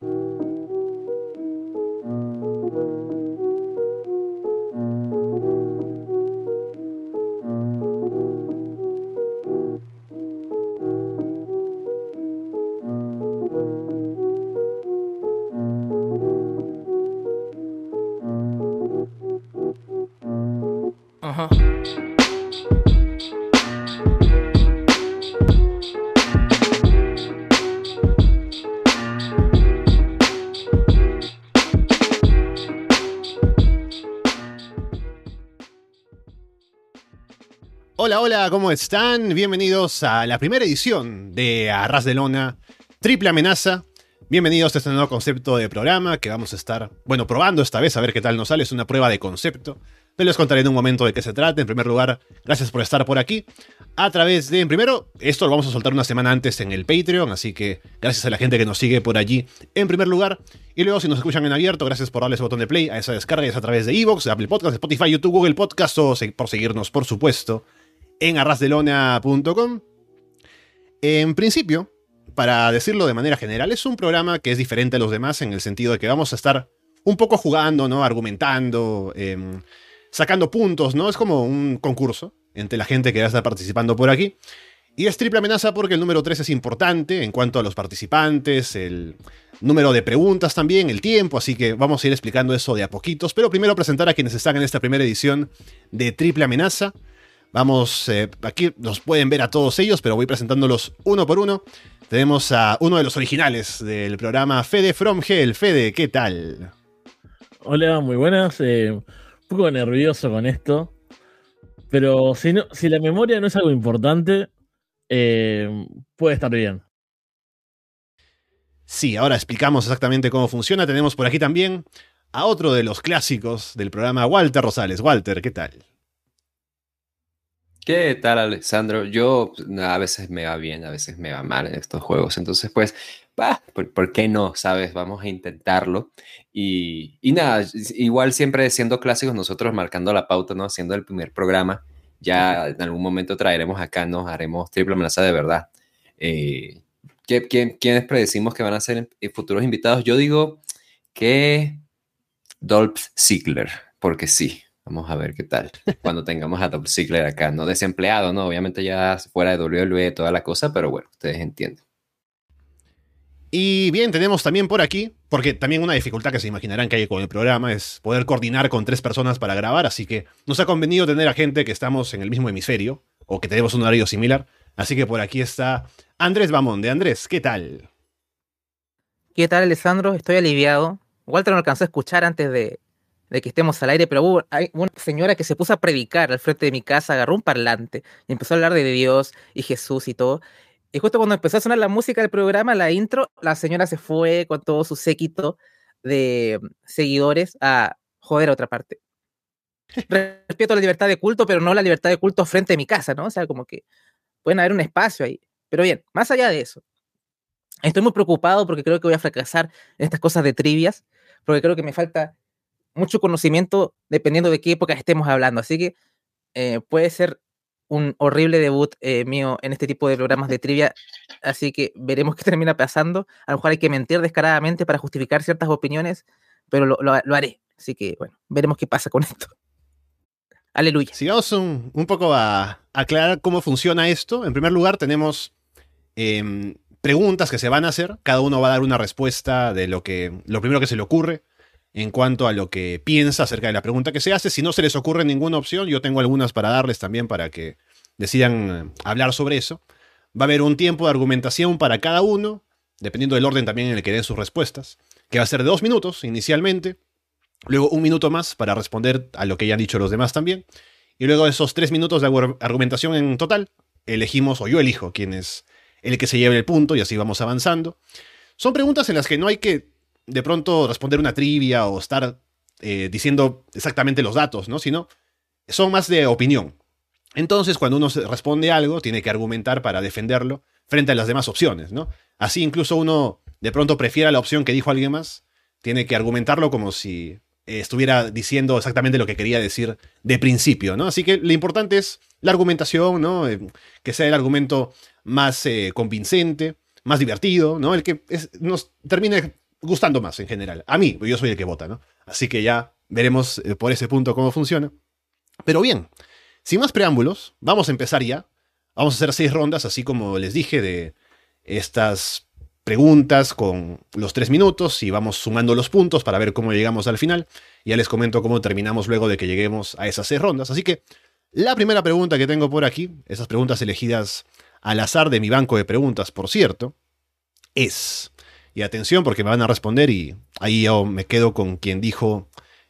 Hola, ¿cómo están? Bienvenidos a la primera edición de Arras de Lona, Triple Amenaza. Bienvenidos a este nuevo concepto de programa que vamos a estar, bueno, probando esta vez a ver qué tal nos sale. Es una prueba de concepto. Pero les contaré en un momento de qué se trata. En primer lugar, gracias por estar por aquí. A través de, primero, esto lo vamos a soltar una semana antes en el Patreon, así que gracias a la gente que nos sigue por allí en primer lugar. Y luego, si nos escuchan en abierto, gracias por darle ese botón de play a esa descarga. Es a través de Evox, Apple Podcasts, Spotify, YouTube, Google Podcasts o por seguirnos, por supuesto, en arrasdelona.com. En principio, para decirlo de manera general, es un programa que es diferente a los demás en el sentido de que vamos a estar un poco jugando, ¿no? Argumentando, em, sacando puntos, ¿no? Es como un concurso entre la gente que va a estar participando por aquí. Y es triple amenaza porque el número 3 es importante en cuanto a los participantes, el número de preguntas también, el tiempo, así que vamos a ir explicando eso de a poquitos. Pero primero presentar a quienes están en esta primera edición de Triple Amenaza. Vamos, eh, aquí nos pueden ver a todos ellos, pero voy presentándolos uno por uno. Tenemos a uno de los originales del programa, Fede From Hell. Fede, ¿qué tal? Hola, muy buenas. Eh, un poco nervioso con esto. Pero si, no, si la memoria no es algo importante, eh, puede estar bien. Sí, ahora explicamos exactamente cómo funciona. Tenemos por aquí también a otro de los clásicos del programa, Walter Rosales. Walter, ¿qué tal? ¿Qué tal, Alessandro? Yo pues, a veces me va bien, a veces me va mal en estos juegos. Entonces, pues, bah, ¿por, qué no? ¿Sabes? Vamos a intentarlo. Y, nada, igual siempre siendo clásicos, nosotros marcando la pauta, ¿no? Haciendo el primer programa. Ya en algún momento traeremos acá, nos haremos triple amenaza de verdad. Eh, ¿Quiénes predecimos que van a ser futuros invitados? Yo digo que Dolph Ziggler, porque sí. Vamos a ver qué tal cuando tengamos a Top Ziggler acá, no desempleado, ¿no? Obviamente ya fuera de WWE toda la cosa, pero bueno, ustedes entienden. Y bien, tenemos también por aquí, porque también una dificultad que se imaginarán que hay con el programa es poder coordinar con tres personas para grabar, así que nos ha convenido tener a gente que estamos en el mismo hemisferio o que tenemos un horario similar. Así que por aquí está Andrés de Andrés, ¿qué tal? ¿Qué tal, Alessandro? Estoy aliviado. Walter no alcanzó a escuchar antes de, de que estemos al aire, pero hubo hay una señora que se puso a predicar al frente de mi casa, agarró un parlante y empezó a hablar de Dios y Jesús y todo. Y justo cuando empezó a sonar la música del programa, la intro, la señora se fue con todo su séquito de seguidores a joder a otra parte. Respeto la libertad de culto, pero no la libertad de culto frente de mi casa, ¿no? O sea, como que pueden haber un espacio ahí. Pero bien, más allá de eso, estoy muy preocupado porque creo que voy a fracasar en estas cosas de trivias, porque creo que me falta mucho conocimiento dependiendo de qué época estemos hablando. Así que eh, puede ser un horrible debut eh, mío en este tipo de programas de trivia. Así que veremos qué termina pasando. A lo mejor hay que mentir descaradamente para justificar ciertas opiniones, pero lo, haré. Así que, bueno, veremos qué pasa con esto. Aleluya. Sigamos un, un poco a, aclarar cómo funciona esto. En primer lugar, tenemos em, preguntas que se van a hacer. Cada uno va a dar una respuesta de lo que lo primero que se le ocurre en cuanto a lo que piensa acerca de la pregunta que se hace. Si no se les ocurre ninguna opción, yo tengo algunas para darles también para que decidan eh, hablar sobre eso. Va a haber un tiempo de argumentación para cada uno, dependiendo del orden también en el que den sus respuestas, que va a ser de dos minutos inicialmente, luego un minuto más para responder a lo que ya han dicho los demás también, y luego esos tres minutos de argumentación en total, elegimos, o yo elijo, quién es el que se lleve el punto y así vamos avanzando. Son preguntas en las que no hay que de pronto responder una trivia o estar eh, diciendo exactamente los datos, ¿no? Sino son más de opinión. Entonces, cuando uno responde algo, tiene que argumentar para defenderlo frente a las demás opciones, ¿no? Así incluso uno de pronto prefiera la opción que dijo alguien más, tiene que argumentarlo como si estuviera diciendo exactamente lo que quería decir de principio, ¿no? Así que lo importante es la argumentación, ¿no? Eh, que sea el argumento más eh, convincente, más divertido, ¿no? El que nos termine gustando más en general. A mí, yo soy el que vota, ¿no? Así que ya veremos eh, por ese punto cómo funciona. Pero bien, sin más preámbulos, vamos a empezar ya. Vamos a hacer seis rondas, así como les dije, de estas preguntas con los tres minutos y vamos sumando los puntos para ver cómo llegamos al final. Ya les comento cómo terminamos luego de que lleguemos a esas seis rondas. Así que la primera pregunta que tengo por aquí, esas preguntas elegidas al azar de mi banco de preguntas, por cierto, es, y atención porque me van a responder y ahí yo me quedo con quien dijo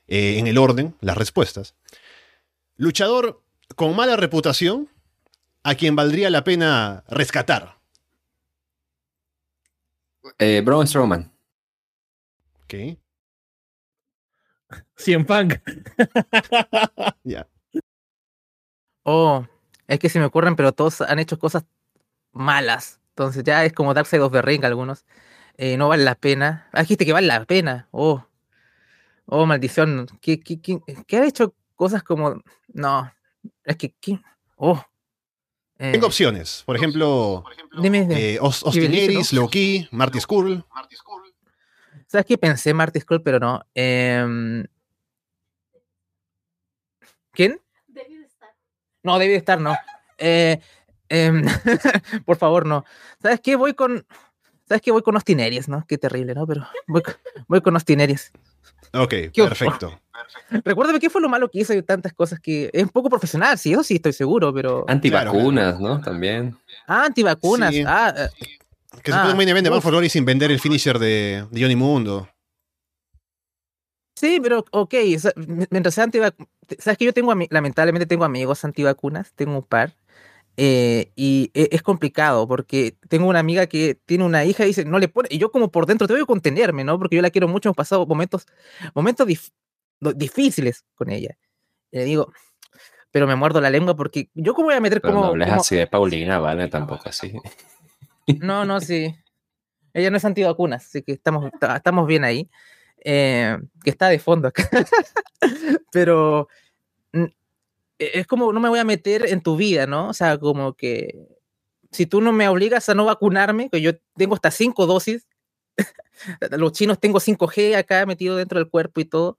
eh, en el orden las respuestas. Luchador con mala reputación, a quien valdría la pena rescatar. Eh, Braun Strowman. Ok, 100 Punk. ya. Oh, es que se me ocurren, pero todos han hecho cosas malas. Entonces ya es como Darkseid of the Ring algunos. Eh, no vale la pena. Ah, dijiste que vale la pena. Oh, oh, maldición. ¿Qué, qué, qué, qué ha hecho cosas como... No, es que... ¿qué? Oh. Eh, Tengo opciones. Por ejemplo, dime, dime. eh, Loki, Marty Skrull. ¿Sabes qué? Pensé Marty Skull, pero no. Em, ¿Quién? No, David Starr, no. Eh, em, por favor, no. ¿Sabes qué? Voy con. ¿Sabes qué? Voy con Austin Aries, ¿no? Qué terrible, ¿no? Pero voy, con- voy con Austin Aries. Ok, perfecto. Recuérdame qué fue lo malo que hizo y tantas cosas que. Es un poco profesional, sí, eso sí estoy seguro, pero. Antivacunas, ¿no? También. Ah, antivacunas. Sí. Ah, eh, Que se Ah, puede un main event de Man for sin vender el finisher de, de Johnny Mundo. Sí, pero ok, o sea, m- mientras sea antivacunas, sabes que yo tengo, lamentablemente tengo amigos antivacunas, tengo un par, eh, y e- es complicado porque tengo una amiga que tiene una hija y dice, no le pone, y yo como por dentro tengo que contenerme, ¿no? Porque yo la quiero mucho, hemos pasado momentos, momentos dif- difíciles con ella. Y le digo, pero me muerdo la lengua porque yo cómo voy a meter Pero como... no hables como- así de Paulina, ¿vale? Tampoco así. No, no, sí. Ella no es antivacunas, así que estamos, ta- estamos bien ahí. Eh, que está de fondo acá. Pero es como no me voy a meter en tu vida, ¿no? O sea, como que si tú no me obligas a no vacunarme, que yo tengo hasta cinco dosis, los chinos tengo 5G acá metido dentro del cuerpo y todo.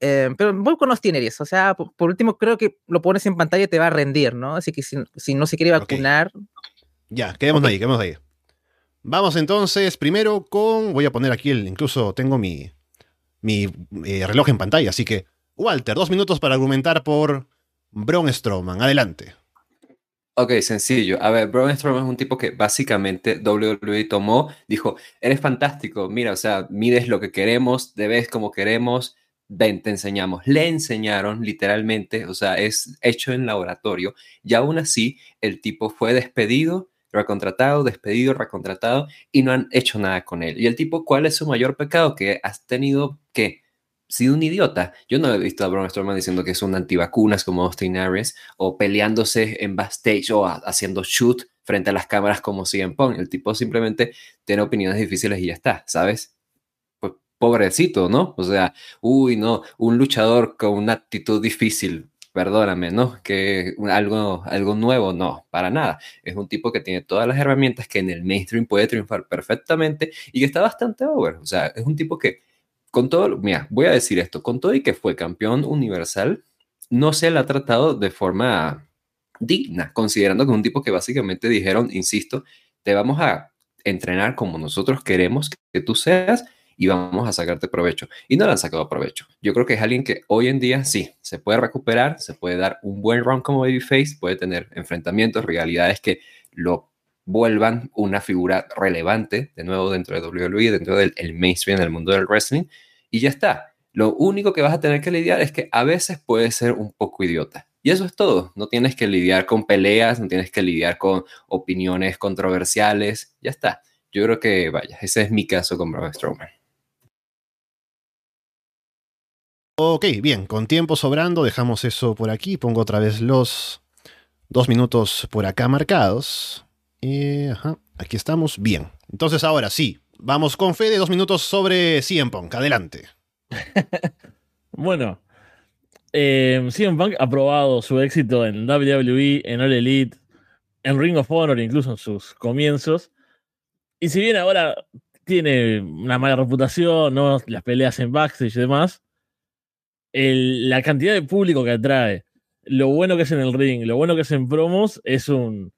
eh, pero voy con Austin Aries, o sea, por, por último creo que lo pones en pantalla y te va a rendir, ¿no? Así que si, si no se quiere vacunar, Ya, quedemos Ok. ahí, quedemos ahí. Vamos entonces primero con. Voy a poner aquí el. Incluso tengo mi. Mi eh, reloj en pantalla, así que. Walter, dos minutos para argumentar por Braun Strowman. Adelante. Ok, sencillo. A ver, Braun Strowman es un tipo que básicamente WWE tomó, dijo, eres fantástico, mira, o sea, mides lo que queremos, debes como queremos, ven, te enseñamos. Le enseñaron literalmente, o sea, es hecho en laboratorio, y aún así el tipo fue despedido, recontratado, despedido, recontratado, y no han hecho nada con él. Y el tipo, ¿cuál es su mayor pecado? Que has tenido, ¿qué? Sido un idiota. Yo no he visto a Braun Strowman diciendo que es un antivacunas como Austin Aries o peleándose en backstage o ha- haciendo shoot frente a las cámaras como CM Punk. El tipo simplemente tiene opiniones difíciles y ya está, ¿sabes? Pues pobrecito, ¿no? O sea, uy, no, un luchador con una actitud difícil, perdóname, ¿no? Que algo, algo nuevo, no, para nada. Es un tipo que tiene todas las herramientas que en el mainstream puede triunfar perfectamente y que está bastante over. O sea, es un tipo que, con todo, mira, voy a decir esto, con todo y que fue campeón universal, no se le ha tratado de forma digna, considerando que es un tipo que básicamente dijeron, insisto, te vamos a entrenar como nosotros queremos que tú seas y vamos a sacarte provecho. Y no le han sacado provecho. Yo creo que es alguien que hoy en día sí, se puede recuperar, se puede dar un buen round como babyface, puede tener enfrentamientos, realidades que lo vuelvan una figura relevante de nuevo dentro de WWE, dentro del el mainstream del mundo del wrestling, y ya está. Lo único que vas a tener que lidiar es que a veces puede ser un poco idiota. Y eso es todo. No tienes que lidiar con peleas, no tienes que lidiar con opiniones controversiales. Ya está. Yo creo que, vaya, ese es mi caso con Braun Strowman. Ok, bien, con tiempo sobrando, dejamos eso por aquí. Pongo otra vez los dos minutos por acá marcados. Eh, ajá, aquí estamos. Bien. Entonces ahora sí, vamos con fe de dos minutos sobre CM Punk. Adelante. Bueno, eh, CM Punk ha probado su éxito en WWE, en All Elite, en Ring of Honor, incluso en sus comienzos. Y si bien ahora tiene una mala reputación, ¿no? Las peleas en backstage y demás. La cantidad de público que atrae, lo bueno que es en el ring, lo bueno que es en promos, es un.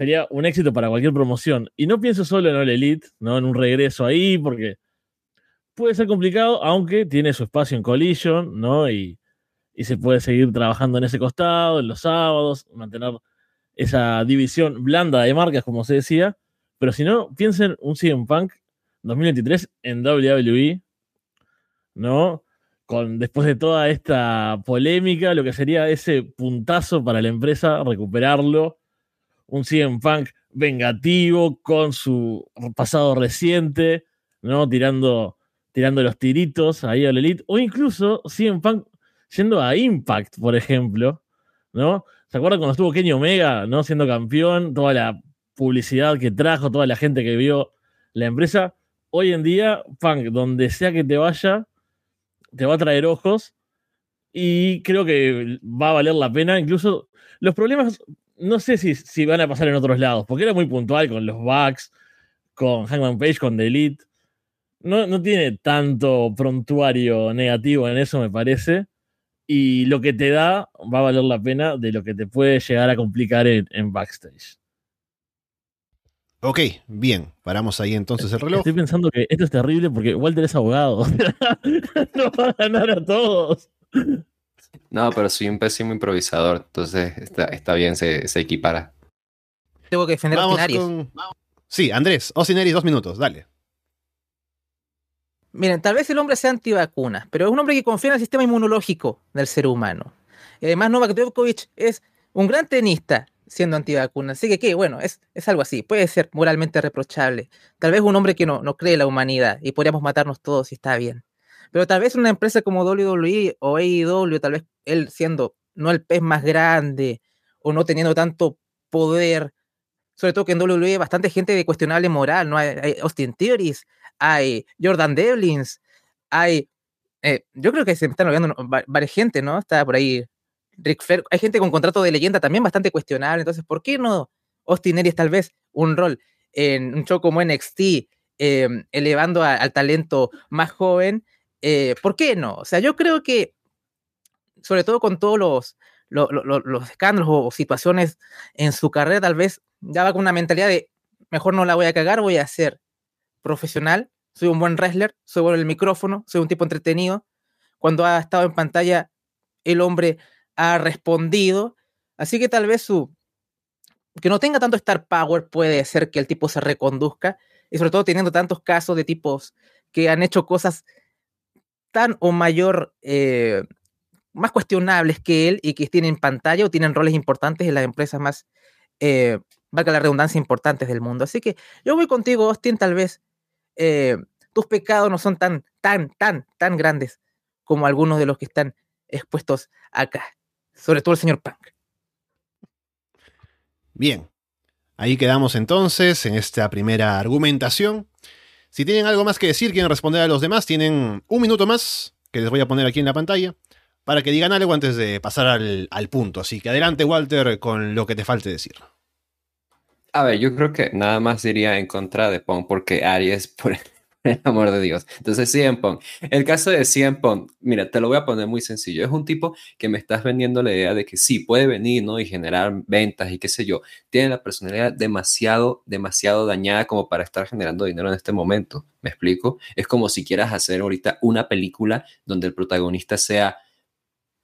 Sería un éxito para cualquier promoción. Y no pienso solo en All Elite, ¿no? En un regreso ahí, porque puede ser complicado, aunque tiene su espacio en Collision, ¿no? Y, y se puede seguir trabajando en ese costado, en los sábados, mantener esa división blanda de marcas, como se decía. Pero si no, piensen un CM Punk 2023 en WWE, ¿no? Con, después de toda esta polémica, lo que sería ese puntazo para la empresa, recuperarlo. Un CM Punk vengativo con su pasado reciente, ¿no? Tirando, tirando los tiritos ahí al Elite. O incluso CM Punk yendo a Impact, por ejemplo, ¿no? ¿Se acuerdan cuando estuvo Kenny Omega, ¿no? Siendo campeón, toda la publicidad que trajo, toda la gente que vio la empresa? Hoy en día, Punk, donde sea que te vaya, te va a traer ojos y creo que va a valer la pena. Incluso los problemas, no sé si, si van a pasar en otros lados, porque era muy puntual con los Bucks, con Hangman Page, con The Elite. No, no tiene tanto prontuario negativo en eso, me parece. Y lo que te da va a valer la pena de lo que te puede llegar a complicar en, en backstage. Ok, bien. Paramos ahí entonces el reloj. Estoy pensando que esto es terrible porque Walter es abogado. no va a ganar a todos. No, pero soy un pésimo improvisador, entonces está, está bien, se, se equipara. Tengo que defender a Vamos Austin Aries. con... Sí, Andrés, Osineri, dos minutos, dale. Miren, tal vez el hombre sea antivacunas, pero es un hombre que confía en el sistema inmunológico del ser humano. Y además, Novak Djokovic es un gran tenista siendo antivacunas. Así que, ¿qué? Bueno, es, es algo así. Puede ser moralmente reprochable. Tal vez un hombre que no, no cree en la humanidad y podríamos matarnos todos y está bien. Pero tal vez una empresa como WWE o AEW, tal vez él siendo no el pez más grande o no teniendo tanto poder, sobre todo que en WWE hay bastante gente de cuestionable moral, ¿no? Hay, Austin Theories, hay Jordan Devlins, hay. eh, yo creo que se me están olvidando varias gente, ¿no? Está por ahí Rick Flair. Hay gente con contrato de leyenda también bastante cuestionable. Entonces, ¿por qué no Austin Aries tal vez un rol en un show como NXT, eh, elevando al talento más joven? Eh, ¿Por qué no? O sea, yo creo que, sobre todo con todos los, lo- lo- lo- los escándalos o situaciones en su carrera, tal vez ya va con una mentalidad de mejor no la voy a cagar, voy a ser profesional, soy un buen wrestler, soy bueno en el micrófono, soy un tipo entretenido. Cuando ha estado en pantalla, el hombre ha respondido. Así que tal vez su. que no tenga tanto star power puede ser que el tipo se reconduzca. Y sobre todo teniendo tantos casos de tipos que han hecho cosas tan o mayor. eh, más cuestionables que él y que tienen pantalla o tienen roles importantes en las empresas más. eh, valga la redundancia, importantes del mundo. Así que yo voy contigo, Austin, tal vez eh, tus pecados no son tan, tan, tan, tan grandes como algunos de los que están expuestos acá. Sobre todo el señor Punk. Bien. Ahí quedamos entonces en esta primera argumentación. Si tienen algo más que decir, quieren responder a los demás, tienen un minuto más que les voy a poner aquí en la pantalla para que digan algo antes de pasar al, al punto. Así que adelante, Walter, con lo que te falte decir. A ver, yo creo que nada más diría en contra de Pong porque Aries, por el amor de Dios. Entonces, CM Punk. El caso de CM Punk, mira, te lo voy a poner muy sencillo. Es un tipo que me estás vendiendo la idea de que sí, puede venir, ¿no? Y generar ventas y qué sé yo. Tiene la personalidad demasiado, demasiado dañada como para estar generando dinero en este momento. ¿Me explico? Es como si quieras hacer ahorita una película donde el protagonista sea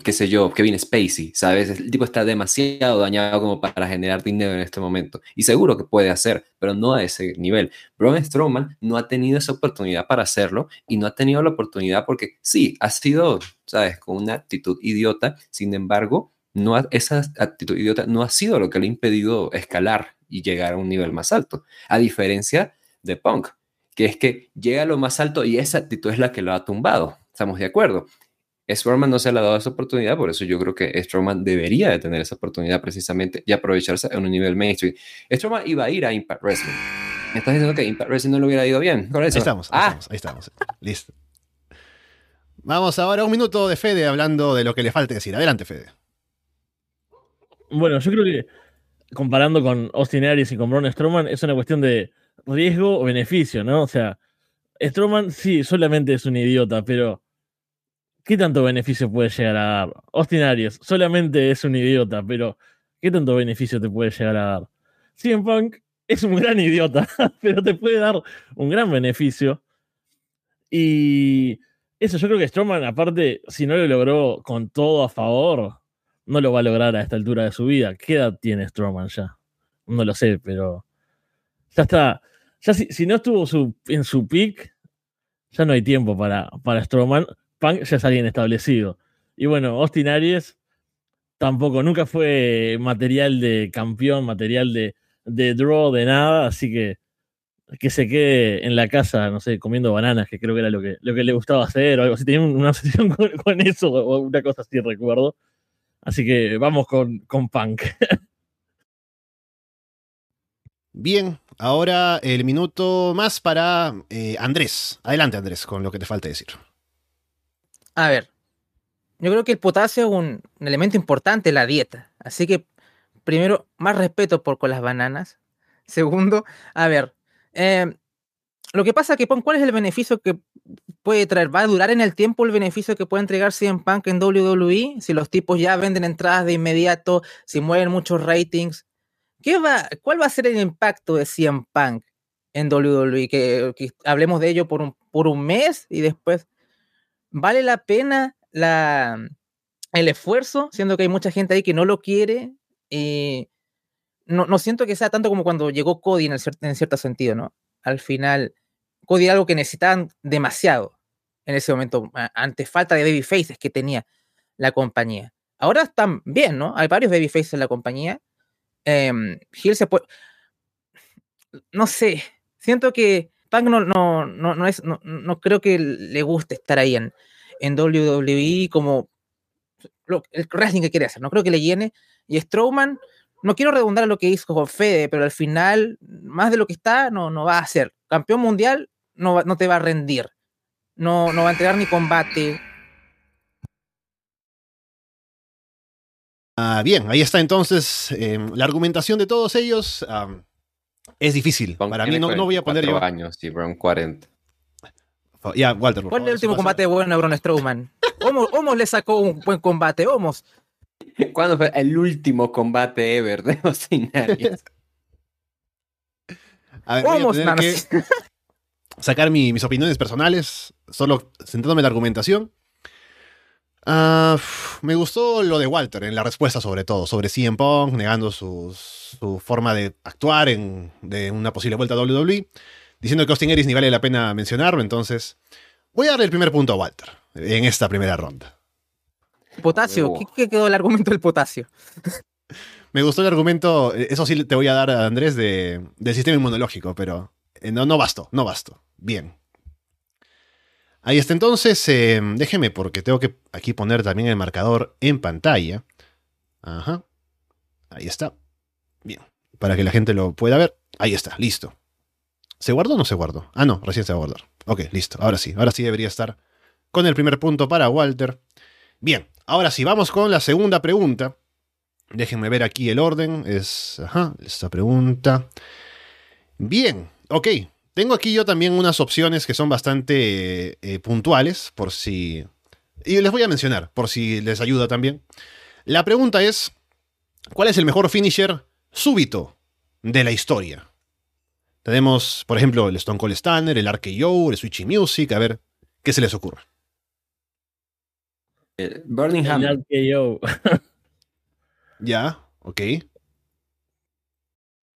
qué sé yo, Kevin Spacey, ¿sabes? El tipo está demasiado dañado como para generar dinero en este momento. Y seguro que puede hacer, pero no a ese nivel. Braun Strowman no ha tenido esa oportunidad para hacerlo y no ha tenido la oportunidad porque sí, ha sido, ¿sabes? Con una actitud idiota. Sin embargo, no ha- esa actitud idiota no ha sido lo que le ha impedido escalar y llegar a un nivel más alto. A diferencia de Punk, que es que llega a lo más alto y esa actitud es la que lo ha tumbado. ¿Estamos de acuerdo? Strowman no se le ha dado esa oportunidad, por eso yo creo que Strowman debería de tener esa oportunidad precisamente y aprovecharse en un nivel mainstream. Strowman iba a ir a Impact Wrestling. ¿Me estás diciendo que Impact Wrestling no le hubiera ido bien con eso? Ahí estamos, ahí ah, estamos, ahí estamos. Listo. Vamos ahora a un minuto de Fede hablando de lo que le falte decir. Adelante, Fede. Bueno, yo creo que comparando con Austin Aries y con Braun Strowman es una cuestión de riesgo o beneficio, ¿no? O sea, Strowman sí, solamente es un idiota, pero ¿qué tanto beneficio puede llegar a dar? Austin Aries solamente es un idiota, pero ¿qué tanto beneficio te puede llegar a dar? CM Punk es un gran idiota, pero te puede dar un gran beneficio. Y eso, yo creo que Strowman, aparte, si no lo logró con todo a favor, no lo va a lograr a esta altura de su vida. ¿Qué edad tiene Strowman ya? No lo sé, pero ya está. Ya si, si no estuvo su, en su peak, ya no hay tiempo para, para Strowman. Punk ya es alguien establecido. Y bueno, Austin Aries tampoco, nunca fue material de campeón, material de, draw, de nada, así que que se quede en la casa, no sé, comiendo bananas, que creo que era lo que, lo que le gustaba hacer o algo así. Tenía una obsesión con, con eso o una cosa así, recuerdo. Así que vamos con, con Punk. Bien, ahora el minuto más para eh, Andrés. Adelante, Andrés, con lo que te falta decir. A ver, yo creo que el potasio es un, elemento importante en la dieta. Así que, primero, más respeto por con las bananas. Segundo, a ver, eh, lo que pasa es que, ¿cuál es el beneficio que puede traer? ¿Va a durar en el tiempo el beneficio que puede entregar CM Punk en WWE? Si los tipos ya venden entradas de inmediato, si mueven muchos ratings. ¿Qué va, ¿Cuál va a ser el impacto de CM Punk en WWE? Que, que hablemos de ello por un, por un mes y después. ¿Vale la pena la, el esfuerzo? Siendo que hay mucha gente ahí que no lo quiere. Y no, no siento que sea tanto como cuando llegó Cody en, el, en cierto sentido, ¿no? Al final, Cody era algo que necesitaban demasiado en ese momento, ante falta de babyfaces que tenía la compañía. Ahora están bien, ¿no? Hay varios babyfaces en la compañía. Eh, Hill se puede. No sé. Siento que Punk no, no, no, es, no, no creo que le guste estar ahí en, en WWE como el wrestling que quiere hacer. No creo que le llene. Y Strowman, no quiero redundar en lo que hizo con Fede, pero al final, más de lo que está, no, no va a ser. Campeón mundial no, no te va a rendir. No, no va a entregar ni combate. Ah, bien, ahí está entonces eh, la argumentación de todos ellos. um, es difícil. Punk Para mí no, no voy a poner yo. 44 años y Brown 40. Ya, Walter. por ¿Cuál es favor, el último combate bueno a Braun Strowman? Homos, Homos le sacó un buen combate, Homos. ¿Cuándo fue el último combate ever de pasa. A ver, voy a tener que sacar mi- mis opiniones personales, solo centrándome en la argumentación. Uf, me gustó lo de Walter en la respuesta sobre todo, sobre CM Punk, negando su, su forma de actuar en de una posible vuelta a WWE, diciendo que Austin Aries ni vale la pena mencionarlo, entonces voy a darle el primer punto a Walter en esta primera ronda. Potasio. ¿qué, qué quedó el argumento del potasio? Me gustó el argumento, eso sí te voy a dar a Andrés de, del sistema inmunológico, pero eh, no, no bastó, no bastó. Bien. Ahí está entonces, eh, déjeme porque tengo que aquí poner también el marcador en pantalla. Ajá. Ahí está. Bien. Para que la gente lo pueda ver. Ahí está, listo. ¿Se guardó o no se guardó? Ah, no, recién se va a guardar. Ok, listo. Ahora sí, ahora sí debería estar con el primer punto para Walter. Bien, ahora sí, vamos con la segunda pregunta. Déjenme ver aquí el orden. Es. Ajá, esta pregunta. Bien, ok. Tengo aquí yo también unas opciones que son bastante eh, puntuales, por si. Y les voy a mencionar, por si les ayuda también. La pregunta es: ¿Cuál es el mejor finisher súbito de la historia? Tenemos, por ejemplo, el Stone Cold Stunner, el RKO, el Switchy Music. A ver, ¿qué se les ocurre? Eh, Burning Ham. El RKO. Ya, ok.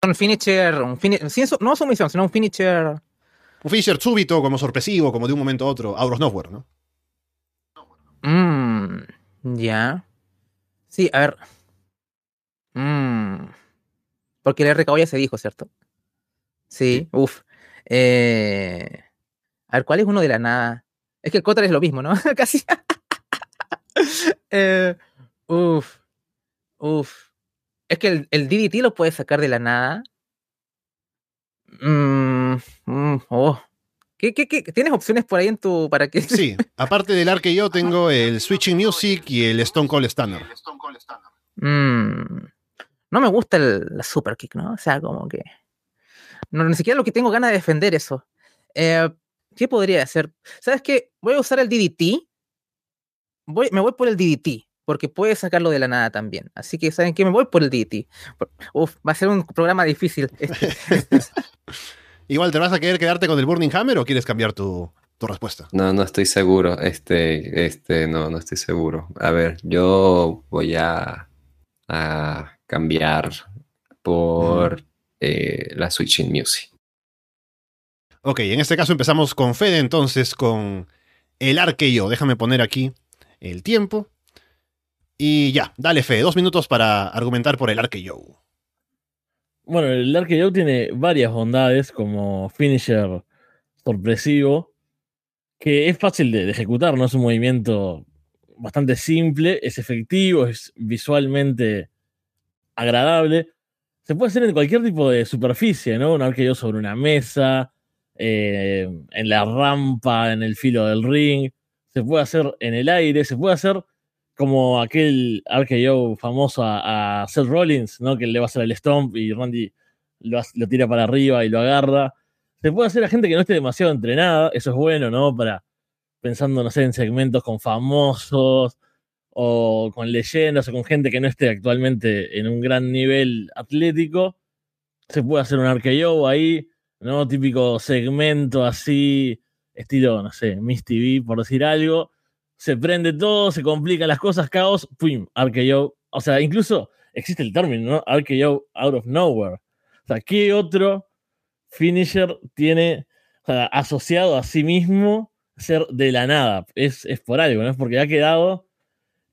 Un finisher, un fini- sin su- no sumisión, sino un finisher. Un finisher súbito, como sorpresivo, como de un momento a otro, out of nowhere, ¿no? Mmm, ya. Sí, a ver. Mmm. Porque el RKO ya se dijo, ¿cierto? Sí, uff. Eh, a ver, ¿cuál es uno de la nada? Es que el Cotter es lo mismo, ¿no? Casi. eh, uf. Uf. Es que el, el DDT lo puedes sacar de la nada. Mm, mm, oh. ¿Qué, qué, qué? ¿Tienes opciones por ahí en tu. para que. Sí, aparte del arque yo tengo el Switching Music y el Stone Cold Stunner. Mm, no me gusta el, la super kick, ¿no? O sea, como que. No, ni siquiera lo que tengo ganas de defender eso. Eh, ¿Qué podría ser? ¿Sabes qué? Voy a usar el DDT. Voy, me voy por el DDT, porque puede sacarlo de la nada también. Así que, ¿saben qué? Me voy por el DDT. Uf, va a ser un programa difícil. Este. Igual, ¿te vas a querer quedarte con el Burning Hammer o quieres cambiar tu, tu respuesta? No, no estoy seguro. Este, este, no, no estoy seguro. A ver, yo voy a, a cambiar por eh, la Switching Music. Ok, en este caso empezamos con Fede, entonces con el arqueo. Déjame poner aquí el tiempo. Y ya, dale Fede, dos minutos para argumentar por el arqueo. Bueno, el arqueo tiene varias bondades como finisher sorpresivo, que es fácil de, ejecutar, ¿no? Es un movimiento bastante simple, es efectivo, es visualmente agradable. Se puede hacer en cualquier tipo de superficie, ¿no? Un arqueo sobre una mesa, eh, en la rampa, en el filo del ring. Se puede hacer en el aire, se puede hacer como aquel arqueo famoso a, Seth Rollins, ¿no? Que le va a hacer el stomp y Randy lo, tira para arriba y lo agarra. Se puede hacer a gente que no esté demasiado entrenada, eso es bueno, ¿no? Para pensando, no sé, en segmentos con famosos o con leyendas o con gente que no esté actualmente en un gran nivel atlético. Se puede hacer un arqueo ahí, ¿no? Típico segmento así, estilo, no sé, Miss TV, por decir algo. Se prende todo, se complican las cosas, caos, ¡pum! Arqueo. O sea, incluso existe el término, ¿no? Arqueo out of nowhere. O sea, ¿qué otro finisher tiene asociado a sí mismo ser de la nada? Es, es por algo, ¿no? Es porque ha quedado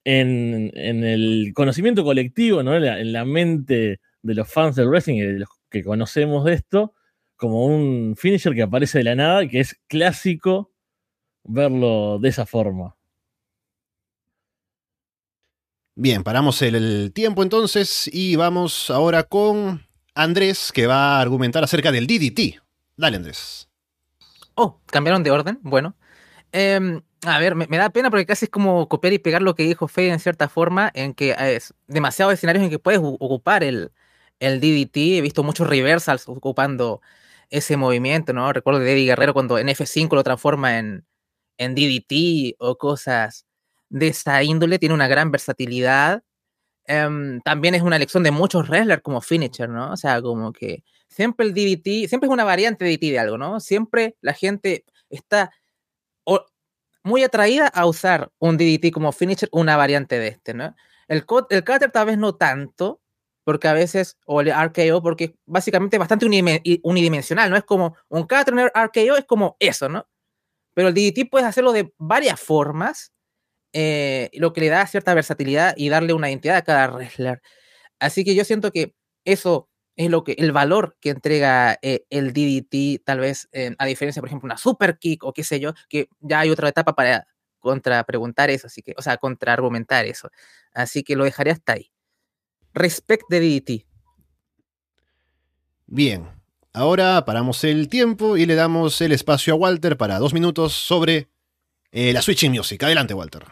en, en el conocimiento colectivo, ¿no? En la, en la mente de los fans del wrestling y de los que conocemos de esto, como un finisher que aparece de la nada y que es clásico verlo de esa forma. Bien, paramos el, tiempo entonces y vamos ahora con Andrés que va a argumentar acerca del DDT. Dale, Andrés. Oh, cambiaron de orden. Bueno. Eh, a ver, me, da pena porque casi es como copiar y pegar lo que dijo Fede en cierta forma, en que es demasiados escenarios en que puedes ocupar el, el DDT. He visto muchos reversals ocupando ese movimiento, ¿no? Recuerdo de Eddie Guerrero cuando en F5 lo transforma en, en DDT o cosas de esa índole. Tiene una gran versatilidad. Um, también es una elección de muchos wrestlers como finisher, ¿no? O sea, como que siempre el DDT, siempre es una variante de DDT de algo, ¿no? Siempre la gente está muy atraída a usar un DDT como finisher, una variante de este, ¿no? El, el cutter tal vez no tanto, porque a veces, o el RKO, porque básicamente es bastante unidimensional, ¿no? Es como un cutter, un RKO es como eso, ¿no? Pero el DDT puedes hacerlo de varias formas, eh, lo que le da cierta versatilidad y darle una identidad a cada wrestler. Así que yo siento que eso es lo que el valor que entrega eh, el DDT, tal vez eh, a diferencia, por ejemplo, una super kick o qué sé yo, que ya hay otra etapa para contra preguntar eso, así que, o sea, contra argumentar eso. Así que lo dejaré hasta ahí. Respect de DDT. Bien, ahora paramos el tiempo y le damos el espacio a Walter para dos minutos sobre la Switching Music. Adelante, Walter.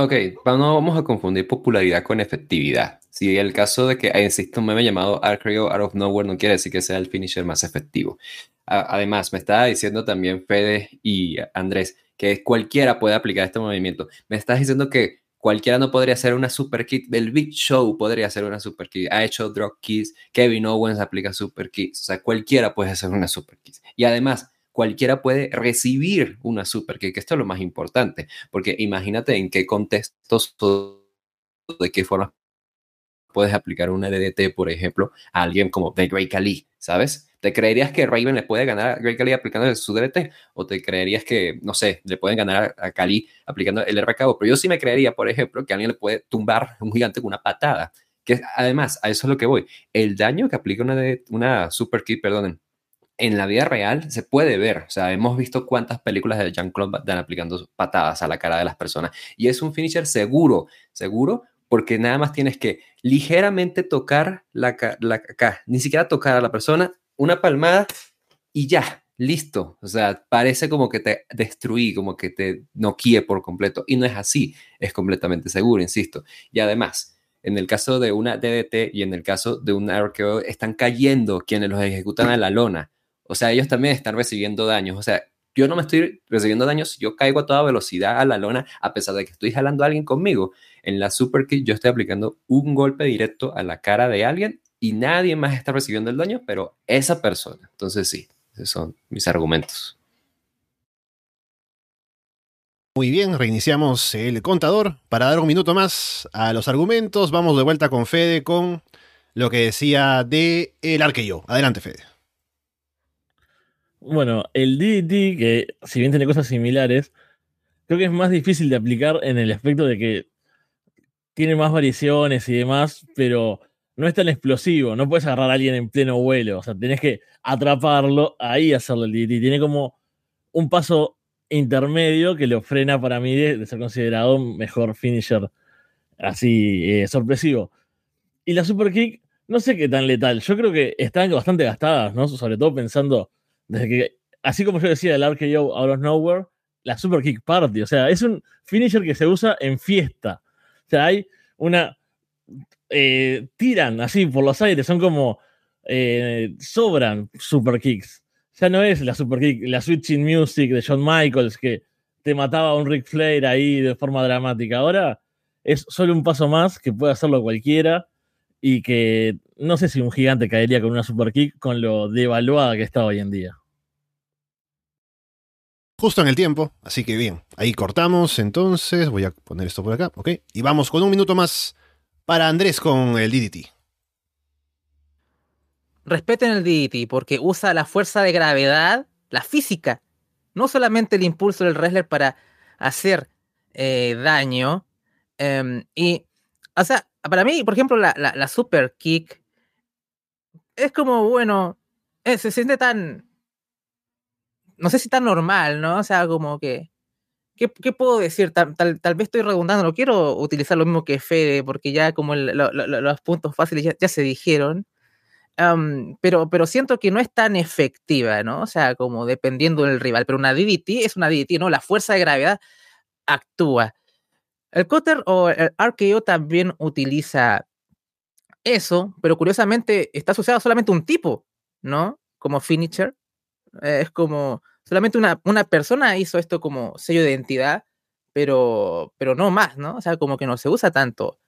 Ok, no vamos a confundir popularidad con efectividad. Si el caso de que existe un meme llamado Arcreo Out of Nowhere no quiere decir que sea el finisher más efectivo. Además, me estaba diciendo también Fede y Andrés que cualquiera puede aplicar este movimiento. Me estás diciendo que cualquiera no podría hacer una super kit. El Big Show podría hacer una super kit. Ha hecho drop kits. Kevin Owens aplica super kits. O sea, cualquiera puede hacer una super kit. Y además, cualquiera puede recibir una super que esto es lo más importante, porque imagínate en qué contextos, de qué forma puedes aplicar una DDT, por ejemplo, a alguien como The Great ¿sabes? ¿Te creerías que Raven le puede ganar a Great Khali aplicando su DDT? ¿O te creerías que, no sé, le pueden ganar a Khali aplicando el RKO? Pero yo sí me creería, por ejemplo, que alguien le puede tumbar un gigante con una patada. Que además, a eso es lo que voy. El daño que aplica una, una super kit, perdonen, en la vida real se puede ver. O sea, hemos visto cuántas películas de Jean-Claude Van aplicando patadas a la cara de las personas. Y es un finisher seguro, seguro, porque nada más tienes que ligeramente tocar la, la acá, ni siquiera tocar a la persona, una palmada y ya, listo. O sea, parece como que te destruí, como que te noquíe por completo. Y no es así, es completamente seguro, insisto. Y además, en el caso de una DDT y en el caso de un RKO, están cayendo quienes los ejecutan a la lona. O sea, ellos también están recibiendo daños. O sea, yo no me estoy recibiendo daños, yo caigo a toda velocidad a la lona, a pesar de que estoy jalando a alguien conmigo. En la Super Kick yo estoy aplicando un golpe directo a la cara de alguien y nadie más está recibiendo el daño, pero esa persona. Entonces sí, esos son mis argumentos. Muy bien, reiniciamos el contador para dar un minuto más a los argumentos. Vamos de vuelta con Fede con lo que decía de el arqueo. Adelante, Fede. Bueno, el DDT, que si bien tiene cosas similares, creo que es más difícil de aplicar en el aspecto de que tiene más variaciones y demás, pero no es tan explosivo. No puedes agarrar a alguien en pleno vuelo. O sea, tenés que atraparlo, ahí hacerle el DDT. Tiene como un paso intermedio que lo frena para mí de, ser considerado mejor finisher así eh, sorpresivo. Y la super kick, no sé qué tan letal. Yo creo que están bastante gastadas, ¿no? Sobre todo pensando que, así como yo decía, el RKO out of nowhere, la super kick party. O sea, es un finisher que se usa en fiesta. O sea, hay una. Eh, tiran así por los aires, son como. Eh, sobran super kicks ya no es la super kick, la switching music de Shawn Michaels que te mataba a un Ric Flair ahí de forma dramática. Ahora es solo un paso más que puede hacerlo cualquiera y que no sé si un gigante caería con una super kick con lo devaluada que está hoy en día. Justo en el tiempo, así que bien, ahí cortamos entonces, voy a poner esto por acá, ok, y vamos con un minuto más para Andrés con el DDT respeten el DDT porque usa la fuerza de gravedad, la física, no solamente el impulso del wrestler para hacer eh, daño. Em, y, o sea, para mí, por ejemplo, la, super kick es como, bueno, eh, se siente tan, no sé si tan normal, ¿no? O sea, como que, ¿qué, puedo decir? Tal, tal, vez estoy redundando, no quiero utilizar lo mismo que Fede, porque ya como los puntos fáciles ya se dijeron pero, pero siento que no es tan efectiva, ¿no? O sea, como dependiendo del rival. Pero una DDT es una DDT, ¿no? La fuerza de gravedad actúa. El cutter o el RKO también utiliza eso, pero curiosamente está asociado solamente un tipo, ¿no? Como finisher. es como, solamente una, una persona hizo esto como sello de identidad, pero, pero no más, ¿no? O sea, como que no se usa tanto.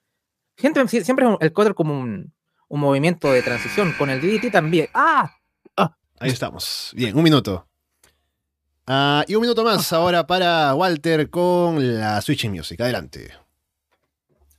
Gente, siempre el cutter como un, un movimiento de transición. Con el DDT también. ¡Ah! ah ahí estamos. Bien, un minuto. Ah, y un minuto más ahora para Walter con la Switching Music. Adelante.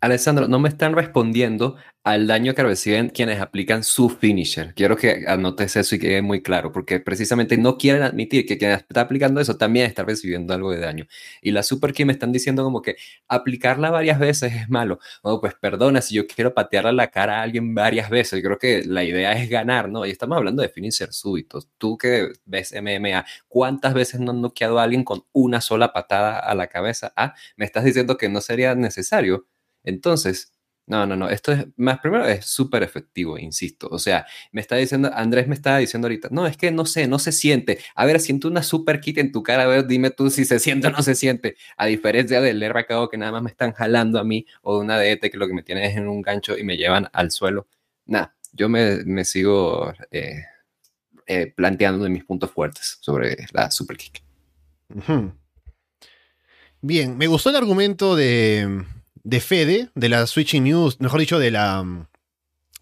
Alessandro, no me están respondiendo al daño que reciben quienes aplican su finisher. Quiero que anotes eso y quede muy claro, porque precisamente no quieren admitir que quien está aplicando eso también está recibiendo algo de daño. Y la super que me están diciendo como que aplicarla varias veces es malo. Oh, pues perdona, si yo quiero patearle la cara a alguien varias veces, creo que la idea es ganar, ¿no? Y estamos hablando de finisher súbitos. Tú que ves MMA, ¿cuántas veces no han noqueado a alguien con una sola patada a la cabeza? Ah, me estás diciendo que no sería necesario. Entonces, no, no, no, esto es, más primero es súper efectivo, insisto. O sea, me está diciendo, Andrés me estaba diciendo ahorita, no, es que no sé, no se siente. A ver, siento una super kit en tu cara, a ver, dime tú si se siente o no se siente. A diferencia del RKO que nada más me están jalando a mí, o de una DT que lo que me tiene es en un gancho y me llevan al suelo. Nada, yo me, sigo eh, eh, planteando mis puntos fuertes sobre la super kick. Bien, me gustó el argumento de de Fede, de la Switching News, mejor dicho, de la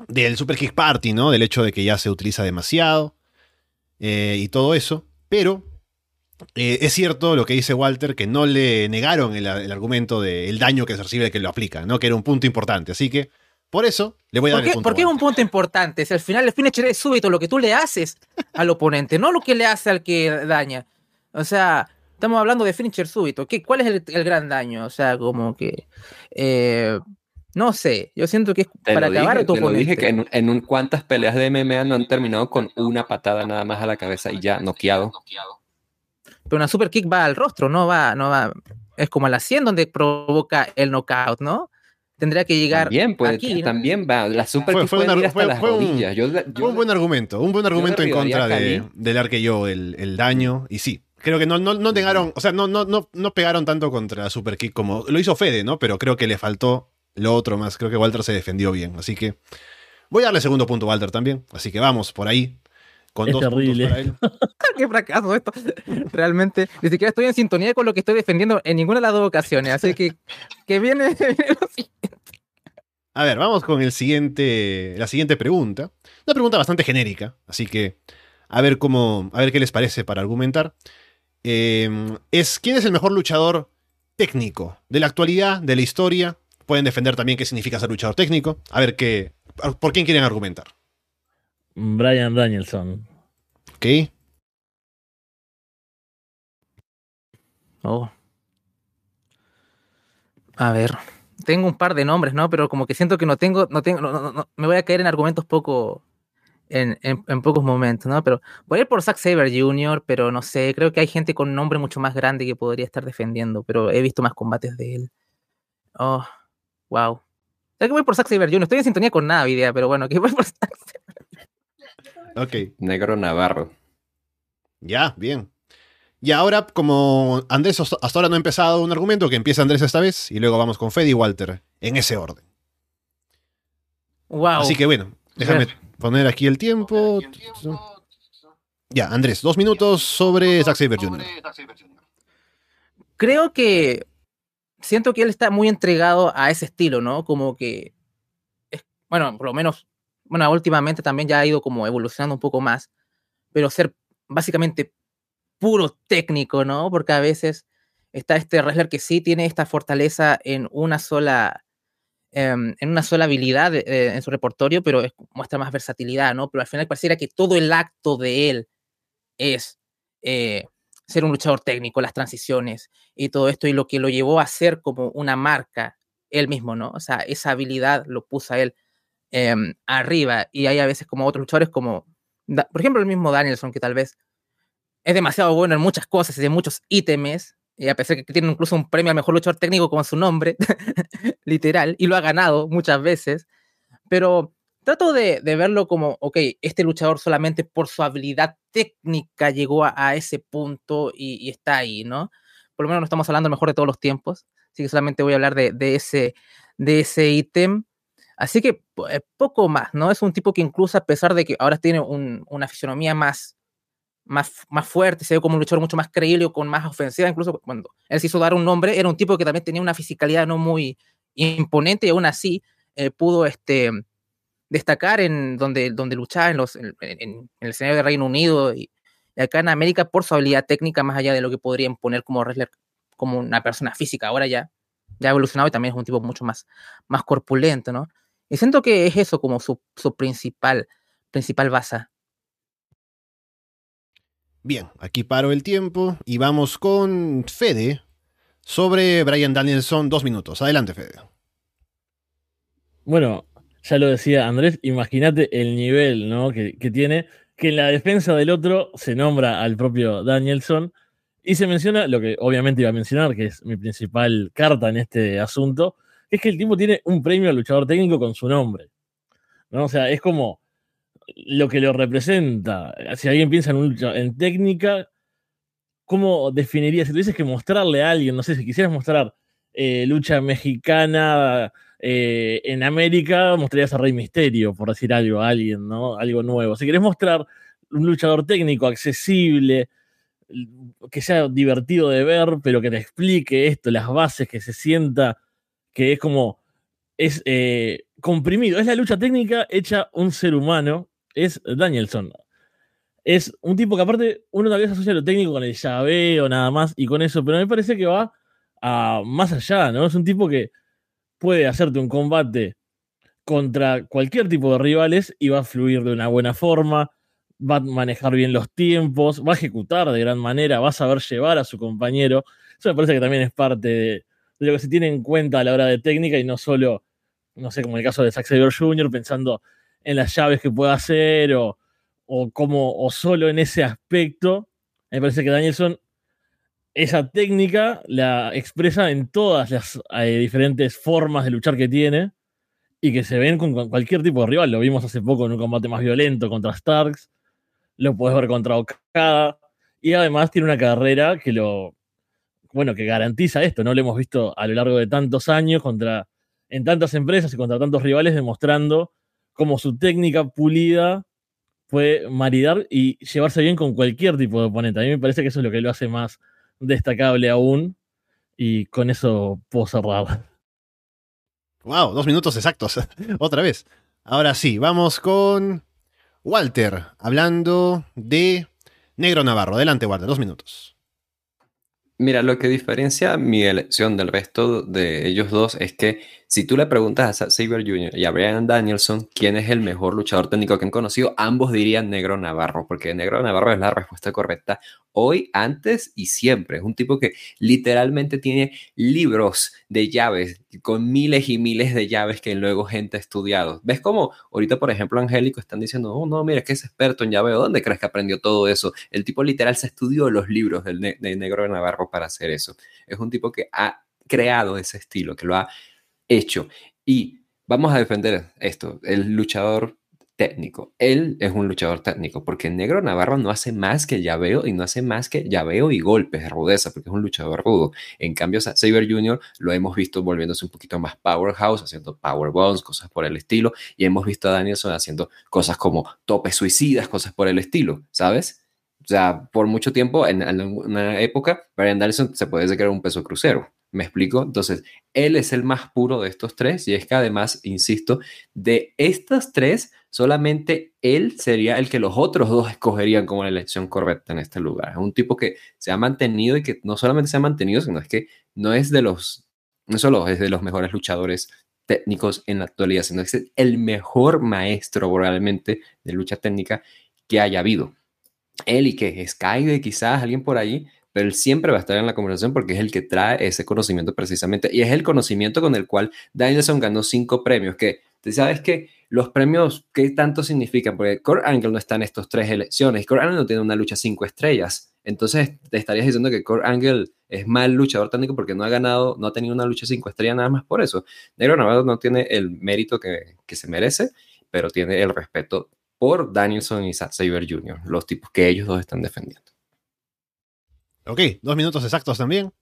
del Super Kick Party, ¿no? Del hecho de que ya se utiliza demasiado eh, y todo eso. Pero eh, es cierto lo que dice Walter, que no le negaron el, argumento del daño que se recibe de que lo aplica, ¿no? Que era un punto importante. Así que, por eso, le voy a dar el punto. ¿Por qué es un punto importante? Si al final el finisher es súbito lo que tú le haces al oponente, no lo que le hace al que daña. O sea, Estamos hablando de finisher súbito. ¿Qué, ¿Cuál es el, gran daño? O sea, como que. Eh, no sé, yo siento que es para acabar dije, Te lo dije que en, un, cuántas peleas de MMA no han terminado con una patada nada más a la cabeza y ya noqueado. Pero una super kick va al rostro, no va, no va. Es como a la 100 donde provoca el knockout, ¿no? Tendría que llegar también puede, aquí. También va. La super kick fue, ir hasta las rodillas. Un, un buen argumento, un buen argumento en contra de, del arqueo, el, el daño. Y sí, Creo que no, no, no negaron, o sea, no, no, no, no pegaron tanto contra Super Kick como lo hizo Fede, ¿no? Pero creo que le faltó lo otro más. Creo que Walter se defendió bien. Así que voy a darle segundo punto a Walter también. Así que vamos por ahí con Es dos terrible. puntos para él. Qué fracaso esto. Realmente, ni siquiera estoy en sintonía con lo que estoy defendiendo en ninguna de las dos ocasiones. Así que, que viene. A ver, vamos con el siguiente, la siguiente pregunta. Una pregunta bastante genérica, así que a ver cómo, a ver qué les parece para argumentar. Eh, es quién es el mejor luchador técnico de la actualidad, de la historia. Pueden defender también qué significa ser luchador técnico. A ver qué, por quién quieren argumentar. Brian Danielson. ¿Ok? Oh. A ver, tengo un par de nombres, ¿no? Pero como que siento que no tengo, no tengo, no, no, no, me voy a caer en argumentos poco, en, en, en, pocos momentos, ¿no? Pero voy a ir por Zack Saber Jr., pero no sé, creo que hay gente con un nombre mucho más grande que podría estar defendiendo, pero he visto más combates de él. Oh, wow. Creo que voy por Zack Saber Jr., estoy en sintonía con nada, idea, pero bueno, que voy por Zack Saber Ok. Negro Navarro. Ya, bien. Y ahora, como Andrés hasta ahora no ha empezado un argumento, que empieza Andrés esta vez, y luego vamos con Fede y Walter, en ese orden. Wow. Así que bueno, déjame poner aquí el tiempo. Ya, Andrés, dos minutos sobre Zack Saber Jr. Creo que siento que él está muy entregado a ese estilo, ¿no? Como que, es, bueno, por lo menos, bueno, últimamente también ya ha ido como evolucionando un poco más, pero ser básicamente puro técnico, ¿no? Porque a veces está este wrestler que sí tiene esta fortaleza en una sola, eh, en una sola habilidad eh, en su repertorio, pero es, muestra más versatilidad, ¿no? Pero al final pareciera que todo el acto de él es eh, ser un luchador técnico, las transiciones y todo esto, y lo que lo llevó a ser como una marca él mismo, ¿no? O sea, esa habilidad lo puso a él em, arriba, y hay a veces como otros luchadores como, por ejemplo, el mismo Danielson, que tal vez es demasiado bueno en muchas cosas y de muchos ítems, y a pesar de que tiene incluso un premio al mejor luchador técnico con su nombre, literal, y lo ha ganado muchas veces, pero trato de, de, verlo como, ok, este luchador solamente por su habilidad técnica llegó a, a ese punto y, está ahí, ¿no? Por lo menos no estamos hablando mejor de todos los tiempos, así que solamente voy a hablar de, de ese de ese ítem. Así que eh, poco más, ¿no? Es un tipo que incluso a pesar de que ahora tiene un, una fisionomía más, más, más fuerte, se ve como un luchador mucho más creíble con más ofensiva, incluso cuando él se hizo dar un nombre, era un tipo que también tenía una fisicalidad no muy imponente y aún así eh, pudo este, destacar en donde, donde luchaba en, los, en, el escenario de Reino Unido y, y, acá en América por su habilidad técnica más allá de lo que podría imponer como wrestler, como una persona física. Ahora ya, ya ha evolucionado y también es un tipo mucho más, más corpulento, ¿no? Y siento que es eso como su, su principal, principal base. Bien, aquí paro el tiempo y vamos con Fede sobre Brian Danielson. Dos minutos. Adelante, Fede. Bueno, ya lo decía Andrés, imagínate el nivel ¿no? que, tiene, que en la defensa del otro se nombra al propio Danielson y se menciona lo que obviamente iba a mencionar, que es mi principal carta en este asunto, es que el tipo tiene un premio al luchador técnico con su nombre. ¿no? O sea, es como lo que lo representa. Si alguien piensa en, un, en técnica, ¿cómo definirías? Si tuvieses que mostrarle a alguien, no sé, si quisieras mostrar eh, lucha mexicana eh, en América, mostrarías a Rey Misterio, por decir algo, a alguien, ¿no? Algo nuevo. Si querés mostrar un luchador técnico accesible, que sea divertido de ver, pero que te explique esto, las bases, que se sienta que es como, es eh, comprimido, es la lucha técnica hecha un ser humano, es Danielson. Es un tipo que aparte uno tal vez asocia lo técnico con el llaveo nada más y con eso, pero me parece que va más allá, ¿no? Es un tipo que puede hacerte un combate contra cualquier tipo de rivales y va a fluir de una buena forma, va a manejar bien los tiempos, va a ejecutar de gran manera, va a saber llevar a su compañero. Eso me parece que también es parte de, lo que se tiene en cuenta a la hora de técnica y no solo, no sé, como el caso de Zack Saber Jr., pensando en las llaves que pueda hacer o, o, como, o solo en ese aspecto. Me parece que Danielson esa técnica la expresa en todas las eh, diferentes formas de luchar que tiene y que se ven con, cualquier tipo de rival. Lo vimos hace poco en un combate más violento contra Starks, lo puedes ver contra Okada y además tiene una carrera que lo, bueno, que garantiza esto, ¿no? Lo hemos visto a lo largo de tantos años contra, en tantas empresas y contra tantos rivales demostrando cómo su técnica pulida puede maridar y llevarse bien con cualquier tipo de oponente. A mí me parece que eso es lo que lo hace más destacable aún. Y con eso puedo cerrar. Wow, dos minutos exactos. Otra vez. Ahora sí, vamos con Walter, hablando de Negro Navarro. Adelante, Walter, dos minutos. Mira, lo que diferencia mi elección del resto de ellos dos es que si tú le preguntas a Saber Jr. y a Brian Danielson quién es el mejor luchador técnico que han conocido, ambos dirían Negro Navarro, porque Negro Navarro es la respuesta correcta hoy, antes y siempre. Es un tipo que literalmente tiene libros de llaves, con miles y miles de llaves que luego gente ha estudiado. ¿Ves cómo ahorita, por ejemplo, Angélico están diciendo, oh, no, mira, es que es experto en llaveo. ¿Dónde crees que aprendió todo eso? El tipo literal se estudió los libros de Negro Navarro para hacer eso. Es un tipo que ha creado ese estilo, que lo ha hecho. Y vamos a defender esto, el luchador técnico. Él es un luchador técnico, porque Negro Navarro no hace más que llaveo y no hace más que llaveo y golpes de rudeza, porque es un luchador rudo. En cambio, Saber Jr. lo hemos visto volviéndose un poquito más powerhouse, haciendo power bombs, cosas por el estilo, y hemos visto a Danielson haciendo cosas como topes suicidas, cosas por el estilo, ¿sabes? O sea, por mucho tiempo, en, una época, Brian Danielson se puede decir que un peso crucero. ¿Me explico? Entonces, él es el más puro de estos tres y es que además, insisto, de estas tres, solamente él sería el que los otros dos escogerían como la elección correcta en este lugar. Es un tipo que se ha mantenido y que no solamente se ha mantenido, sino es que no es de los, no solo es de los mejores luchadores técnicos en la actualidad, sino que es el mejor maestro probablemente de lucha técnica que haya habido. Él y que Sky, quizás alguien por ahí, él siempre va a estar en la conversación porque es el que trae ese conocimiento precisamente. Y es el conocimiento con el cual Danielson ganó cinco premios, que sabes que los premios, ¿qué tanto significan? Porque Kurt Angle no está en estas tres elecciones. Kurt Angle no tiene una lucha cinco estrellas. Entonces, te estarías diciendo que Kurt Angle es mal luchador técnico porque no ha ganado, no ha tenido una lucha cinco estrellas nada más por eso. Negro Navarro no tiene el mérito que, que se merece, pero tiene el respeto por Danielson y Saber Jr., los tipos que ellos dos están defendiendo. Ok, dos minutos exactos también.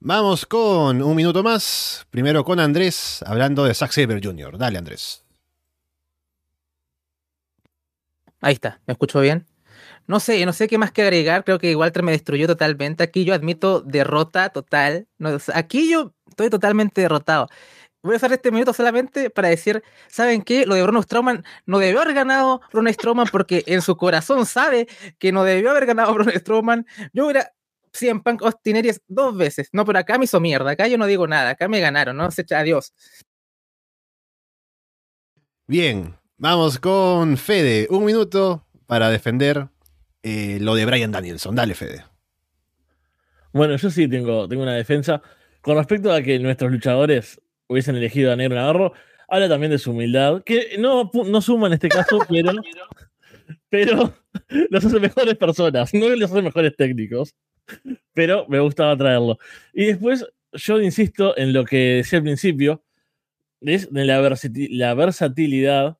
Vamos con un minuto más. Primero con Andrés, hablando de Zack Saber Jr. Dale, Andrés. Ahí está, ¿me escucho bien? No sé, no sé qué más que agregar. Creo que Walter me destruyó totalmente. Aquí yo admito derrota total. aquí yo estoy totalmente derrotado. Voy a usar este minuto solamente para decir, ¿saben qué? Lo de Bruno Strowman no debió haber ganado Bruno Strowman porque en su corazón sabe que no debió haber ganado Bruno Strowman. Yo hubiera en Punk Austin dos veces. No, pero acá me hizo mierda. Acá yo no digo nada. Acá me ganaron, ¿no? Se echa adiós. Bien, vamos con Fede. Un minuto para defender eh, lo de Brian Danielson. Dale, Fede. Bueno, yo sí tengo, tengo una defensa. Con respecto a que nuestros luchadores hubiesen elegido a Negro Navarro, habla también de su humildad, que no, no suma en este caso, pero, pero los hace mejores personas, no los hace mejores técnicos pero me gustaba traerlo. Y después, yo insisto en lo que decía al principio, es de la, versatilidad,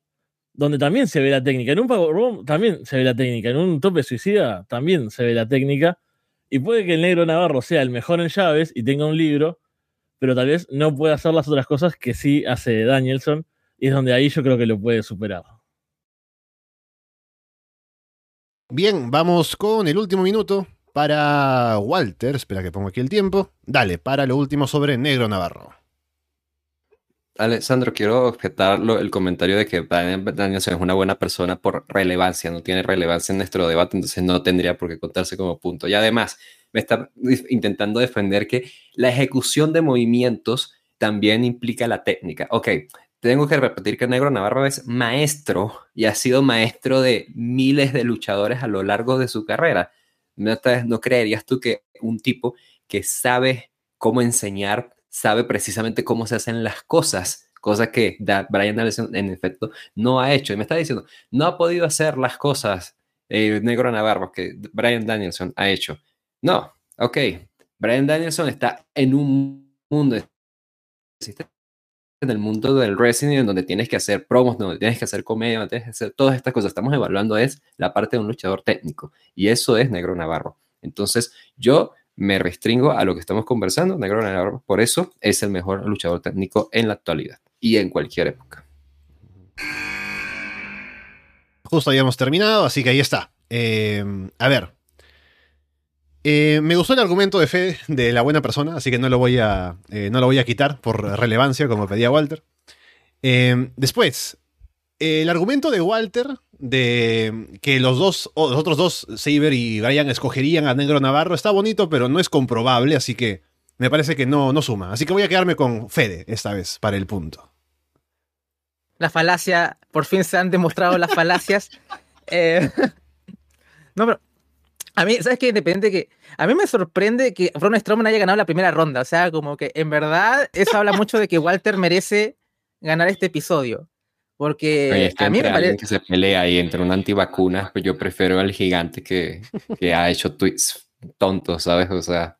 donde también se ve la técnica. En un Power también se ve la técnica. En un tope suicida también se ve la técnica. Y puede que el negro Navarro sea el mejor en llaves y tenga un libro, pero tal vez no pueda hacer las otras cosas que sí hace Danielson. Y es donde ahí yo creo que lo puede superar. Bien, vamos con el último minuto para Walter, espera que pongo aquí el tiempo. Dale, para lo último sobre Negro Navarro. Alessandro, quiero objetar el comentario de que Danielson es una buena persona por relevancia, no tiene relevancia en nuestro debate, entonces no tendría por qué contarse como punto. Y además, me está intentando defender que la ejecución de movimientos también implica la técnica. Ok, tengo que repetir que Negro Navarro es maestro y ha sido maestro de miles de luchadores a lo largo de su carrera. ¿No creerías tú que un tipo que sabe cómo enseñar, sabe precisamente cómo se hacen las cosas, cosa que Brian Danielson en efecto no ha hecho? Y me está diciendo, no ha podido hacer las cosas eh, Negro Navarro que Brian Danielson ha hecho. No, ok. Brian Danielson está en un mundo en el mundo del wrestling en donde tienes que hacer promos, donde tienes que hacer comedia, donde tienes que hacer todas estas cosas. Estamos evaluando es la parte de un luchador técnico y eso es Negro Navarro. Entonces yo me restringo a lo que estamos conversando. Negro Navarro por eso es el mejor luchador técnico en la actualidad y en cualquier época. justo habíamos terminado, así que ahí está. Eh, a ver. Eh, me gustó el argumento de fe de la buena persona, así que no lo voy a, eh, no lo voy a quitar por relevancia, como pedía Walter. Eh, después, el argumento de Walter de que los dos, o los otros dos, Saber y Brian, escogerían a Negro Navarro, está bonito, pero no es comprobable, así que me parece que no, no suma. Así que voy a quedarme con Fede esta vez para el punto. La falacia, por fin se han demostrado las falacias. No, pero a mí, ¿sabes qué? Independiente que. A mí me sorprende que Braun Strowman haya ganado la primera ronda. O sea, como que en verdad eso habla mucho de que Walter merece ganar este episodio. Porque Oye, es que a mí me parece. que se pelea ahí entre un antivacunas, pues yo prefiero al gigante que, que ha hecho tweets tontos, ¿sabes? O sea,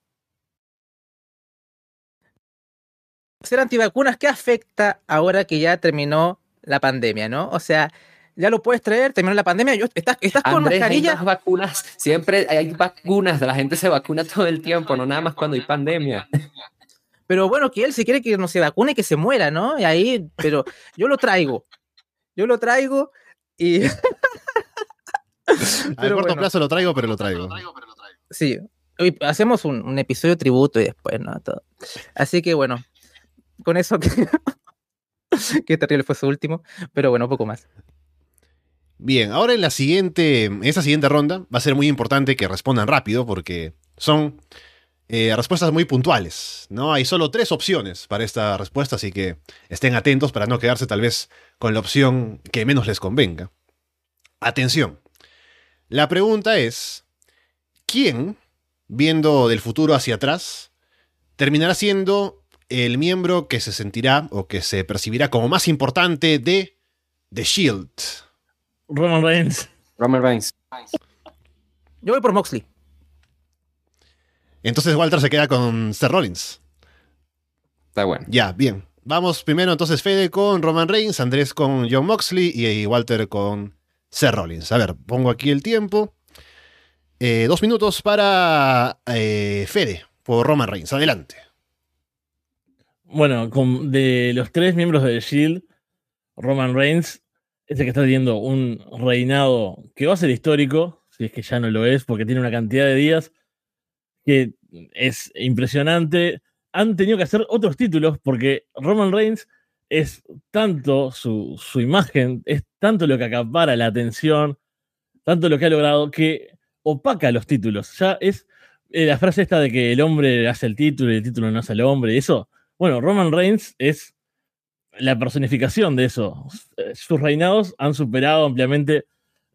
ser antivacunas, ¿qué afecta ahora que ya terminó la pandemia, no? O sea, ya lo puedes traer, terminó la pandemia, yo, estás, estás con Andrés, hay mascarilla. más vacunas, siempre hay vacunas, la gente se vacuna todo el tiempo, no nada más cuando hay pandemia. Pero bueno, que él si quiere que no se vacune, que se muera, ¿no? Y ahí, pero yo lo traigo. Yo lo traigo y. A Pero corto bueno. plazo lo traigo, pero lo traigo. Sí. Hoy hacemos un, un episodio tributo y después, ¿no? Todo. Así que bueno, con eso que. Qué terrible fue su último, pero bueno, poco más. Bien, ahora en la siguiente, en esta siguiente ronda va a ser muy importante que respondan rápido porque son eh, respuestas muy puntuales, ¿no? Hay solo tres opciones para esta respuesta, así que estén atentos para no quedarse tal vez con la opción que menos les convenga. Atención. La pregunta es, ¿quién, viendo del futuro hacia atrás, terminará siendo el miembro que se sentirá o que se percibirá como más importante de The Shield? Roman Reigns. Roman Reigns. Yo voy por Moxley. Entonces Walter se queda con Seth Rollins. Está bueno. Ya, bien. Vamos primero entonces Fede con Roman Reigns, Andrés con John Moxley y Walter con Seth Rollins. A ver, pongo aquí el tiempo. Eh, dos minutos para eh, Fede por Roman Reigns. Adelante. Bueno, con- de los tres miembros de The Shield, Roman Reigns es el que está teniendo un reinado que va a ser histórico, si es que ya no lo es, porque tiene una cantidad de días que es impresionante. Han tenido que hacer otros títulos porque Roman Reigns es tanto su, su imagen, es tanto lo que acapara la atención, tanto lo que ha logrado que opaca los títulos. Ya es eh, la frase esta de que el hombre hace el título y el título no hace el hombre, y eso bueno, Roman Reigns es la personificación de eso. Sus reinados han superado ampliamente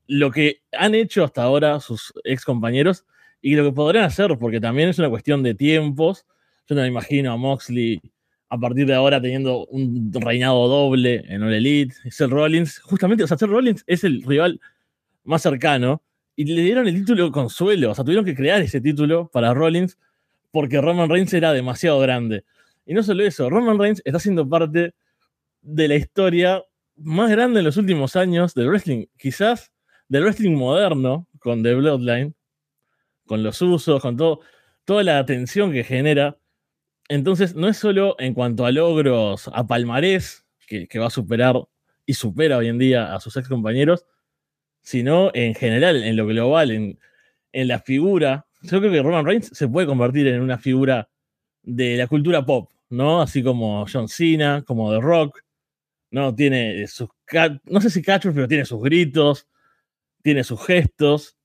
lo que han hecho hasta ahora sus ex compañeros y lo que podrán hacer, porque también es una cuestión de tiempos. Yo no me imagino a Moxley a partir de ahora teniendo un reinado doble en All Elite. Seth Rollins, justamente, o sea, Seth Rollins es el rival más cercano y le dieron el título consuelo. O sea, tuvieron que crear ese título para Rollins porque Roman Reigns era demasiado grande. Y no solo eso, Roman Reigns está siendo parte de la historia más grande en los últimos años del wrestling. Quizás del wrestling moderno, con The Bloodline, con los usos, con todo, toda la atención que genera. Entonces, no es solo en cuanto a logros, a palmarés, que, va a superar y supera hoy en día a sus ex compañeros, sino en general, en lo global, en, en la figura. Yo creo que Roman Reigns se puede convertir en una figura de la cultura pop, ¿no? Así como John Cena, como The Rock, ¿no? Tiene sus, ca- no sé si cachos, pero tiene sus gritos, tiene sus gestos.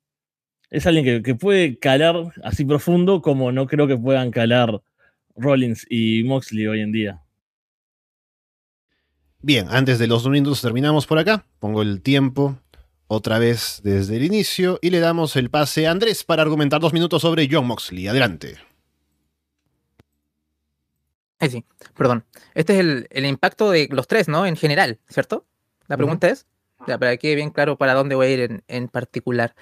Es alguien que, que puede calar así profundo como no creo que puedan calar Rollins y Moxley hoy en día. Bien, antes de los minutos terminamos por acá. Pongo el tiempo otra vez desde el inicio y le damos el pase a Andrés para argumentar dos minutos sobre John Moxley. Adelante. Sí, perdón. Este es el, el impacto de los tres, ¿no? En general, ¿cierto? La pregunta es, ya, para que quede bien claro para dónde voy a ir en, en particular.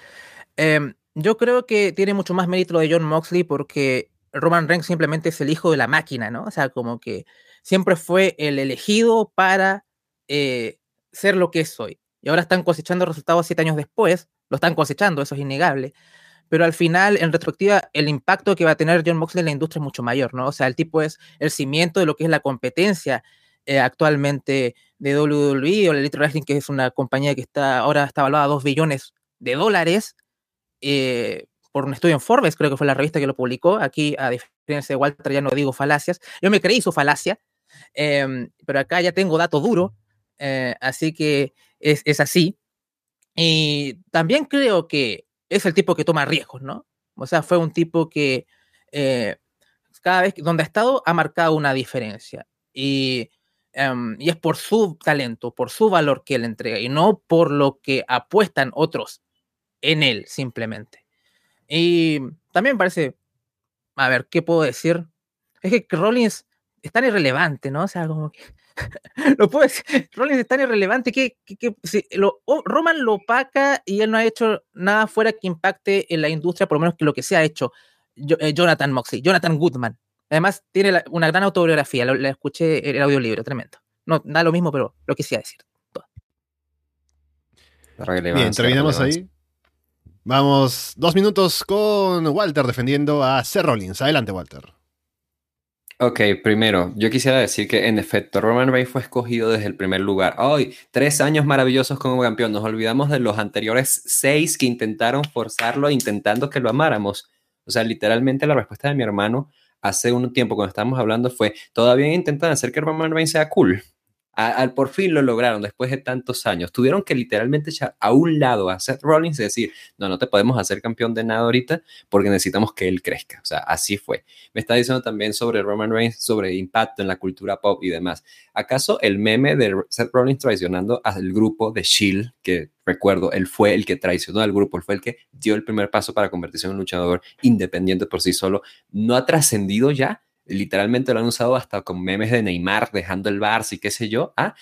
Em, yo creo que tiene mucho más mérito lo de John Moxley porque Roman Reigns simplemente es el hijo de la máquina, ¿no? O sea, como que siempre fue el elegido para eh, ser lo que es hoy. Y ahora están cosechando resultados siete años después, lo están cosechando, eso es innegable. Pero al final, en retrospectiva, el impacto que va a tener John Moxley en la industria es mucho mayor, ¿no? O sea, el tipo es el cimiento de lo que es la competencia eh, actualmente de WWE o la Elite Wrestling, que es una compañía que está ahora está evaluada a 2 billones de dólares eh, por un estudio en Forbes, creo que fue la revista que lo publicó. Aquí, a diferencia de Walter, ya no digo falacias. Yo me creí su falacia, em, pero acá ya tengo dato duro, eh, así que es, es así. Y también creo que es el tipo que toma riesgos, ¿no? O sea, fue un tipo que eh, cada vez donde ha estado ha marcado una diferencia. Y, em, y es por su talento, por su valor que él entrega y no por lo que apuestan otros en él, simplemente. Y también parece, a ver, ¿qué puedo decir? Es que Rollins es tan irrelevante, ¿no? O sea, como que... lo puedo decir, Rollins es tan irrelevante que, que- que si lo, o- Roman lo opaca y él no ha hecho nada fuera que impacte en la industria, por lo menos que lo que se ha hecho Yo- eh, Jonathan Moxley, Jonathan Goodman. Además, tiene la- una gran autobiografía, la escuché en el audiolibro, tremendo. No, da lo mismo, pero lo quisiera decir. Bien, terminamos ahí. Vamos, dos minutos con Walter defendiendo a Seth Rollins. Adelante, Walter. Ok, primero, yo quisiera decir que en efecto Roman Reigns fue escogido desde el primer lugar. Hoy, tres años maravillosos como campeón. Nos olvidamos de los anteriores seis que intentaron forzarlo, intentando que lo amáramos. O sea, literalmente la respuesta de mi hermano hace un tiempo cuando estábamos hablando fue, todavía intentan hacer que Roman Reigns sea cool. Al por fin lo lograron después de tantos años. Tuvieron que literalmente echar a un lado a Seth Rollins y decir, no, no te podemos hacer campeón de nada ahorita porque necesitamos que él crezca. O sea, así fue. Me está diciendo también sobre Roman Reigns, sobre impacto en la cultura pop y demás. ¿Acaso el meme de Seth Rollins traicionando al grupo de Shield, que recuerdo, él fue el que traicionó al grupo, él fue el que dio el primer paso para convertirse en un luchador independiente por sí solo, no ha trascendido ya? Literalmente lo han usado hasta con memes de Neymar dejando el Barça y qué sé yo. Ah,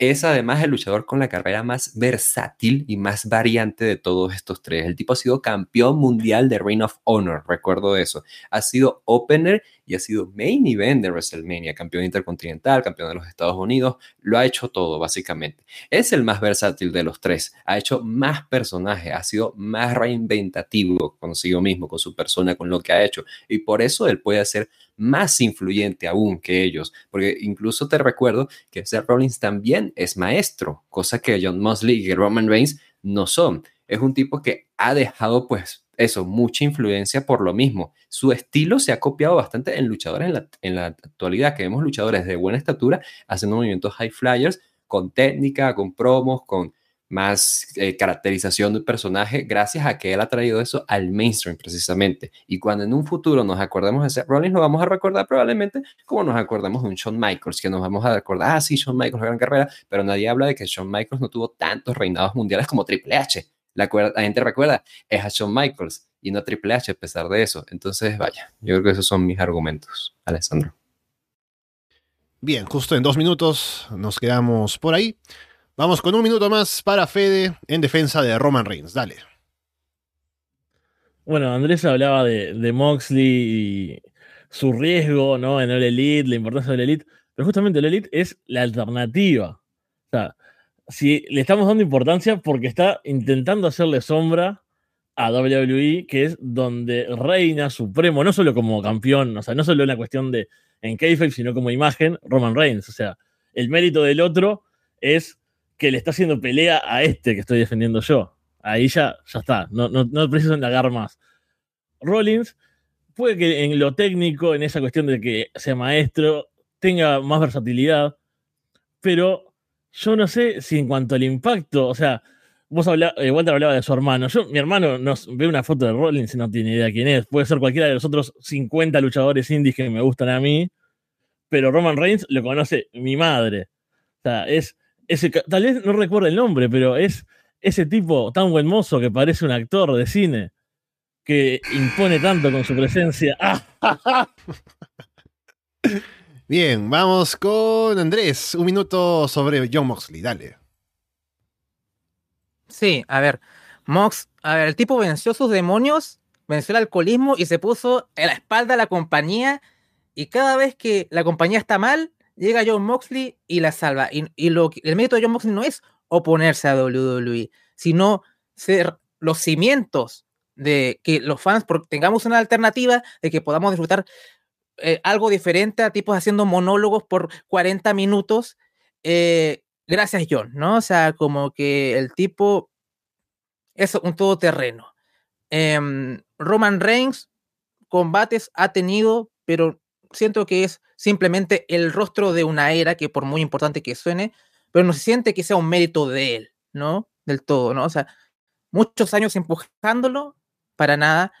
es además el luchador con la carrera más versátil y más variante de todos estos tres. El tipo ha sido campeón mundial de Reign of Honor, recuerdo eso. Ha sido opener y ha sido main event de WrestleMania, campeón intercontinental, campeón de los Estados Unidos, lo ha hecho todo básicamente. Es el más versátil de los tres, ha hecho más personajes, ha sido más reinventativo consigo mismo, con su persona, con lo que ha hecho y por eso él puede ser más influyente aún que ellos, porque incluso te recuerdo que Seth Rollins también es maestro, cosa que John Mosley y Roman Reigns no son. Es un tipo que ha dejado pues eso, mucha influencia por lo mismo. Su estilo se ha copiado bastante en luchadores en la, en la actualidad, que vemos luchadores de buena estatura haciendo movimientos high flyers con técnica, con promos, con más eh, caracterización del personaje, gracias a que él ha traído eso al mainstream precisamente. Y cuando en un futuro nos acordemos de Seth Rollins, nos vamos a recordar probablemente como nos acordamos de un Shawn Michaels, que nos vamos a recordar, ah, sí, Shawn Michaels, gran carrera, pero nadie habla de que Shawn Michaels no tuvo tantos reinados mundiales como Triple H. La, gente recuerda, es a Shawn Michaels y no a Triple H a pesar de eso. Entonces, vaya, yo creo que esos son mis argumentos, Alessandro. Bien, justo en dos minutos nos quedamos por ahí. Vamos con un minuto más para Fede en defensa de Roman Reigns. Dale. Bueno, Andrés hablaba de, de Moxley y su riesgo, ¿no? En el Elite, la importancia del Elite. Pero justamente el Elite es la alternativa. O sea, si le estamos dando importancia porque está intentando hacerle sombra a WWE, que es donde reina supremo, no solo como campeón, o sea, no solo una cuestión de en kayfabe, sino como imagen, Roman Reigns. O sea, el mérito del otro es que le está haciendo pelea a este que estoy defendiendo yo. Ahí ya, ya está, no, no, no preciso indagar más. Rollins puede que en lo técnico, en esa cuestión de que sea maestro, tenga más versatilidad, pero yo no sé si en cuanto al impacto, o sea, vos habla, eh, Walter hablaba de su hermano, yo, mi hermano ve una foto de Rollins y no tiene idea quién es, puede ser cualquiera de los otros 50 luchadores indies que me gustan a mí, pero Roman Reigns lo conoce mi madre. O sea, es ese, tal vez no recuerdo el nombre, pero es ese tipo tan buen mozo que parece un actor de cine que impone tanto con su presencia. Bien, vamos con Andrés. Un minuto sobre John Moxley. Dale. Sí, a ver, Mox, a ver, el tipo venció sus demonios, venció el alcoholismo y se puso en la espalda a la compañía. Y cada vez que la compañía está mal, llega John Moxley y la salva. Y, y lo, el mérito de John Moxley no es oponerse a WWE, sino ser los cimientos de que los fans tengamos una alternativa, de que podamos disfrutar eh, algo diferente a tipos haciendo monólogos por 40 minutos. eh, gracias John, ¿no? O sea, como que el tipo es un todoterreno. Em, Roman Reigns, combates ha tenido, pero siento que es simplemente el rostro de una era que por muy importante que suene, pero no se siente que sea un mérito de él, ¿no? Del todo, ¿no? O sea, muchos años empujándolo para nada.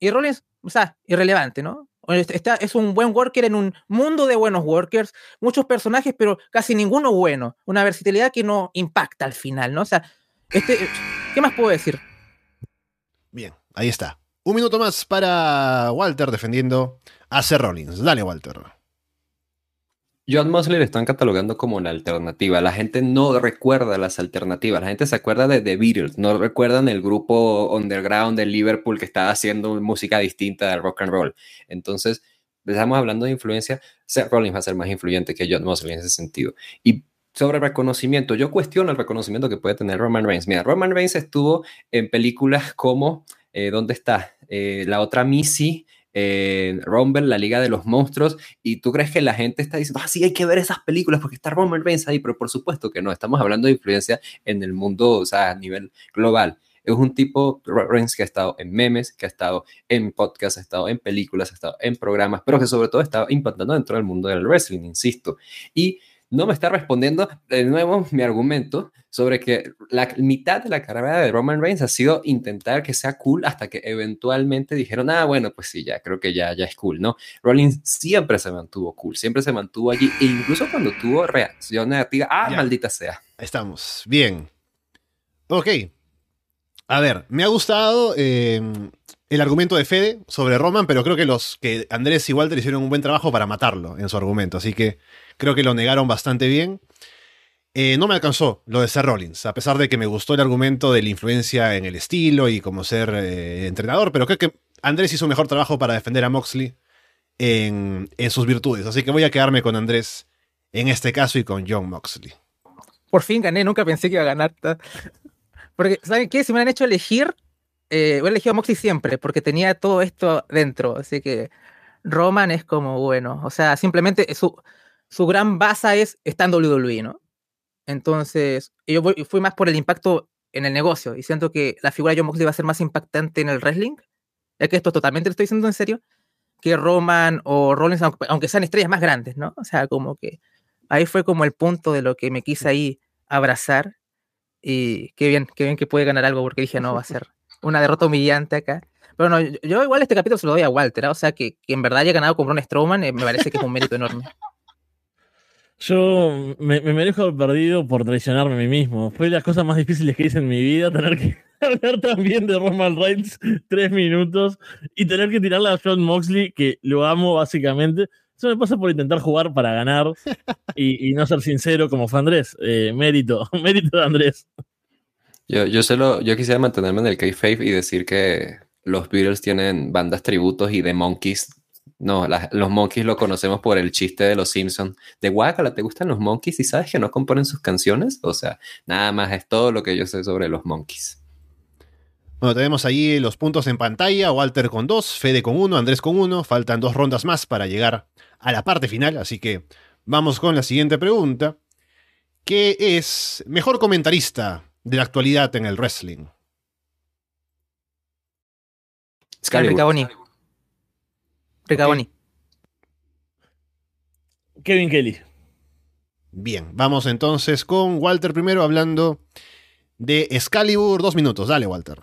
Y Rollins, o sea, irrelevante, ¿no? Está, es un buen worker en un mundo de buenos workers, muchos personajes, pero casi ninguno bueno. Una versatilidad que no impacta al final, ¿no? O sea, este, ¿qué más puedo decir? Bien, ahí está. Un minuto más para Walter defendiendo a Seth Rollins. Dale, Walter. John Mosley le están catalogando como una alternativa. La gente no recuerda las alternativas. La gente se acuerda de The Beatles. No recuerdan el grupo underground de Liverpool que estaba haciendo música distinta del rock and roll. Entonces, estamos hablando de influencia. Seth Rollins va a ser más influyente que John Mosley en ese sentido. Y sobre reconocimiento, yo cuestiono el reconocimiento que puede tener Roman Reigns. Mira, Roman Reigns estuvo en películas como, eh, ¿dónde está? Eh, la otra Missy eh, Rumble, la Liga de los Monstruos, y tú crees que la gente está diciendo, ah, sí, hay que ver esas películas porque está Roman Reigns ahí, pero por supuesto que no, estamos hablando de influencia en el mundo, o sea, a nivel global. Es un tipo, Reigns, que ha estado en memes, que ha estado en podcasts, ha estado en películas, ha estado en programas, pero que sobre todo está impactando dentro del mundo del wrestling, insisto. Y no me está respondiendo de nuevo mi argumento sobre que la mitad de la carrera de Roman Reigns ha sido intentar que sea cool hasta que eventualmente dijeron, ah, bueno, pues sí, ya creo que ya, ya es cool, ¿no? Rollins siempre se mantuvo cool, siempre se mantuvo allí, e incluso cuando tuvo reacción negativa, ah, maldita sea. Estamos, bien. Ok. A ver, me ha gustado eh, el argumento de Fede sobre Roman, pero creo que los que Andrés y Walter hicieron un buen trabajo para matarlo en su argumento, así que creo que lo negaron bastante bien. Eh, no me alcanzó lo de ser Rollins, a pesar de que me gustó el argumento de la influencia en el estilo y como ser eh, entrenador, pero creo que Andrés hizo un mejor trabajo para defender a Moxley en, sus virtudes. Así que voy a quedarme con Andrés en este caso y con John Moxley. Por fin gané, nunca pensé que iba a ganar. Porque, ¿saben qué? Si me han hecho elegir, eh, he elegido a Moxley siempre, porque tenía todo esto dentro. Así que Roman es como, bueno, o sea, simplemente su, su gran base es estando en WWE, ¿no? Entonces, yo fui más por el impacto en el negocio y siento que la figura de John Moxley va a ser más impactante en el wrestling, ya que esto totalmente lo estoy diciendo en serio, que Roman o Rollins, aunque sean estrellas más grandes, ¿no? O sea, como que ahí fue como el punto de lo que me quise ahí abrazar y qué bien, qué bien que puede ganar algo porque dije, no, va a ser una derrota humillante acá. Pero no, yo, igual este capítulo se lo doy a Walter, ¿ah? o sea, que, en verdad haya ganado con Ron Strowman eh, me parece que es un mérito enorme. Yo me, me merezco haber perdido por traicionarme a mí mismo. Fue de las cosas más difíciles que hice en mi vida, tener que hablar también de Roman Reigns tres minutos y tener que tirarle a John Moxley, que lo amo básicamente. Eso me pasa por intentar jugar para ganar y, no ser sincero como fue Andrés. Eh, mérito, mérito de Andrés. Yo, yo, solo, yo quisiera mantenerme en el kayfabe y decir que los Beatles tienen bandas tributos y The Monkeys no, los Monkeys lo conocemos por el chiste de los Simpsons. De Guacala, ¿te gustan los Monkeys y sabes que no componen sus canciones? O sea, nada más es todo lo que yo sé sobre los Monkeys. Bueno, tenemos ahí los puntos en pantalla. Walter con dos, Fede con uno, Andrés con uno. Faltan dos rondas más para llegar a la parte final, así que vamos con la siguiente pregunta. ¿Qué es mejor comentarista de la actualidad en el wrestling? Kevin Kelly. Bien, vamos entonces con Walter primero hablando de Excalibur. Dos minutos, dale Walter.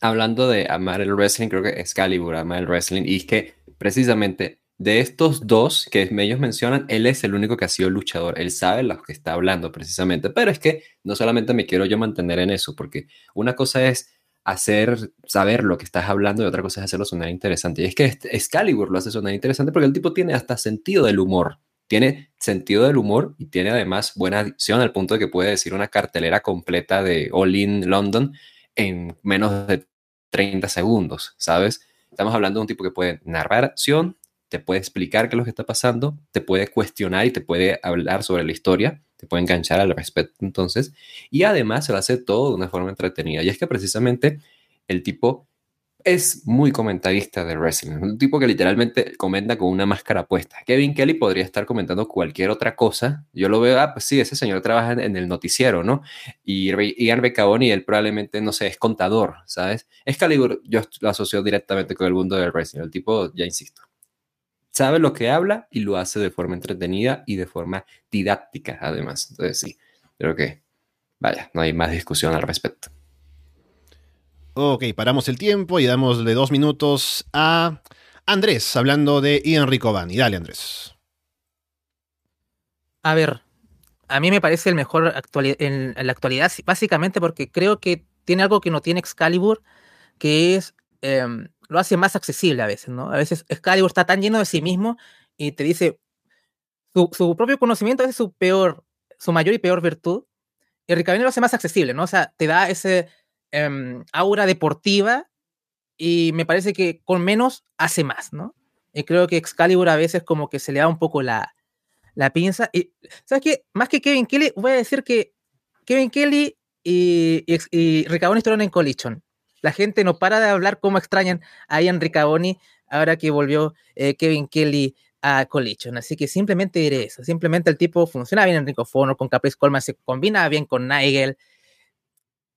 Hablando de amar el wrestling, creo que Excalibur ama el wrestling y es que precisamente de estos dos que ellos mencionan, él es el único que ha sido luchador. Él sabe lo que está hablando precisamente. Pero es que no solamente me quiero yo mantener en eso, porque una cosa es hacer saber lo que estás hablando y otra cosa es hacerlo sonar interesante. Y es que Excalibur lo hace sonar interesante porque el tipo tiene hasta sentido del humor. Tiene sentido del humor y tiene además buena dicción al punto de que puede decir una cartelera completa de All In London en menos de 30 segundos, ¿sabes? Estamos hablando de un tipo que puede narrar acción, te puede explicar qué es lo que está pasando, te puede cuestionar y te puede hablar sobre la historia te puede enganchar al respecto entonces, y además se lo hace todo de una forma entretenida. Y es que precisamente el tipo es muy comentarista de wrestling. Un tipo que literalmente comenta con una máscara puesta. Kevin Kelly podría estar comentando cualquier otra cosa. Yo lo veo, ah, pues sí, ese señor trabaja en el noticiero, ¿no? Y Ian Beccaboni, él probablemente, no sé, es contador, ¿sabes? Excalibur, yo lo asocio directamente con el mundo del wrestling. El tipo, ya insisto, sabe lo que habla y lo hace de forma entretenida y de forma didáctica, además. Entonces, sí, creo que, vaya, no hay más discusión al respecto. Ok, paramos el tiempo y damos de dos minutos a Andrés, hablando de Ian Ricobani. Dale, Andrés. A ver, a mí me parece el mejor en, la actualidad, básicamente porque creo que tiene algo que no tiene Excalibur, que es, em, lo hace más accesible a veces, ¿no? A veces Excalibur está tan lleno de sí mismo y te dice, su, su propio conocimiento es su peor, su mayor y peor virtud, y Ricabani lo hace más accesible, ¿no? O sea, te da ese Em, aura deportiva y me parece que con menos hace más, ¿no? Y creo que Excalibur a veces como que se le da un poco la, la pinza. Y, ¿sabes qué? Más que Kevin Kelly, voy a decir que Kevin Kelly y, y, y Ricaboni estuvieron en Collision. La gente no para de hablar cómo extrañan a Ian Ricaboni ahora que volvió eh, Kevin Kelly a Collision. Así que simplemente diré eso. Simplemente el tipo funciona bien en Rico con Caprice Coleman, se combina bien con Nigel,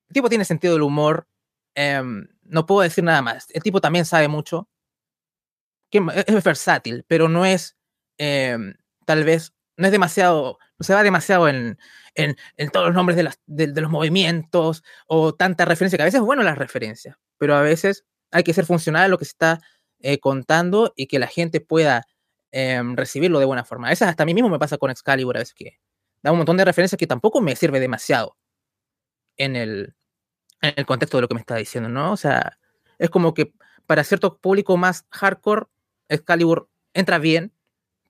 el tipo tiene sentido del humor. Em, no puedo decir nada más. El tipo también sabe mucho. Es versátil, pero no es, em, tal vez, no es demasiado, no se va demasiado en, en, todos los nombres de, los movimientos o tanta referencia, que a veces es bueno las referencias, pero a veces hay que ser funcional a lo que se está eh, contando y que la gente pueda em, recibirlo de buena forma. A veces hasta a mí mismo me pasa con Excalibur, a veces que da un montón de referencias que tampoco me sirve demasiado en el, en el contexto de lo que me está diciendo, ¿no? O sea, es como que para cierto público más hardcore, Excalibur entra bien,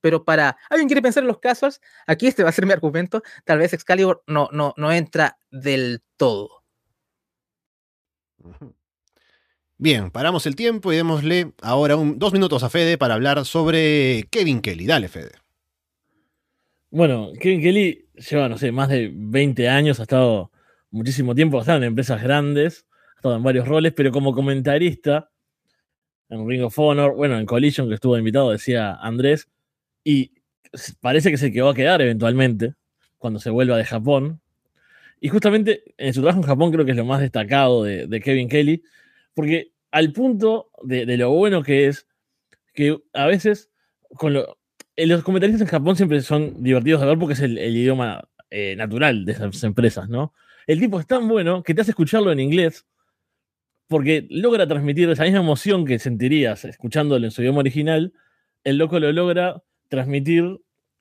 pero para alguien quiere pensar en los casos, aquí este va a ser mi argumento, tal vez Excalibur no, no, no entra del todo. Bien, paramos el tiempo y démosle ahora un, dos minutos a Fede para hablar sobre Kevin Kelly. Dale, Fede. Bueno, Kevin Kelly lleva, no sé, más de 20 años, ha estado muchísimo tiempo, ha estado en empresas grandes, ha estado en varios roles, pero como comentarista en Ring of Honor, bueno, en Collision, que estuvo invitado, decía Andrés, y parece que se quedó a quedar eventualmente cuando se vuelva de Japón. Y justamente en su trabajo en Japón creo que es lo más destacado de, Kevin Kelly, porque al punto de, lo bueno que es, que a veces con lo, los comentaristas en Japón siempre son divertidos de ver porque es el, idioma eh, natural de esas empresas, ¿no? El tipo es tan bueno que te hace escucharlo en inglés porque logra transmitir esa misma emoción que sentirías escuchándolo en su idioma original. El loco lo logra transmitir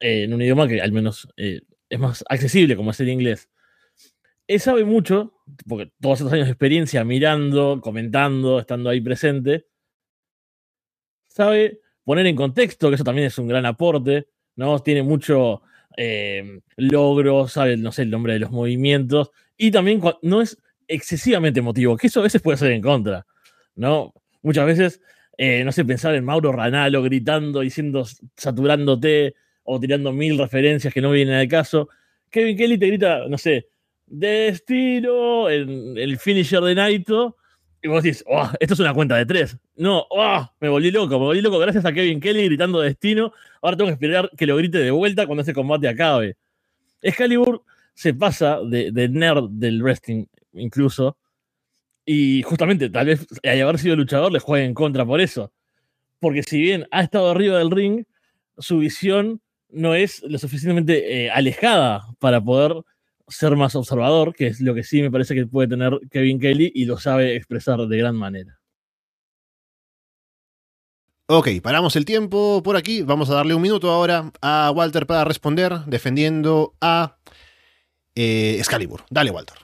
eh, en un idioma que al menos eh, es más accesible, como es el inglés. Él sabe mucho, porque todos esos años de experiencia mirando, comentando, estando ahí presente, sabe poner en contexto, que eso también es un gran aporte, ¿no? Tiene mucho eh, logro, sabe, no sé, el nombre de los movimientos, y también no es excesivamente emotivo, que eso a veces puede ser en contra, ¿no? Muchas veces, eh, no sé, pensar en Mauro Ranalo gritando, diciendo, saturándote o tirando mil referencias que no vienen al caso. Kevin Kelly te grita, no sé, destino, en el finisher de Naito, y vos decís, oh, esto es una cuenta de tres. No, oh, me volví loco, me volví loco gracias a Kevin Kelly gritando destino. Ahora tengo que esperar que lo grite de vuelta cuando ese combate acabe. Excalibur se pasa de, nerd del wrestling incluso. Y justamente, tal vez al haber sido luchador le juegue en contra por eso. Porque si bien ha estado arriba del ring, su visión no es lo suficientemente eh, alejada para poder ser más observador, que es lo que sí me parece que puede tener Kevin Kelly y lo sabe expresar de gran manera. Ok, paramos el tiempo por aquí. Vamos a darle un minuto ahora a Walter para responder defendiendo a eh, Excalibur. Dale, Walter.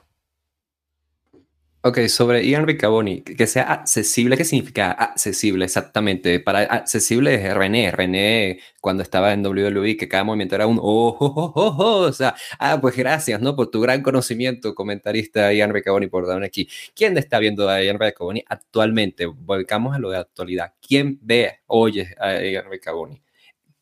Ok, sobre Ian Riccaboni, que sea accesible, ¿qué significa accesible exactamente? Para accesible es René, René cuando estaba en WWE, que cada movimiento era un oh, oh, oh, oh, o sea, ah, pues gracias, ¿no? Por tu gran conocimiento, comentarista Ian Riccaboni, por darme aquí. ¿Quién está viendo a Ian Riccaboni actualmente? Volcamos a lo de actualidad. ¿Quién ve, oye a Ian Riccaboni?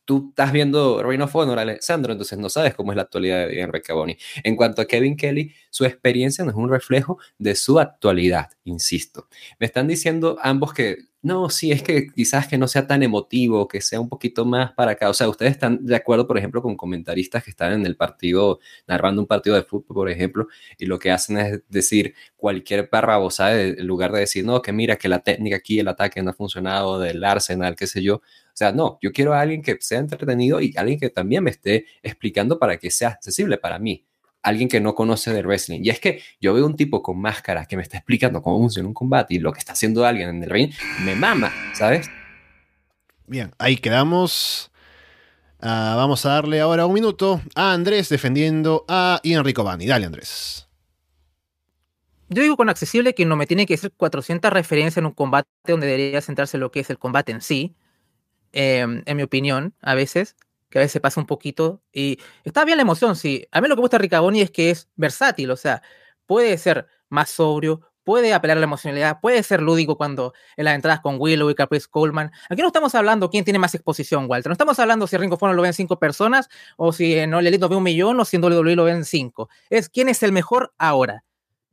Tú estás viendo Reign of Honor, Alessandro, entonces no sabes cómo es la actualidad de Ian Riccaboni. En cuanto a Kevin Kelly, su experiencia no es un reflejo de su actualidad, insisto. Me están diciendo ambos que no, sí, es que quizás que no sea tan emotivo, que sea un poquito más para acá. O sea, ustedes están de acuerdo, por ejemplo, con comentaristas que están en el partido, narrando un partido de fútbol, por ejemplo, y lo que hacen es decir cualquier barrabosada en lugar de decir, no, que mira, que la técnica aquí, el ataque no ha funcionado, del Arsenal, qué sé yo. O sea, no, yo quiero a alguien que sea entretenido y alguien que también me esté explicando para que sea accesible para mí alguien que no conoce de wrestling. Y es que yo veo un tipo con máscara que me está explicando cómo funciona un combate y lo que está haciendo alguien en el ring, me mama, ¿sabes? Bien, ahí quedamos. Ah, vamos a darle ahora un minuto a Andrés defendiendo a Ian Ricobani. Dale, Andrés. Yo digo con accesible que no me tiene que ser 400 referencias en un combate donde debería centrarse lo que es el combate en sí, em, en mi opinión, a veces que a veces pasa un poquito. Y está bien la emoción, sí. A mí lo que me gusta de Ricaboni es que es versátil, o sea, puede ser más sobrio, puede apelar a la emocionalidad, puede ser lúdico cuando en las entradas con Willow y Caprice Coleman. Aquí no estamos hablando quién tiene más exposición, Walter. No estamos hablando si Ringo Fono lo ven cinco personas o si en All Elite lo ve un millón o si en WWE lo ven cinco. Es quién es el mejor ahora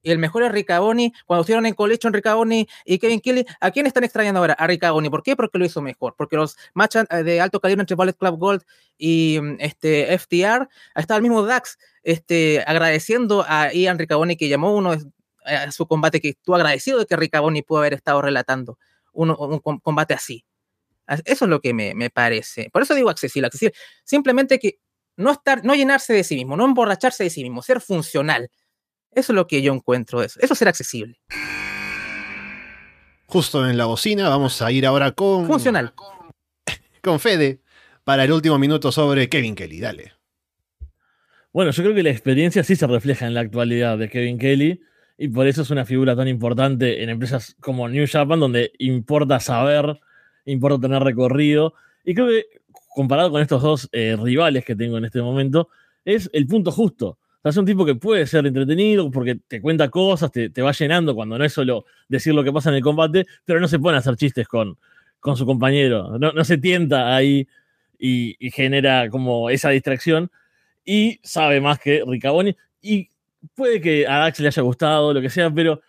y el mejor es Ricaboni. Cuando estuvieron en Collection, Ricaboni y Kevin Kelly, ¿a quién están extrañando ahora? A Ricaboni. ¿Por qué? Porque lo hizo mejor. Porque los matches eh, de alto calibre entre Bullet Club Gold y mm, este, FTR, está el mismo Dax este, agradeciendo a Ian Ricaboni que llamó uno a su combate, que estuvo agradecido de que Ricaboni pudo haber estado relatando un, combate así. Eso es lo que me, me, parece. Por eso digo accesible, accesible. Simplemente que no, estar, no llenarse de sí mismo, no emborracharse de sí mismo, ser funcional. Eso es lo que yo encuentro. Eso, eso será accesible. Justo en la bocina, vamos a ir ahora con. Funcional. Con Fede para el último minuto sobre Kevin Kelly. Dale. Bueno, yo creo que la experiencia sí se refleja en la actualidad de Kevin Kelly y por eso es una figura tan importante en empresas como New Japan, donde importa saber, importa tener recorrido. Y creo que comparado con estos dos eh, rivales que tengo en este momento, es el punto justo es un tipo que puede ser entretenido porque te cuenta cosas, te, va llenando cuando no es solo decir lo que pasa en el combate, pero no se pone a hacer chistes con, con su compañero. No, se tienta ahí y, genera como esa distracción. Y sabe más que Ricaboni. Y puede que a Dax le haya gustado, lo que sea, pero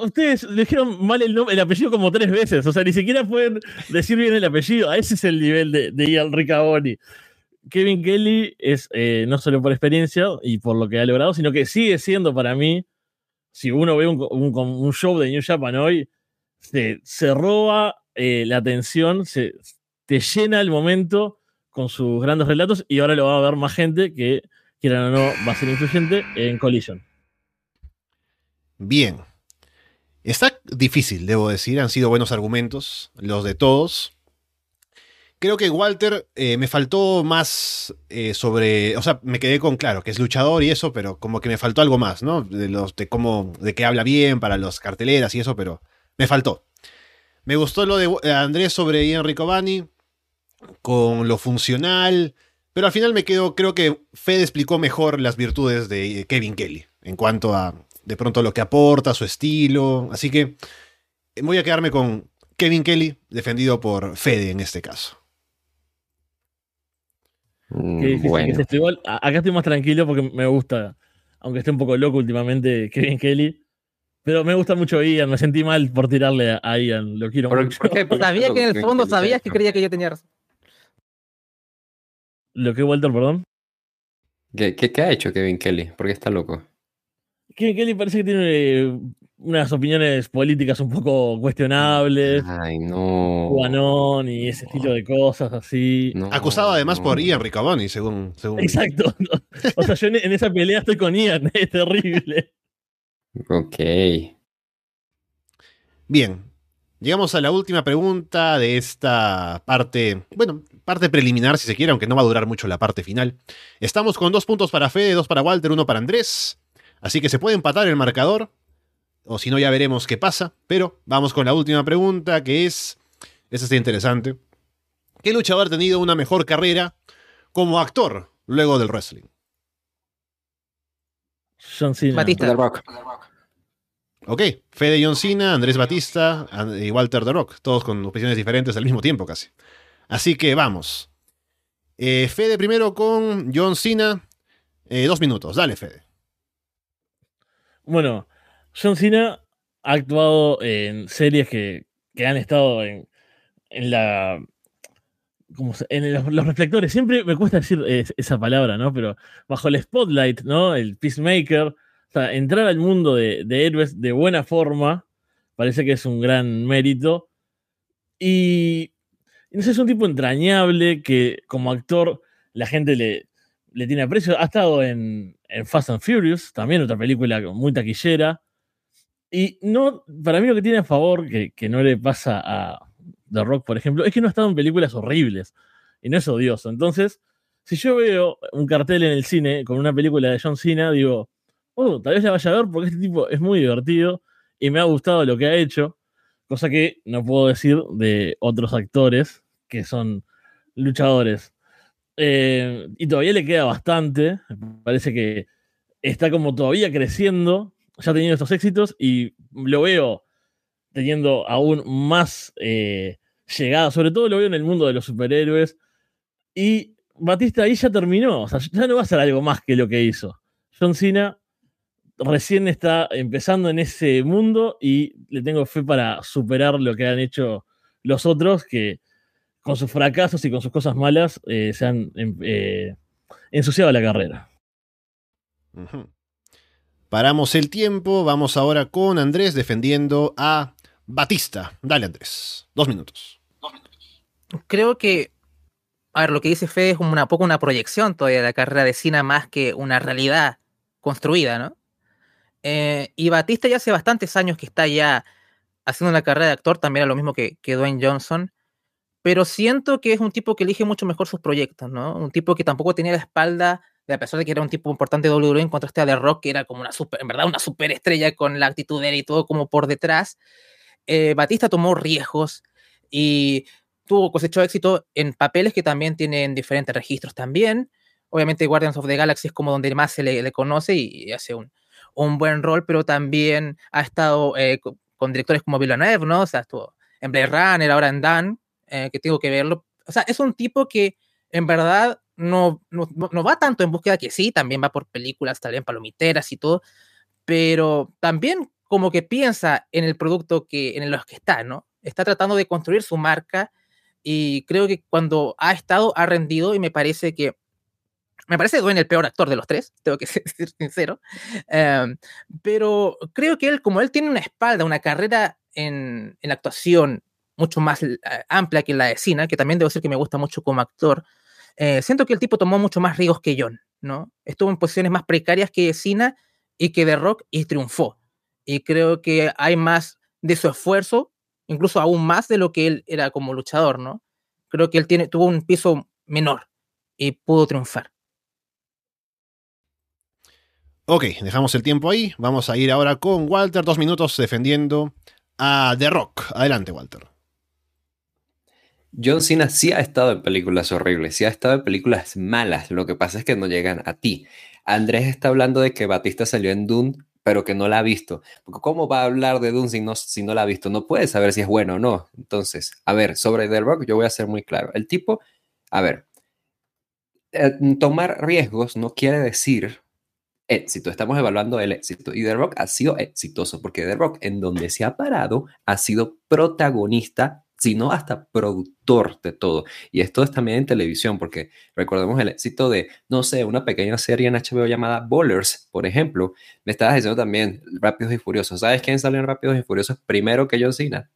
ustedes le dijeron mal el, el, apellido como tres veces. O sea, ni siquiera pueden decir bien el apellido. A ese es el nivel de, de Ian Ricaboni. Kevin Kelly es eh, no solo por experiencia y por lo que ha logrado, sino que sigue siendo para mí, si uno ve un, show de New Japan hoy, se, roba eh, la atención, te llena el momento con sus grandes relatos y ahora lo va a ver más gente que, quieran o no, va a ser influyente en Collision. Bien. Está difícil, debo decir. Han sido buenos argumentos, los de todos. Creo que Walter eh, me faltó más eh, sobre. O sea, me quedé con claro que es luchador y eso, pero como que me faltó algo más, ¿no? De los, de cómo. de que habla bien para los carteleras y eso, pero me faltó. Me gustó lo de eh, Andrés sobre Ian Ricobani, con lo funcional. Pero al final me quedo, creo que Fede explicó mejor las virtudes de Kevin Kelly. En cuanto a de pronto lo que aporta, su estilo. Así que voy a quedarme con Kevin Kelly, defendido por Fede en este caso. Mm, bueno. acá estoy más tranquilo porque me gusta, aunque esté un poco loco últimamente, Kevin Kelly. Pero me gusta mucho Ian, me sentí mal por tirarle a Ian, lo quiero mucho. sabía que en el fondo sabías que creía que yo tenía razón. ¿Lo que Walter, perdón? ¿Qué, qué, ha hecho Kevin Kelly? ¿Por qué está loco? Kelly parece que tiene unas opiniones políticas un poco cuestionables. Ay, no. Juanón y ese estilo de cosas así. Acusado además por Ian Riccaboni, según, según. Exacto. O sea, yo en esa pelea estoy con Ian, es terrible. Ok. Bien. Llegamos a la última pregunta de esta parte, bueno, parte preliminar si se quiere, aunque no va a durar mucho la parte final. Estamos con dos puntos para Fede, dos para Walter, uno para Andrés. Así que se puede empatar el marcador o si no ya veremos qué pasa. Pero vamos con la última pregunta, que es, esta está interesante. ¿Qué luchador ha tenido una mejor carrera como actor luego del wrestling? John Cena. Batista. The Rock. Ok, Fede John Cena, Andrés Batista y Walter The Rock, todos con opiniones diferentes al mismo tiempo casi. Así que vamos. Eh, Fede primero con John Cena. Eh, dos minutos. Dale, Fede. Bueno, John Cena ha actuado en series que, que han estado en, en la. como en los, reflectores. Siempre me cuesta decir es- esa palabra, ¿no? Pero bajo el spotlight, ¿no? El Peacemaker. O sea, entrar al mundo de, de héroes de buena forma parece que es un gran mérito. Y. No sé, es un tipo entrañable que como actor la gente le, le tiene aprecio. Ha estado en, Fast and Furious, también otra película muy taquillera. Y no, para mí lo que tiene a favor, que, que no le pasa a The Rock, por ejemplo, es que no ha estado en películas horribles. Y no es odioso. Entonces, si yo veo un cartel en el cine con una película de John Cena, digo, oh, tal vez la vaya a ver porque este tipo es muy divertido y me ha gustado lo que ha hecho. Cosa que no puedo decir de otros actores que son luchadores. Eh, y todavía le queda bastante. Parece que está como todavía creciendo, ya teniendo estos éxitos, y lo veo teniendo aún más eh, llegada. Sobre todo lo veo en el mundo de los superhéroes. Y Batista ahí ya terminó. O sea, ya no va a ser algo más que lo que hizo. John Cena recién está empezando en ese mundo y le tengo fe para superar lo que han hecho los otros que con sus fracasos y con sus cosas malas eh, se han em, eh, ensuciado la carrera. Paramos el tiempo. Vamos ahora con Andrés defendiendo a Batista. Dale, Andrés. Dos minutos. Creo que, a ver, lo que dice Fede es como una poco una proyección todavía de la carrera de Cena más que una realidad construida, ¿no? Eh, y Batista ya hace bastantes años que está ya haciendo una carrera de actor, también a lo mismo que, que Dwayne Johnson, pero siento que es un tipo que elige mucho mejor sus proyectos, ¿no? Un tipo que tampoco tenía la espalda, a pesar de que era un tipo importante de WWE, en contraste a The Rock, que era como una super, en verdad, una superestrella con la actitud de él y todo como por detrás. Eh, Batista tomó riesgos y tuvo cosechó éxito en papeles que también tienen diferentes registros también. Obviamente Guardians of the Galaxy es como donde más se le, le conoce y, y hace un, un buen rol, pero también ha estado eh, con, con directores como Villeneuve, ¿no? O sea, estuvo en Blade Runner, ahora en Dan, eh, que tengo que verlo. O sea, es un tipo que en verdad no, no, no va tanto en búsqueda, que sí, también va por películas, también palomiteras y todo, pero también como que piensa en el producto que, en los que está, ¿no? Está tratando de construir su marca y creo que cuando ha estado ha rendido y me parece que me parece Dwayne el peor actor de los tres, tengo que ser sincero, um, pero creo que él, como él tiene una espalda, una carrera en, en actuación mucho más uh, amplia que la de Cena, que también debo decir que me gusta mucho como actor, eh, siento que el tipo tomó mucho más riesgos que John, ¿no? Estuvo en posiciones más precarias que Cena y que The Rock y triunfó. Y creo que hay más de su esfuerzo, incluso aún más de lo que él era como luchador, ¿no? Creo que él tiene, tuvo un piso menor y pudo triunfar. Ok, dejamos el tiempo ahí. Vamos a ir ahora con Walter, dos minutos defendiendo a The Rock. Adelante, Walter. John Cena sí ha estado en películas horribles, sí ha estado en películas malas. Lo que pasa es que no llegan a ti. Andrés está hablando de que Batista salió en Dune, pero que no la ha visto. ¿Cómo va a hablar de Dune si no, si no la ha visto? No puede saber si es bueno o no. Entonces, a ver, sobre The Rock yo voy a ser muy claro. El tipo, a ver, eh, tomar riesgos no quiere decir éxito. Estamos evaluando el éxito. Y The Rock ha sido exitoso porque The Rock en donde se ha parado ha sido protagonista sino hasta productor de todo. Y esto es también en televisión, porque recordemos el éxito de, no sé, una pequeña serie en HBO llamada Bowlers, por ejemplo. Me estabas diciendo también Rápidos y Furiosos. ¿Sabes quién salió en Rápidos y Furiosos primero que John Cena?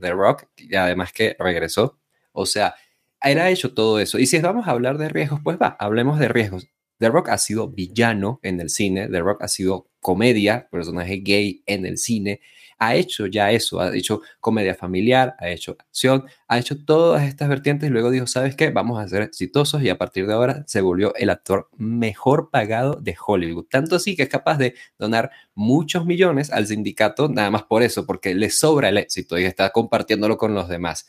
The Rock, y además que regresó. O sea, era hecho todo eso. Y si vamos a hablar de riesgos, pues va, hablemos de riesgos. The Rock ha sido villano en el cine, The Rock ha sido comedia, personaje gay en el cine, ha hecho ya eso, ha hecho comedia familiar, ha hecho acción, ha hecho todas estas vertientes y luego dijo, ¿sabes qué? Vamos a ser exitosos y a partir de ahora se volvió el actor mejor pagado de Hollywood. Tanto así que es capaz de donar muchos millones al sindicato, nada más por eso, porque le sobra el éxito y está compartiéndolo con los demás.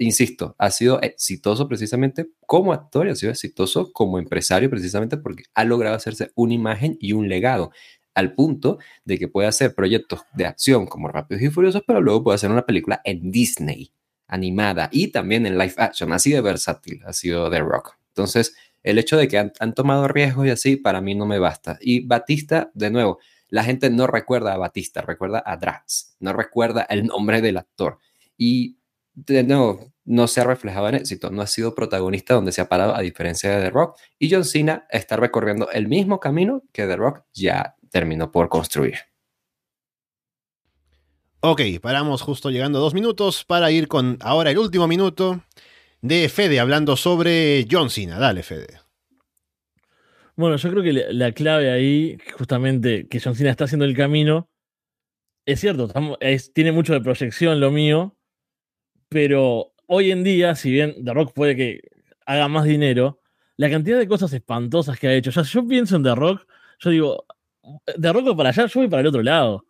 Insisto, ha sido exitoso precisamente como actor y ha sido exitoso como empresario precisamente porque ha logrado hacerse una imagen y un legado al punto de que puede hacer proyectos de acción como Rápidos y Furiosos, pero luego puede hacer una película en Disney, animada y también en live action, así de versátil ha sido The Rock. Entonces, el hecho de que han, tomado riesgos y así, para mí no me basta. Y Batista, de nuevo, la gente no recuerda a Batista, recuerda a Drax, no recuerda el nombre del actor. Y de nuevo, no se ha reflejado en éxito, no ha sido protagonista donde se ha parado a diferencia de The Rock. Y John Cena está recorriendo el mismo camino que The Rock ya terminó por construir. Ok, paramos justo llegando a dos minutos para ir con ahora el último minuto de Fede hablando sobre John Cena. Dale, Fede. Bueno, yo creo que la, la clave ahí, justamente, que John Cena está haciendo el camino, es cierto, estamos- es- tiene mucho de proyección lo mío, pero hoy en día, si bien The Rock puede que haga más dinero, la cantidad de cosas espantosas que ha hecho. O sea, si yo pienso en The Rock, yo digo, Rock va para allá, yo voy para el otro lado.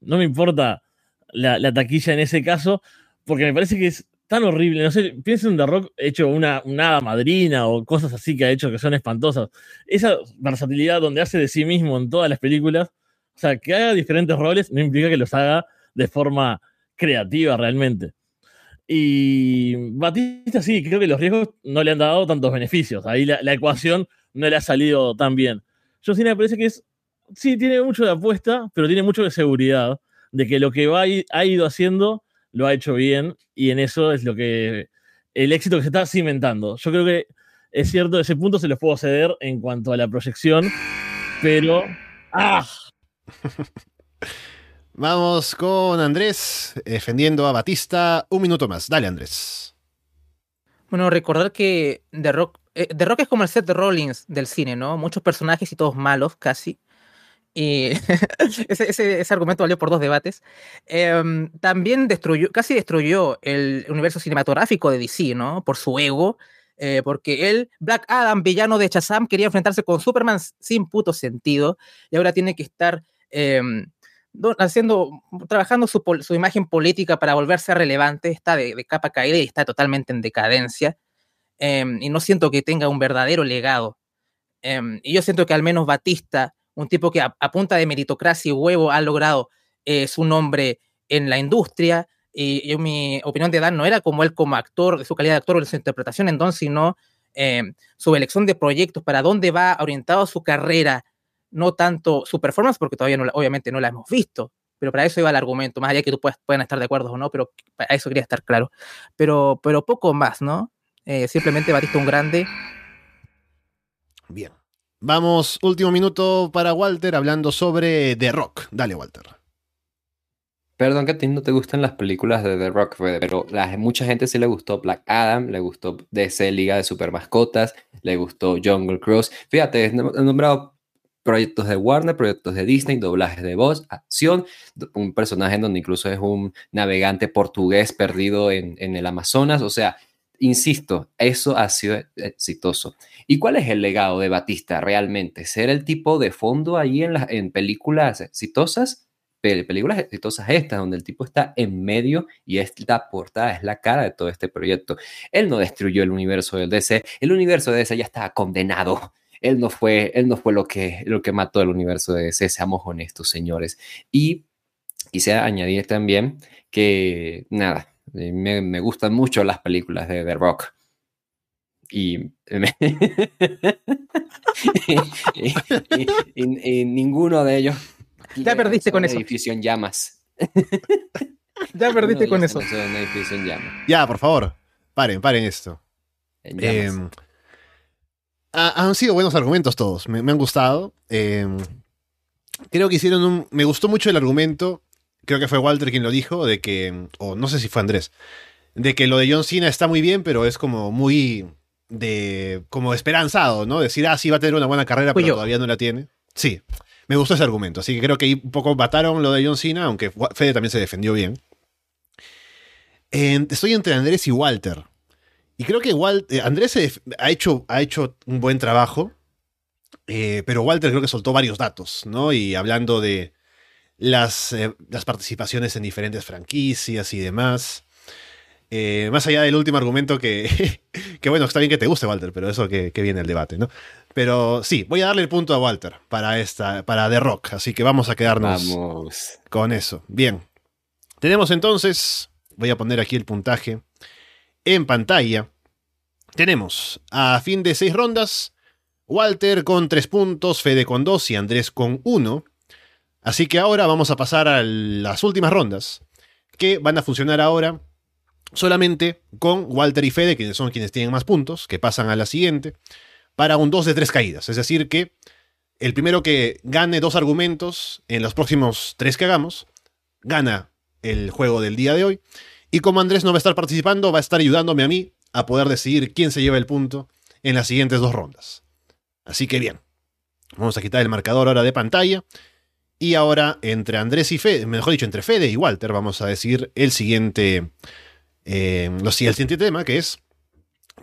No me importa la, la taquilla en ese caso, porque me parece que es tan horrible. No sé, pienso en The Rock hecho una, una madrina o cosas así que ha hecho que son espantosas. Esa versatilidad donde hace de sí mismo en todas las películas, o sea, que haga diferentes roles no implica que los haga de forma creativa realmente. Y Batista sí, creo que los riesgos no le han dado tantos beneficios. Ahí la ecuación no le ha salido tan bien. Yo sí me parece que es, sí, tiene mucho de apuesta, pero tiene mucho de seguridad, de que lo que va, ha ido haciendo lo ha hecho bien y en eso es lo que el éxito que se está cimentando. Yo creo que es cierto, ese punto se los puedo ceder en cuanto a la proyección, pero... ¡Ah! Vamos con Andrés defendiendo a Batista. Un minuto más. Dale, Andrés. Bueno, recordar que The Rock, eh, The Rock es como el Seth Rollins del cine, ¿no? Muchos personajes y todos malos, casi. Y ese, ese- ese argumento valió por dos debates. Em, también destruyó, casi destruyó el universo cinematográfico de DC, ¿no? Por su ego. eh, porque él, Black Adam, villano de Shazam, quería enfrentarse con Superman sin puto sentido. Y ahora tiene que estar do- haciendo, trabajando su, su imagen política para volverse relevante. Está de, de capa caída y está totalmente en decadencia. Em, y no siento que tenga un verdadero legado. Y yo siento que al menos Batista, un tipo que a, punta de meritocracia y huevo ha logrado eh, su nombre en la industria. Y mi opinión de Dan no era como él como actor, de su calidad de actor o de su interpretación en Don, sino em, su elección de proyectos, para dónde va orientado su carrera, no tanto su performance, porque todavía no, obviamente no la hemos visto, pero para eso iba el argumento, más allá que tú puedas, puedan estar de acuerdo o no, pero para eso quería estar claro. Pero, pero poco más, ¿no? Eh, simplemente Batista un grande. Bien. Vamos, último minuto para Walter hablando sobre The Rock. Dale, Walter. Perdón que a ti no te gustan las películas de The Rock, pero a mucha gente sí le gustó Black Adam, le gustó DC Liga de Super Mascotas, le gustó Jungle Cruise. Fíjate, he nom- he nombrado proyectos de Warner, proyectos de Disney, doblajes de voz, acción, un personaje en donde incluso es un navegante portugués perdido en el Amazonas. O sea, insisto, eso ha sido exitoso. ¿Y cuál es el legado de Batista realmente? ¿Ser el tipo de fondo ahí en, las en películas exitosas? Pel- películas exitosas estas, donde el tipo está en medio y es la portada, es la cara de todo este proyecto. Él no destruyó el universo del DC, el universo de DC ya estaba condenado. Él no fue, él no fue lo, que, lo que mató el universo de DC, seamos honestos, señores. Y quise añadir también que, nada, me, me gustan mucho las películas de The Rock. Y, me- y- y- y- y ninguno de ellos. Ya perdiste con eso. edificio en llamas. Ya perdiste con eso. edificio en llamas. Ya, por favor. Paren, paren esto. Eh, ha- han sido buenos argumentos todos. Me, me han gustado. Eh, creo que hicieron un. Me gustó mucho el argumento. Creo que fue Walter quien lo dijo. De que. O no sé si fue Andrés. De que lo de John Cena está muy bien, pero es como muy. De. Como esperanzado, ¿no? Decir, ah, sí, va a tener una buena carrera, Fui pero yo. todavía no la tiene. Sí. Me gustó ese argumento. Así que creo que ahí un poco mataron lo de John Cena, aunque Fede también se defendió bien. En- estoy entre Andrés y Walter. Y creo que Wal- eh, Andrés ha, hecho, ha hecho un buen trabajo, eh, pero Walter creo que soltó varios datos, ¿no? Y hablando de las, eh, las participaciones en diferentes franquicias y demás. Eh, más allá del último argumento que, que bueno, está bien que te guste, Walter, pero eso que, que viene el debate, ¿no? Pero sí, voy a darle el punto a Walter para esta, para The Rock, así que vamos a quedarnos Vamos. con eso. Bien. Tenemos entonces, voy a poner aquí el puntaje en pantalla. tenemos a fin de seis rondas, Walter con tres puntos, Fede con dos y Andrés con uno. Así que ahora vamos a pasar a las últimas rondas, que van a funcionar ahora solamente con Walter y Fede, que son quienes tienen más puntos, que pasan a la siguiente, para un 2 de 3 caídas. Es decir, que el primero que gane dos argumentos en los próximos tres que hagamos, gana el juego del día de hoy. Y como Andrés no va a estar participando, va a estar ayudándome a mí a poder decidir quién se lleva el punto en las siguientes dos rondas. Así que bien, vamos a quitar el marcador ahora de pantalla. Y ahora entre Andrés y Fede, mejor dicho, entre Fede y Walter, vamos a decir el siguiente, eh, el siguiente tema, que es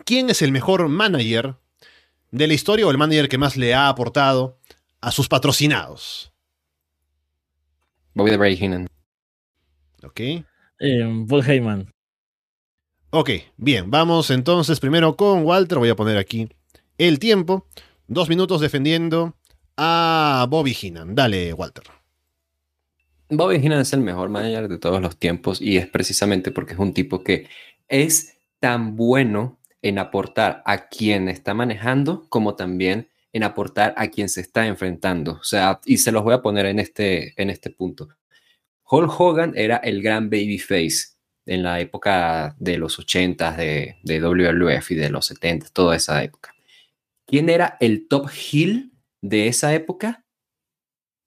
¿quién es el mejor manager de la historia o el manager que más le ha aportado a sus patrocinados? Bobby the Bray Heenan. Ok. Eh, Paul Heyman. Ok, bien, vamos entonces primero con Walter. Voy a poner aquí el tiempo. Dos minutos defendiendo a Bobby Heenan. Dale, Walter. Bobby Heenan es el mejor manager de todos los tiempos y es precisamente porque es un tipo que es tan bueno en aportar a quien está manejando como también en aportar a quien se está enfrentando. O sea, y se los voy a poner en este, en este punto. Hulk Hogan era el gran babyface en la época de los 80s de, de WWF y de los 70 toda esa época. ¿Quién era el top heel de esa época?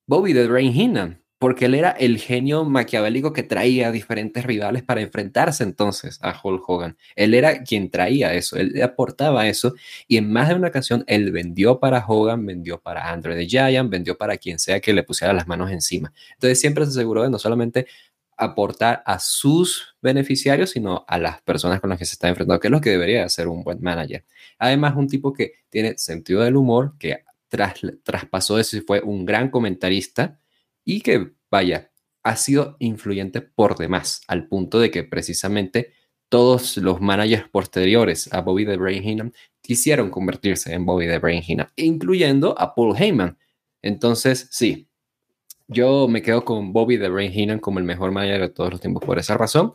Bobby the Brain Heenan, porque él era el genio maquiavélico que traía diferentes rivales para enfrentarse entonces a Hulk Hogan. Él era quien traía eso, él aportaba eso y en más de una ocasión él vendió para Hogan, vendió para Andre the Giant, vendió para quien sea que le pusiera las manos encima. Entonces siempre se aseguró de no solamente aportar a sus beneficiarios, sino a las personas con las que se está enfrentando, que es lo que debería hacer un buen manager. Además, un tipo que tiene sentido del humor, que tras, traspasó eso y fue un gran comentarista y que, vaya, ha sido influyente por demás, al punto de que precisamente todos los managers posteriores a Bobby the Brain quisieron convertirse en Bobby the Brain incluyendo a Paul Heyman. Entonces, sí, yo me quedo con Bobby the Brain Heenan como el mejor manager de todos los tiempos por esa razón.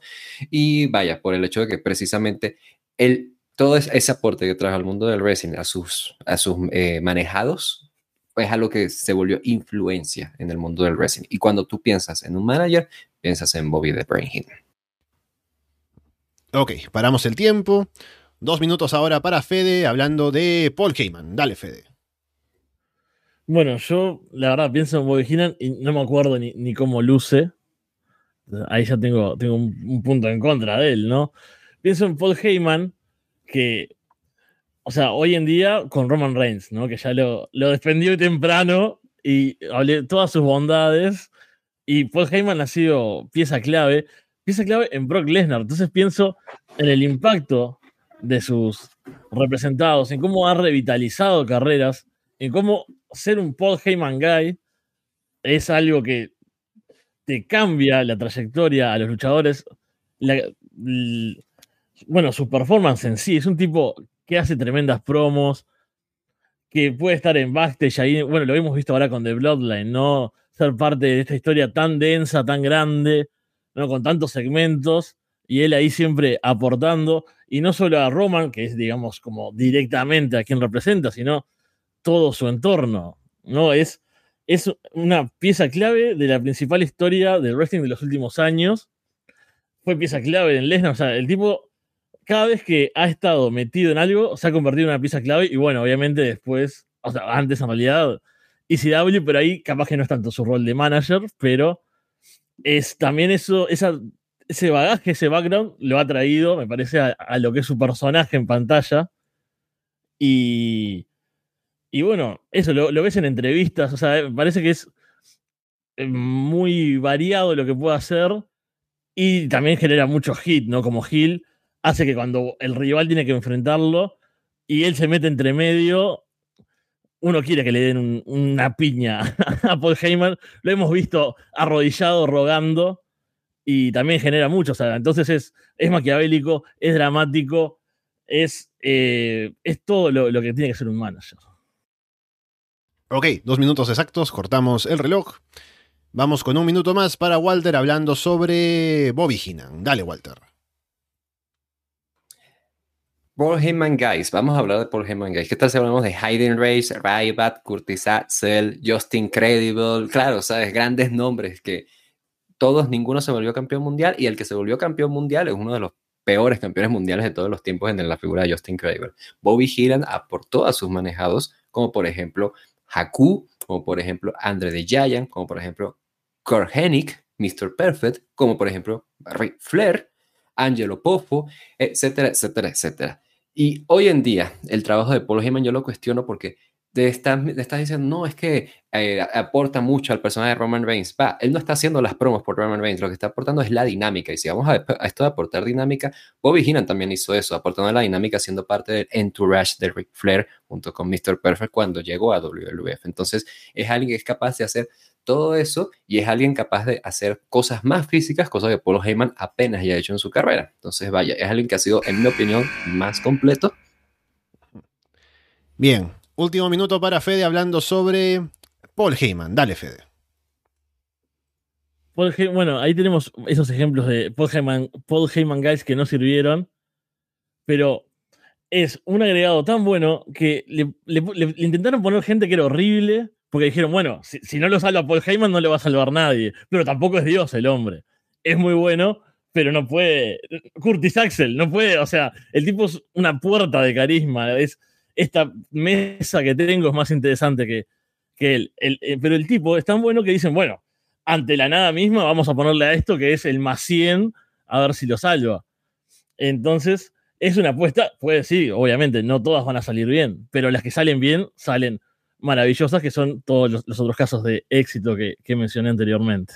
Y vaya, por el hecho de que precisamente él, todo ese aporte que trajo al mundo del wrestling, a sus, a sus eh, manejados, es algo que se volvió influencia en el mundo del wrestling. Y cuando tú piensas en un manager, piensas en Bobby the Brain Heenan. Ok, paramos el tiempo. Dos minutos ahora para Fede hablando de Paul Heyman. Dale, Fede. Bueno, yo la verdad pienso en Bobby Heenan y no me acuerdo ni, ni cómo luce. Ahí ya tengo, tengo un, un, punto en contra de él, ¿no? Pienso en Paul Heyman, que, o sea, hoy en día con Roman Reigns, ¿no? Que ya lo, lo defendió temprano y hablé todas sus bondades. Y Paul Heyman ha sido pieza clave, pieza clave en Brock Lesnar. Entonces pienso en el impacto de sus representados, en cómo ha revitalizado carreras, en cómo ser un Paul Heyman guy es algo que te cambia la trayectoria a los luchadores. Bueno, su performance en sí es un tipo que hace tremendas promos, que puede estar en backstage ahí. Bueno, lo hemos visto ahora con The Bloodline, ¿no? Ser parte de esta historia tan densa, tan grande, ¿no? Con tantos segmentos y él ahí siempre aportando. Y no solo a Roman, que es, digamos, como directamente a quien representa, sino todo su entorno, ¿no? Es, es una pieza clave de la principal historia del wrestling de los últimos años. Fue pieza clave en Lesnar, o sea, el tipo cada vez que ha estado metido en algo se ha convertido en una pieza clave y bueno, obviamente después, o sea, antes en realidad ECW, pero ahí capaz que no es tanto su rol de manager, pero es también eso, esa, ese bagaje, ese background lo ha traído, me parece, a, lo que es su personaje en pantalla. Y, y bueno, eso lo, lo, ves en entrevistas, o sea, me parece que es muy variado lo que puede hacer y también genera mucho hit, ¿no? Como Gil hace que cuando el rival tiene que enfrentarlo y él se mete entre medio, uno quiere que le den un, una piña a Paul Heyman. Lo hemos visto arrodillado, rogando y también genera mucho, entonces es, es maquiavélico, es dramático, es, eh, es todo lo, lo que tiene que ser un manager. Ok, dos minutos exactos, cortamos el reloj. Vamos con un minuto más para Walter hablando sobre Bobby Heenan. Dale, Walter. Paul Heyman Guys, vamos a hablar de Paul Heyman Guys. ¿Qué tal si hablamos de Hayden Race, Rybat, Curtis Axel, Justin Credible? Claro, sabes, grandes nombres que todos, ninguno se volvió campeón mundial y el que se volvió campeón mundial es uno de los peores campeones mundiales de todos los tiempos en la figura de Justin Credible. Bobby Heenan aportó a sus manejados, como por ejemplo Haku, como por ejemplo Andre de Giant, como por ejemplo Kurt Hennig, Mr. Perfect, como por ejemplo Rick Flair, Angelo Poffo, etcétera, etcétera, etcétera. Y hoy en día, el trabajo de Paul Heyman yo lo cuestiono porque te estás, diciendo, no, es que eh, aporta mucho al personaje de Roman Reigns. Va, él no está haciendo las promos por Roman Reigns, lo que está aportando es la dinámica. Y si vamos a, esto de aportar dinámica, Bobby Heenan también hizo eso, aportando la dinámica, siendo parte del entourage de Ric Flair junto con Mr. Perfect cuando llegó a WWF. Entonces, es alguien que es capaz de hacer todo eso y es alguien capaz de hacer cosas más físicas, cosas que Paul Heyman apenas ya ha hecho en su carrera. Entonces, vaya, es alguien que ha sido, en mi opinión, más completo. Bien, último minuto para Fede hablando sobre Paul Heyman. Dale, Fede. bueno, ahí tenemos esos ejemplos de Paul Heyman, Paul Heyman guys que no sirvieron, pero es un agregado tan bueno que le intentaron poner gente que era horrible porque dijeron, bueno, si, no lo salva Paul Heyman, no le va a salvar nadie. Pero tampoco es Dios el hombre. Es muy bueno, pero no puede. Curtis Axel, no puede. O sea, el tipo es una puerta de carisma. Es, esta mesa que tengo es más interesante que, que él. Eh, pero el tipo es tan bueno que dicen, bueno, ante la nada misma vamos a ponerle a esto que es el más 100, a ver si lo salva. Entonces, es una apuesta, puede sí, obviamente, no todas van a salir bien, pero las que salen bien, salen maravillosas que son todos los, otros casos de éxito que, mencioné anteriormente.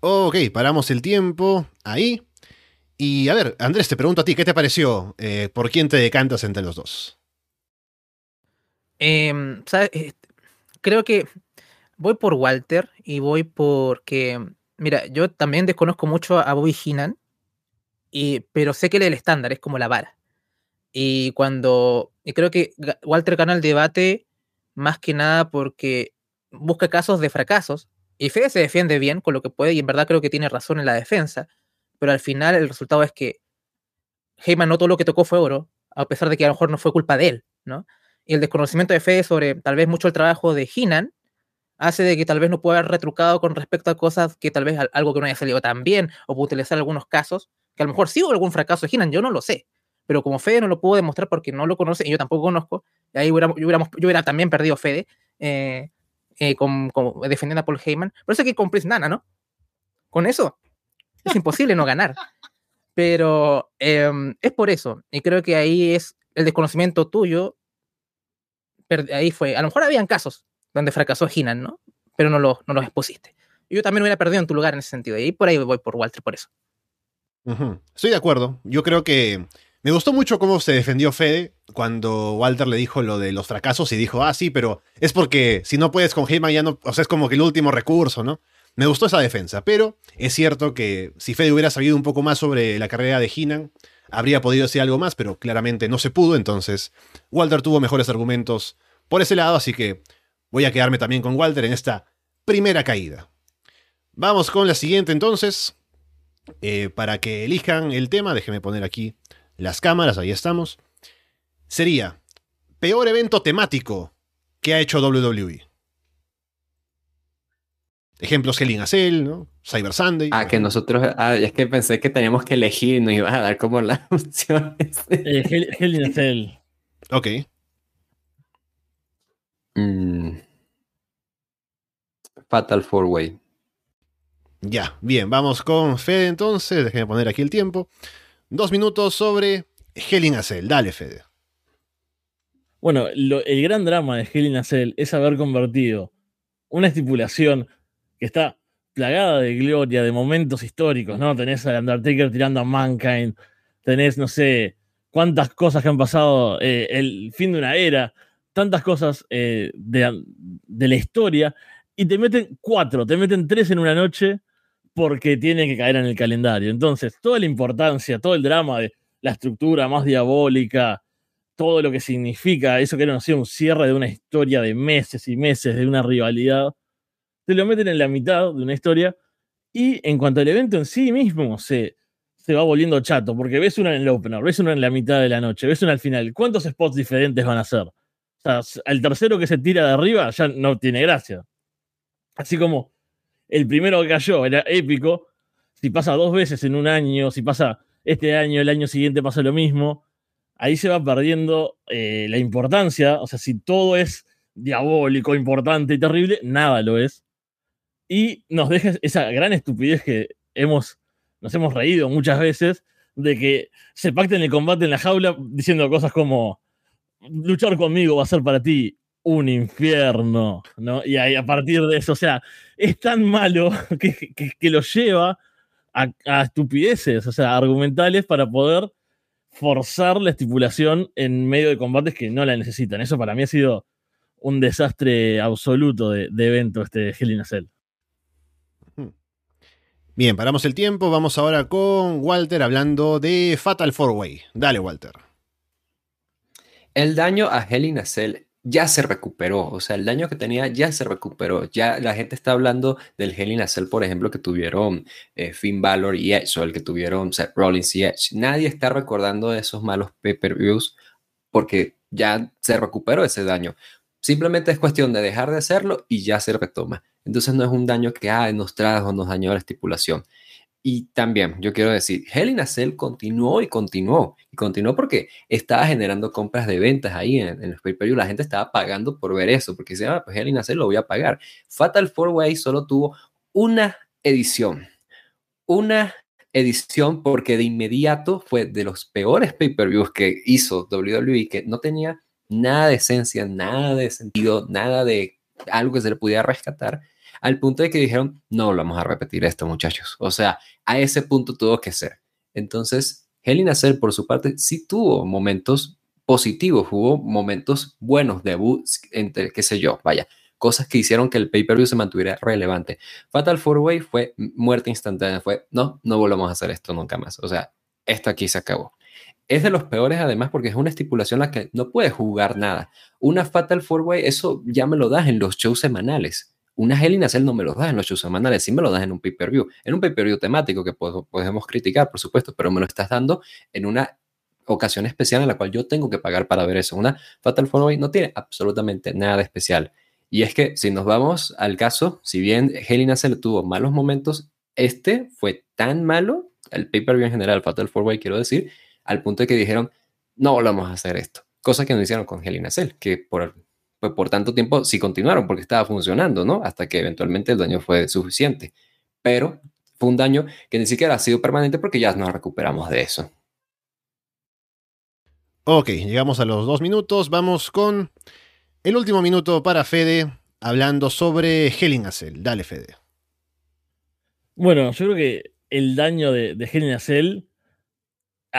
Ok, paramos el tiempo ahí. Y a ver, Andrés, te pregunto a ti, ¿qué te pareció? Eh, ¿Por quién te decantas entre los dos? Em, eh, creo que voy por Walter y voy porque, mira, yo también desconozco mucho a Bobby Heenan, y, pero sé que él es el estándar, es como la vara. Y cuando. Y creo que Walter gana el debate más que nada porque busca casos de fracasos. Y Fede se defiende bien con lo que puede, y en verdad creo que tiene razón en la defensa. Pero al final el resultado es que Heyman no todo lo que tocó fue oro, a pesar de que a lo mejor no fue culpa de él, ¿no? Y el desconocimiento de Fede sobre tal vez mucho el trabajo de Hinan hace de que tal vez no pueda haber retrucado con respecto a cosas que tal vez algo que no haya salido tan bien, o puede utilizar algunos casos, que a lo mejor sí hubo algún fracaso de Hinan, yo no lo sé pero como Fede no lo puedo demostrar porque no lo conoce y yo tampoco conozco, y ahí hubiéramos, yo, hubiera también perdido Fede eh, eh, con, defendiendo a Paul Heyman. Por eso que con Nana, ¿no? Con eso es imposible no ganar. Pero em, es por eso, y creo que ahí es el desconocimiento tuyo. Ahí fue. A lo mejor habían casos donde fracasó Heenan, ¿no? Pero no, lo, no los expusiste. Yo también hubiera perdido en tu lugar en ese sentido. Y por ahí voy por Walter, por eso. Estoy de acuerdo. Yo creo que me gustó mucho cómo se defendió Fede cuando Walter le dijo lo de los fracasos y dijo, ah, sí, pero es porque si no puedes con Heyman ya no, o sea, es como que el último recurso, ¿no? Me gustó esa defensa, pero es cierto que si Fede hubiera sabido un poco más sobre la carrera de Heenan, habría podido decir algo más, pero claramente no se pudo, entonces Walter tuvo mejores argumentos por ese lado, así que voy a quedarme también con Walter en esta primera caída. Vamos con la siguiente entonces. Eh, para que elijan el tema, déjenme poner aquí las cámaras, ahí estamos, sería peor evento temático que ha hecho WWE. Ejemplos Hell in a Cell, ¿no? Cyber Sunday. Ah, que nosotros, ah, es que pensé que teníamos que elegir y nos ibas a dar como las opciones. Eh, Hell, in a Cell. Ok. Mm. Fatal Four Way. Ya, bien, vamos con Fede entonces. Déjenme poner aquí el tiempo. Dos minutos sobre Hell a Cell. Dale, Fede. Bueno, el gran drama de Hell a Cell es haber convertido una estipulación que está plagada de gloria, de momentos históricos, ¿no? Tenés al Undertaker tirando a Mankind, tenés, no sé, cuántas cosas que han pasado, eh, el fin de una era, tantas cosas eh, de, la historia, y te meten cuatro, te meten tres en una noche porque tiene que caer en el calendario. Entonces, toda la importancia, todo el drama de la estructura más diabólica, todo lo que significa eso que era un cierre de una historia de meses y meses, de una rivalidad, te lo meten en la mitad de una historia. Y en cuanto al evento en sí mismo, se, se va volviendo chato, porque ves una en el opener, ves una en la mitad de la noche, ves una al final. ¿Cuántos spots diferentes van a ser? O sea, el tercero que se tira de arriba ya no tiene gracia. Así como el primero que cayó era épico, si pasa dos veces en un año, si pasa este año, el año siguiente pasa lo mismo, ahí se va perdiendo eh, la importancia. O sea, si todo es diabólico, importante y terrible, nada lo es. Y nos deja esa gran estupidez que hemos, nos hemos reído muchas veces de que se pacten el combate en la jaula diciendo cosas como luchar conmigo va a ser para ti un infierno, ¿no? Y ahí a partir de eso, o sea, es tan malo que, que, lo lleva a, estupideces, o sea, argumentales para poder forzar la estipulación en medio de combates que no la necesitan. Eso para mí ha sido un desastre absoluto de, evento este Hell. Bien, paramos el tiempo. Vamos ahora con Walter hablando de Fatal Four Way. Dale, Walter. El daño a Hell Cell ya se recuperó, o sea, el daño que tenía ya se recuperó. Ya la gente está hablando del Hell por ejemplo, que tuvieron eh, Finn Balor y Edge, o el que tuvieron Seth Rollins y Edge. Nadie está recordando esos malos pay-per-views porque ya se recuperó ese daño. Simplemente es cuestión de dejar de hacerlo y ya se retoma. Entonces no es un daño que ah, nos trajo, nos dañó la estipulación. Y también, yo quiero decir, Hell Cell continuó y continuó. Y continuó porque estaba generando compras de ventas ahí en, en los pay per La gente estaba pagando por ver eso, porque decía, ah, pues Hell Cell lo voy a pagar. Fatal 4-Way solo tuvo una edición. Una edición porque de inmediato fue de los peores pay-per-views que hizo WWE, que no tenía nada de esencia, nada de sentido, nada de algo que se le pudiera rescatar, al punto de que dijeron, no vamos a repetir esto, muchachos. O sea, a ese punto tuvo que ser. Entonces, Hell in por su parte, sí tuvo momentos positivos, hubo momentos buenos, debuts, entre, qué sé yo, vaya, cosas que hicieron que el pay-per-view se mantuviera relevante. Fatal Four Way fue muerte instantánea, fue, no, no volvamos a hacer esto nunca más. O sea, esto aquí se acabó. Es de los peores además porque es una estipulación la que no puedes jugar nada. Una Fatal Four Way, eso ya me lo das en los shows semanales. Una Hell in a Cell no me lo das en los shows semanales, sí me lo das en un pay-per-view. En un pay-per-view temático que podemos criticar, por supuesto, pero me lo estás dando en una ocasión especial en la cual yo tengo que pagar para ver eso. Una Fatal Four Way no tiene absolutamente nada de especial. Y es que si nos vamos al caso, si bien Hell in a Cell tuvo malos momentos, este fue tan malo, el pay-per-view en general, Fatal Four Way quiero decir, al punto de que dijeron, no volvamos a hacer esto. Cosa que no hicieron con Helena Cell, que por, pues por tanto tiempo sí continuaron porque estaba funcionando, ¿no? Hasta que eventualmente el daño fue suficiente. Pero fue un daño que ni siquiera ha sido permanente porque ya nos recuperamos de eso. Ok, llegamos a los dos minutos. Vamos con el último minuto para Fede hablando sobre Hell Cell. Dale, Fede. Bueno, yo creo que el daño de, de Hell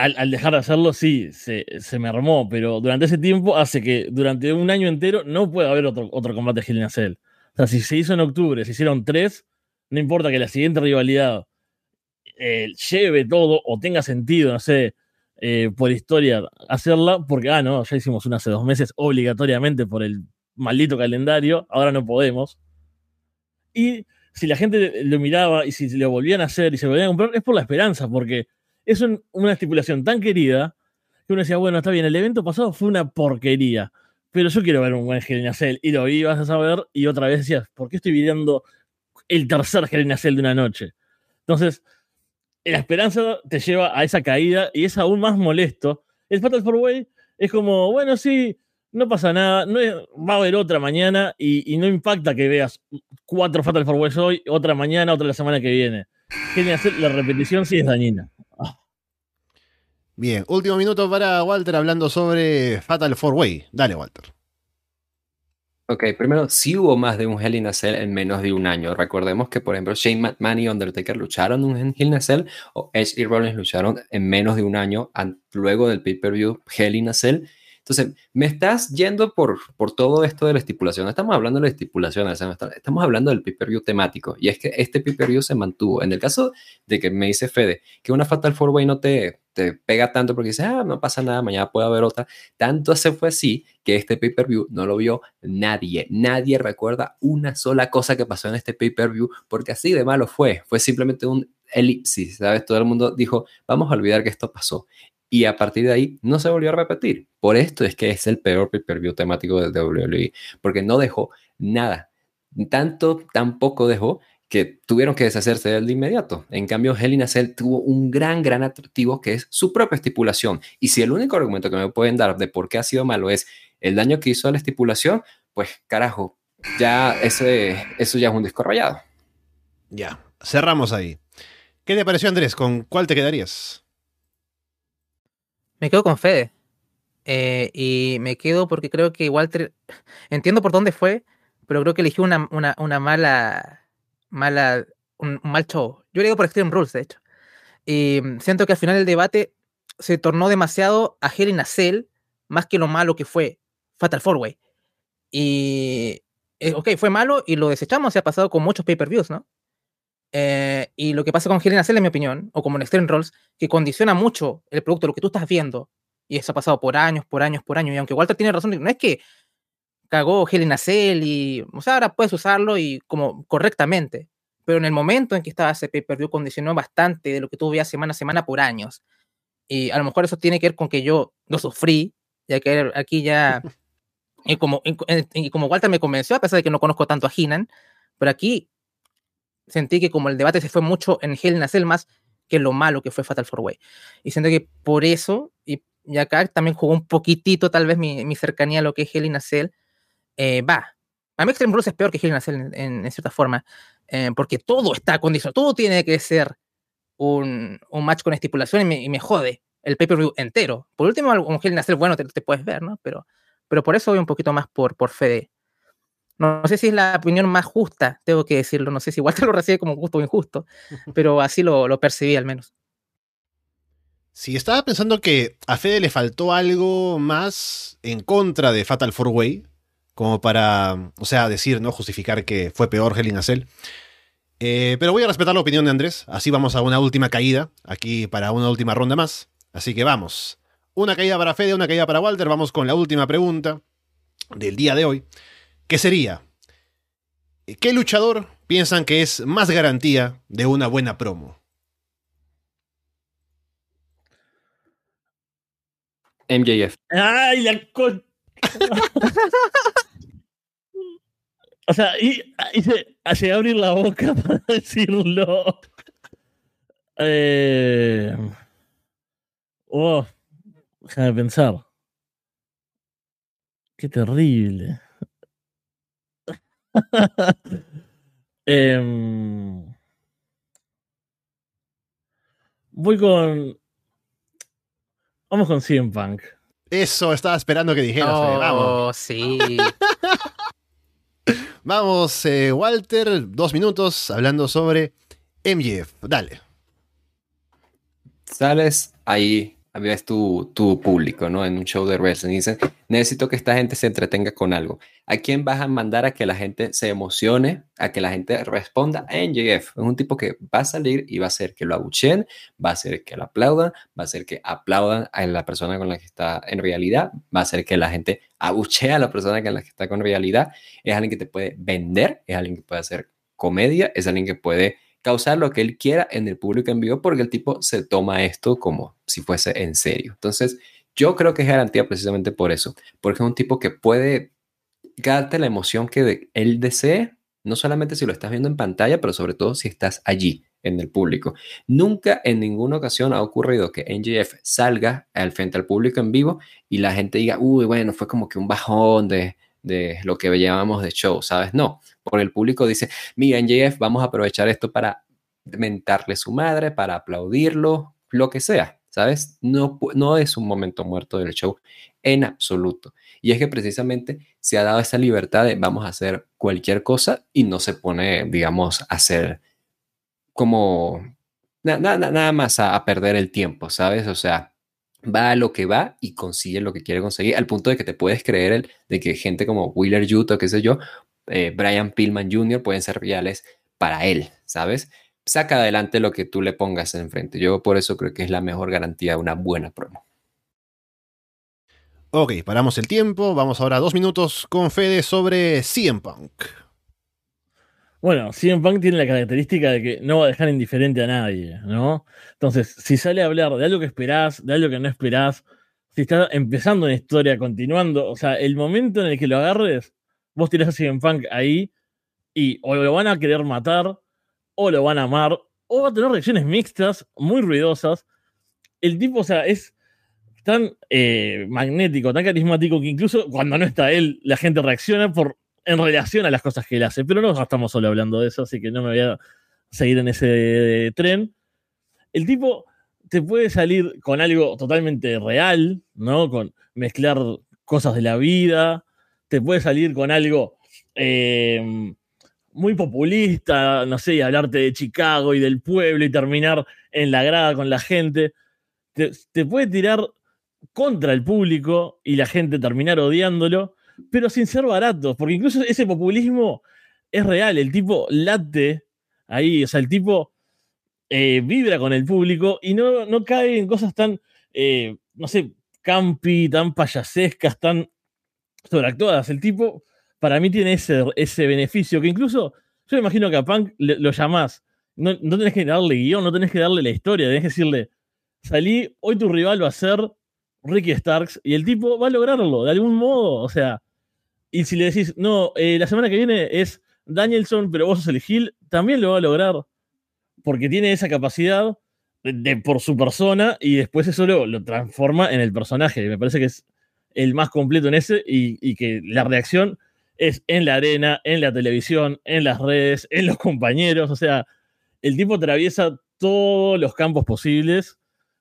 Al, dejar de hacerlo, sí, se, se, me armó, pero durante ese tiempo hace que durante un año entero no pueda haber otro, otro combate Hell in O sea, si se hizo en octubre, se hicieron tres, no importa que la siguiente rivalidad eh, lleve todo o tenga sentido, no sé, eh, por historia hacerla, porque, ah, no, ya hicimos una hace dos meses obligatoriamente por el maldito calendario, ahora no podemos. Y si la gente lo miraba y si lo volvían a hacer y se lo volvían a comprar, es por la esperanza, porque es una estipulación tan querida que uno decía, bueno, está bien, el evento pasado fue una porquería, pero yo quiero ver un buen Hell Y lo ibas a saber y otra vez decías, ¿por qué estoy viendo el tercer Hell de una noche? Entonces, la esperanza te lleva a esa caída y es aún más molesto. El Fatal Four Way es como, bueno, sí, no pasa nada, no va a haber otra mañana y, no impacta que veas cuatro Fatal Four Ways hoy, otra mañana, otra la semana que viene. la repetición sí es dañina. Bien, último minuto para Walter hablando sobre Fatal Four Way. Dale, Walter. Ok, primero, sí hubo más de un Hell in a Cell en menos de un año. Recordemos que, por ejemplo, Shane McMahon y Undertaker lucharon un Hell in a Cell o Edge y Rollins lucharon en menos de un año luego del pay-per-view Hell in a Cell entonces, me estás yendo por, por todo esto de la estipulación. Estamos hablando de la estipulación, estamos hablando del pay-per-view temático. Y es que este pay-per-view se mantuvo. En el caso de que me dice Fede que una Fatal Four Way no te, pega tanto porque dice, ah, no pasa nada, mañana puede haber otra. Tanto se fue así que este pay-per-view no lo vio nadie. Nadie recuerda una sola cosa que pasó en este pay-per-view porque así de malo fue. Fue simplemente un elipsis, ¿sabes? Todo el mundo dijo, vamos a olvidar que esto pasó. Y a partir de ahí no se volvió a repetir. Por esto es que es el peor pay-per-view temático de WWE, porque no dejó nada. Tanto, tampoco dejó que tuvieron que deshacerse de él de inmediato. En cambio, Hell in a Cell tuvo un gran, gran atractivo que es su propia estipulación. Y si el único argumento que me pueden dar de por qué ha sido malo es el daño que hizo a la estipulación, pues carajo, ya ese, eso ya es un disco rayado. Ya, cerramos ahí. ¿Qué te pareció, Andrés? ¿Con cuál te quedarías? Me quedo con Fede. Eh, y me quedo porque creo que Walter, entiendo por dónde fue, pero creo que eligió una, una, una mala, mala, un, mal show. Yo le digo por Extreme Rules, de hecho. Y siento que al final el debate se tornó demasiado a Hell in a Cell, más que lo malo que fue Fatal Four Way. Y, eh, ok, fue malo y lo desechamos, se ha pasado con muchos pay-per-views, ¿no? Eh, y lo que pasa con Hell in a Cell, en mi opinión, o como en Extreme Rules, que condiciona mucho el producto, lo que tú estás viendo, y eso ha pasado por años, por años, por años, y aunque Walter tiene razón, no es que cagó a Cell y, o sea, ahora puedes usarlo y como correctamente, pero en el momento en que estaba ese pay-per-view condicionó bastante de lo que tú veías semana a semana por años. Y a lo mejor eso tiene que ver con que yo lo sufrí, ya que aquí ya, y como, y como Walter me convenció, a pesar de que no conozco tanto a Hinan, pero aquí sentí que como el debate se fue mucho en Hell Cell más que lo malo que fue Fatal Four Way. Y siento que por eso, y, y acá también jugó un poquitito tal vez mi, mi cercanía a lo que es Hell Cell, eh, va. A mí Extreme Rules es peor que Hell Cell en, en, en cierta forma, eh, porque todo está condicionado, todo tiene que ser un, un match con estipulación y me, y me jode el pay-per-view entero. Por último, un Hell Cell bueno te, te, puedes ver, ¿no? Pero, pero por eso voy un poquito más por, por Fede. No, no, sé si es la opinión más justa, tengo que decirlo. No sé si igual te lo recibe como justo o injusto, pero así lo, lo percibí al menos. Sí, estaba pensando que a Fede le faltó algo más en contra de Fatal Four Way, como para, o sea, decir, ¿no? Justificar que fue peor Hell in a Cell. Eh, pero voy a respetar la opinión de Andrés, así vamos a una última caída, aquí para una última ronda más. Así que vamos. Una caída para Fede, una caída para Walter, vamos con la última pregunta del día de hoy, que sería, ¿qué luchador piensan que es más garantía de una buena promo? MJF. ¡Ay, la con... o sea, y, y se, llegué a abrir la boca para decirlo. Eh... Oh, déjame pensar. Qué terrible. eh... Voy con Vamos con CM Punk. Eso, estaba esperando que dijeras. Oh, eh, vamos. sí. vamos, eh, Walter, dos minutos hablando sobre MJF. Dale. Sales ahí, ves tu, tu público, ¿no? En un show de wrestling dicen, necesito que esta gente se entretenga con algo. ¿A quién vas a mandar a que la gente se emocione, a que la gente responda a NJF? Es un tipo que va a salir y va a hacer que lo abuchen, va a hacer que lo aplaudan, va a hacer que aplaudan a la persona con la que está en realidad, va a hacer que la gente abuchee a la persona con la que está con realidad. Es alguien que te puede vender, es alguien que puede hacer comedia, es alguien que puede causar lo que él quiera en el público en vivo porque el tipo se toma esto como si fuese en serio. Entonces, yo creo que es garantía precisamente por eso, porque es un tipo que puede darte la emoción que de, él desee, no solamente si lo estás viendo en pantalla, pero sobre todo si estás allí en el público. Nunca en ninguna ocasión ha ocurrido que NGF salga al frente al público en vivo y la gente diga, uy, bueno, fue como que un bajón de, de lo que llamamos de show, ¿sabes? No, porque el público dice, mira, NJF, vamos a aprovechar esto para mentarle su madre, para aplaudirlo, lo que sea, ¿sabes? No, no es un momento muerto del show en absoluto. Y es que precisamente se ha dado esa libertad de vamos a hacer cualquier cosa y no se pone, digamos, a hacer como nada, nada, nada más a, a perder el tiempo, ¿sabes? O sea, va a lo que va y consigue lo que quiere conseguir, al punto de que te puedes creer el, de que gente como Wheeler Yuta, qué sé yo, eh, Brian Pillman Jr. pueden ser reales para él, ¿sabes? Saca adelante lo que tú le pongas enfrente. Yo por eso creo que es la mejor garantía de una buena promo. Ok, paramos el tiempo. Vamos ahora a dos minutos con Fede sobre CM Punk. Bueno, CM Punk tiene la característica de que no va a dejar indiferente a nadie, ¿no? Entonces, si sale a hablar de algo que esperás, de algo que no esperás, si está empezando una historia, continuando, o sea, el momento en el que lo agarres, vos tirás a CM Punk ahí y o lo van a querer matar, o lo van a amar, o va a tener reacciones mixtas, muy ruidosas. El tipo, o sea, es tan eh, magnético, tan carismático, que incluso cuando no está él, la gente reacciona por, en relación a las cosas que él hace. Pero no estamos solo hablando de eso, así que no me voy a seguir en ese tren. El tipo te puede salir con algo totalmente real, ¿no? Con mezclar cosas de la vida. Te puede salir con algo eh, muy populista, no sé, y hablarte de Chicago y del pueblo y terminar en la grada con la gente. Te, te puede tirar contra el público y la gente terminar odiándolo, pero sin ser barato, porque incluso ese populismo es real, el tipo late ahí, o sea, el tipo eh, vibra con el público y no, no cae en cosas tan, eh, no sé, campi, tan payasescas, tan sobreactuadas. El tipo, para mí, tiene ese, ese beneficio que incluso, yo me imagino que a Punk lo llamás, no, no tenés que darle guion, no tenés que darle la historia, tenés que decirle, salí, hoy tu rival va a ser Ricky Starks y el tipo va a lograrlo de algún modo, o sea, y si le decís, no, eh, la semana que viene es Danielson, pero vos sos el Hill, también lo va a lograr, porque tiene esa capacidad de, por su persona y después eso lo, lo transforma en el personaje. Me parece que es el más completo en ese y, y que la reacción es en la arena, en la televisión, en las redes, en los compañeros, o sea, el tipo atraviesa todos los campos posibles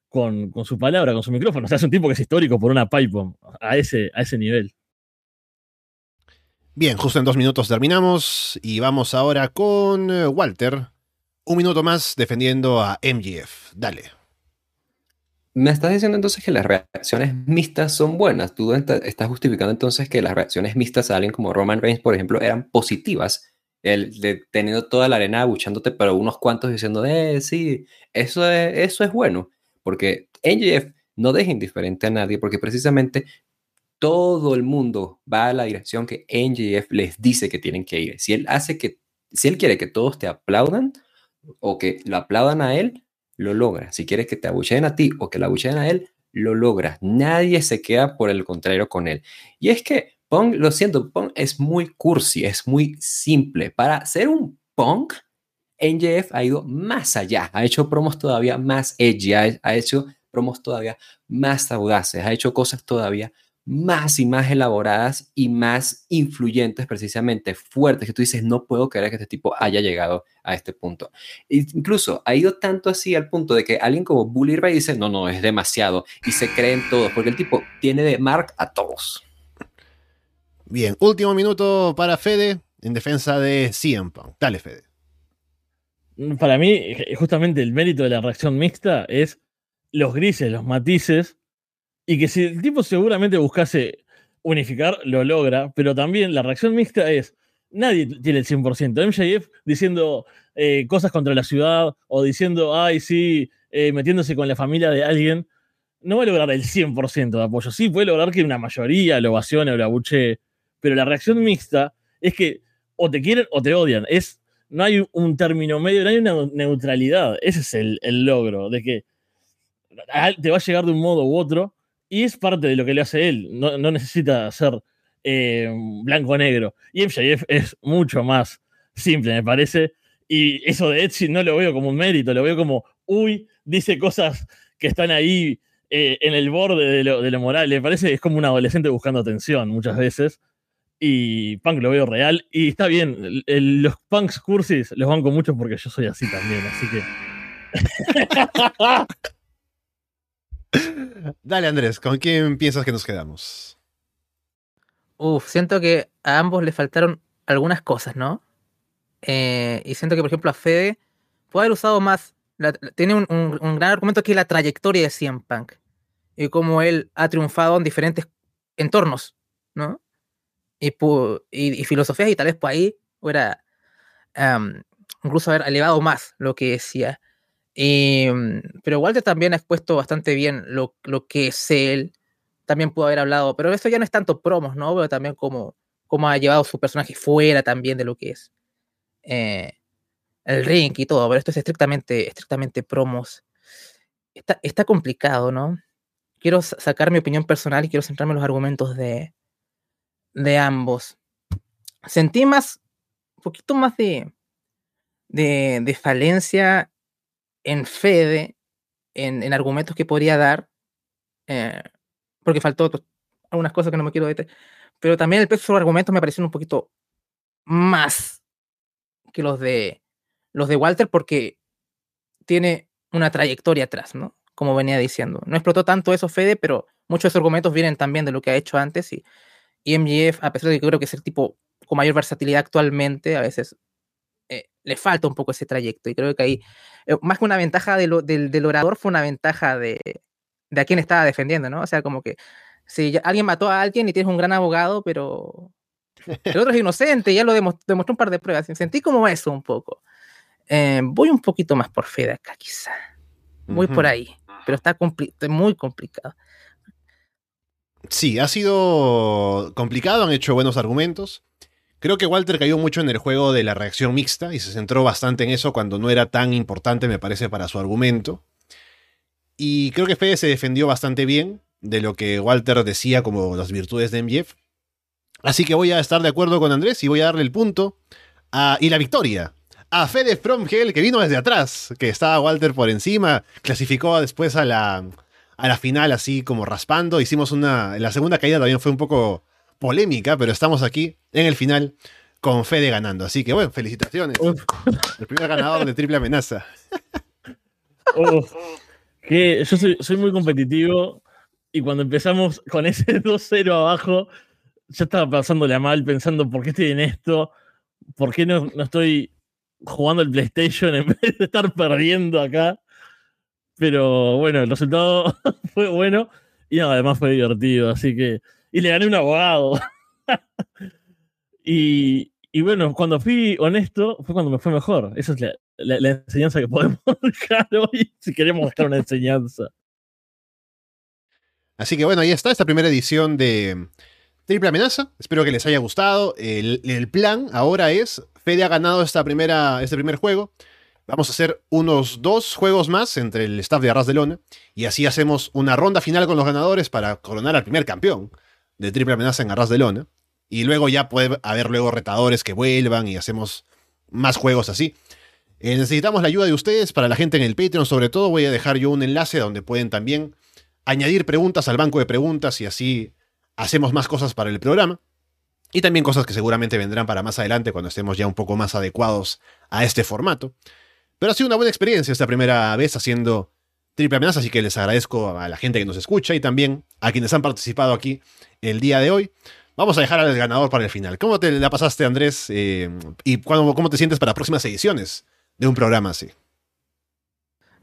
con, con su palabra, con su micrófono. O sea, es un tipo que es histórico por una pipe a ese, a ese nivel. Bien, justo en dos minutos terminamos y vamos ahora con eh, Walter. Un minuto más defendiendo a MGF. Dale. Me estás diciendo entonces que las reacciones mixtas son buenas. Tú estás justificando entonces que las reacciones mixtas a alguien como Roman Reigns, por ejemplo, eran positivas. El de teniendo toda la arena abuchándote, pero unos cuantos diciendo, eh, sí, eso es, eso es bueno. Porque NGF no deja indiferente a nadie, porque precisamente todo el mundo va a la dirección que NGF les dice que tienen que ir. Si él hace que, si él quiere que todos te aplaudan o que lo aplaudan a él, lo logra. Si quieres que te abucheen a ti o que lo abucheen a él, lo logra. Nadie se queda por el contrario con él. Y es que Punk, lo siento, Punk es muy cursi, es muy simple. Para ser un Punk, NJF ha ido más allá, ha hecho promos todavía más edgy, ha, ha hecho promos todavía más audaces, ha hecho cosas todavía más y más elaboradas y más influyentes, precisamente fuertes, que tú dices, no puedo creer que este tipo haya llegado a este punto. E incluso ha ido tanto así al punto de que alguien como Bully Ray dice, no, no, es demasiado, y se creen todos, porque el tipo tiene de mark a todos. Bien, último minuto para Fede en defensa de CM Punk. Dale, Fede. Para mí, justamente el mérito de la reacción mixta es los grises, los matices, y que si el tipo seguramente buscase unificar, lo logra, pero también la reacción mixta es, nadie tiene el 100%. MJF diciendo eh, cosas contra la ciudad o diciendo, ay, sí, eh, metiéndose con la familia de alguien, no va a lograr el 100% de apoyo. Sí, puede lograr que una mayoría lo ovacione o lo abuchee, pero la reacción mixta es que o te quieren o te odian. Es, no hay un término medio, no hay una neutralidad. Ese es el logro, de que te va a llegar de un modo u otro y es parte de lo que le hace él. No, no necesita ser eh, blanco-negro. Y MJF es mucho más simple, me parece. Y eso de Etsy no lo veo como un mérito, lo veo como, uy, dice cosas que están ahí eh, en el borde de lo, de lo moral. Me parece que es como un adolescente buscando atención muchas veces. Y Punk lo veo real. Y está bien, el, los Punks cursis los banco mucho porque yo soy así también, así que. Dale, Andrés, ¿con quién piensas que nos quedamos? Uf, siento que a ambos le faltaron algunas cosas, ¿no? Eh, y siento que, por ejemplo, a Fede puede haber usado más. La, tiene un, gran argumento que es la trayectoria de CM Punk y cómo él ha triunfado en diferentes entornos, ¿no? Y filosofías, y tal vez por ahí hubiera um, incluso haber elevado más lo que decía. Y, pero Walter también ha expuesto bastante bien lo, lo que es él. También pudo haber hablado, pero eso ya no es tanto promos, ¿no? Pero también como, como ha llevado su personaje fuera también de lo que es. eh, el ring y todo, pero esto es estrictamente, estrictamente promos. Está, está complicado, ¿no? Quiero sacar mi opinión personal y quiero centrarme en los argumentos de, de ambos. Sentí más, un poquito más de, de, de falencia en Fede, en, en, argumentos que podría dar, eh, porque faltó algunas cosas que no me quiero detener, pero también el peso de los argumentos me parecieron un poquito más que los de los de Walter porque tiene una trayectoria atrás, ¿no? Como venía diciendo. No explotó tanto eso Fede, pero muchos de esos argumentos vienen también de lo que ha hecho antes y, y MGF, a pesar de que creo que es el tipo con mayor versatilidad actualmente, a veces eh, le falta un poco ese trayecto. Y creo que ahí, eh, más que una ventaja de lo, del, del, orador, fue una ventaja de, de a quien estaba defendiendo, ¿no? O sea, como que si alguien mató a alguien y tienes un gran abogado, pero el otro es inocente, ya lo demostró, demostró un par de pruebas. Sentí como eso un poco. Eh, voy un poquito más por fe de acá, quizá. Voy uh -huh. por ahí, pero está compli muy complicado. Sí, ha sido complicado, han hecho buenos argumentos. Creo que Walter cayó mucho en el juego de la reacción mixta y se centró bastante en eso cuando no era tan importante, me parece, para su argumento. Y creo que Fede se defendió bastante bien de lo que Walter decía como las virtudes de MJF. Así que voy a estar de acuerdo con Andrés y voy a darle el punto y la victoria a Fede From que vino desde atrás, que estaba Walter por encima, clasificó después a la, a la final así como raspando. Hicimos una. La segunda caída también fue un poco polémica, pero estamos aquí en el final con Fede ganando. Así que bueno, felicitaciones. Uf. El primer ganador de triple amenaza. Uf. Que yo soy, soy muy competitivo y cuando empezamos con ese 2-0 abajo, yo estaba pasándole mal, pensando por qué estoy en esto, por qué no, no estoy jugando el PlayStation en vez de estar perdiendo acá. Pero bueno, el resultado fue bueno y no, además fue divertido, así que. Y le gané un abogado. y, y, bueno, cuando fui honesto, fue cuando me fue mejor. Esa es la, enseñanza que podemos dejar hoy si queremos dejar una enseñanza. Así que bueno, ahí está esta primera edición de Triple Amenaza. Espero que les haya gustado. El, el plan ahora es Fede ha ganado esta primera, este primer juego. Vamos a hacer unos dos juegos más entre el staff de Arras de Lona. Y así hacemos una ronda final con los ganadores para coronar al primer campeón de Triple Amenaza en Arras de Lona. Y luego ya puede haber luego retadores que vuelvan y hacemos más juegos así. Eh, necesitamos la ayuda de ustedes para la gente en el Patreon. Sobre todo voy a dejar yo un enlace donde pueden también añadir preguntas al banco de preguntas y así hacemos más cosas para el programa. Y también cosas que seguramente vendrán para más adelante cuando estemos ya un poco más adecuados a este formato. Pero ha sido una buena experiencia esta primera vez haciendo Triple Amenaza, así que les agradezco a la gente que nos escucha y también a quienes han participado aquí el día de hoy. Vamos a dejar al ganador para el final. ¿Cómo te la pasaste, Andrés? Eh, ¿Y cuándo, cómo te sientes para próximas ediciones de un programa así?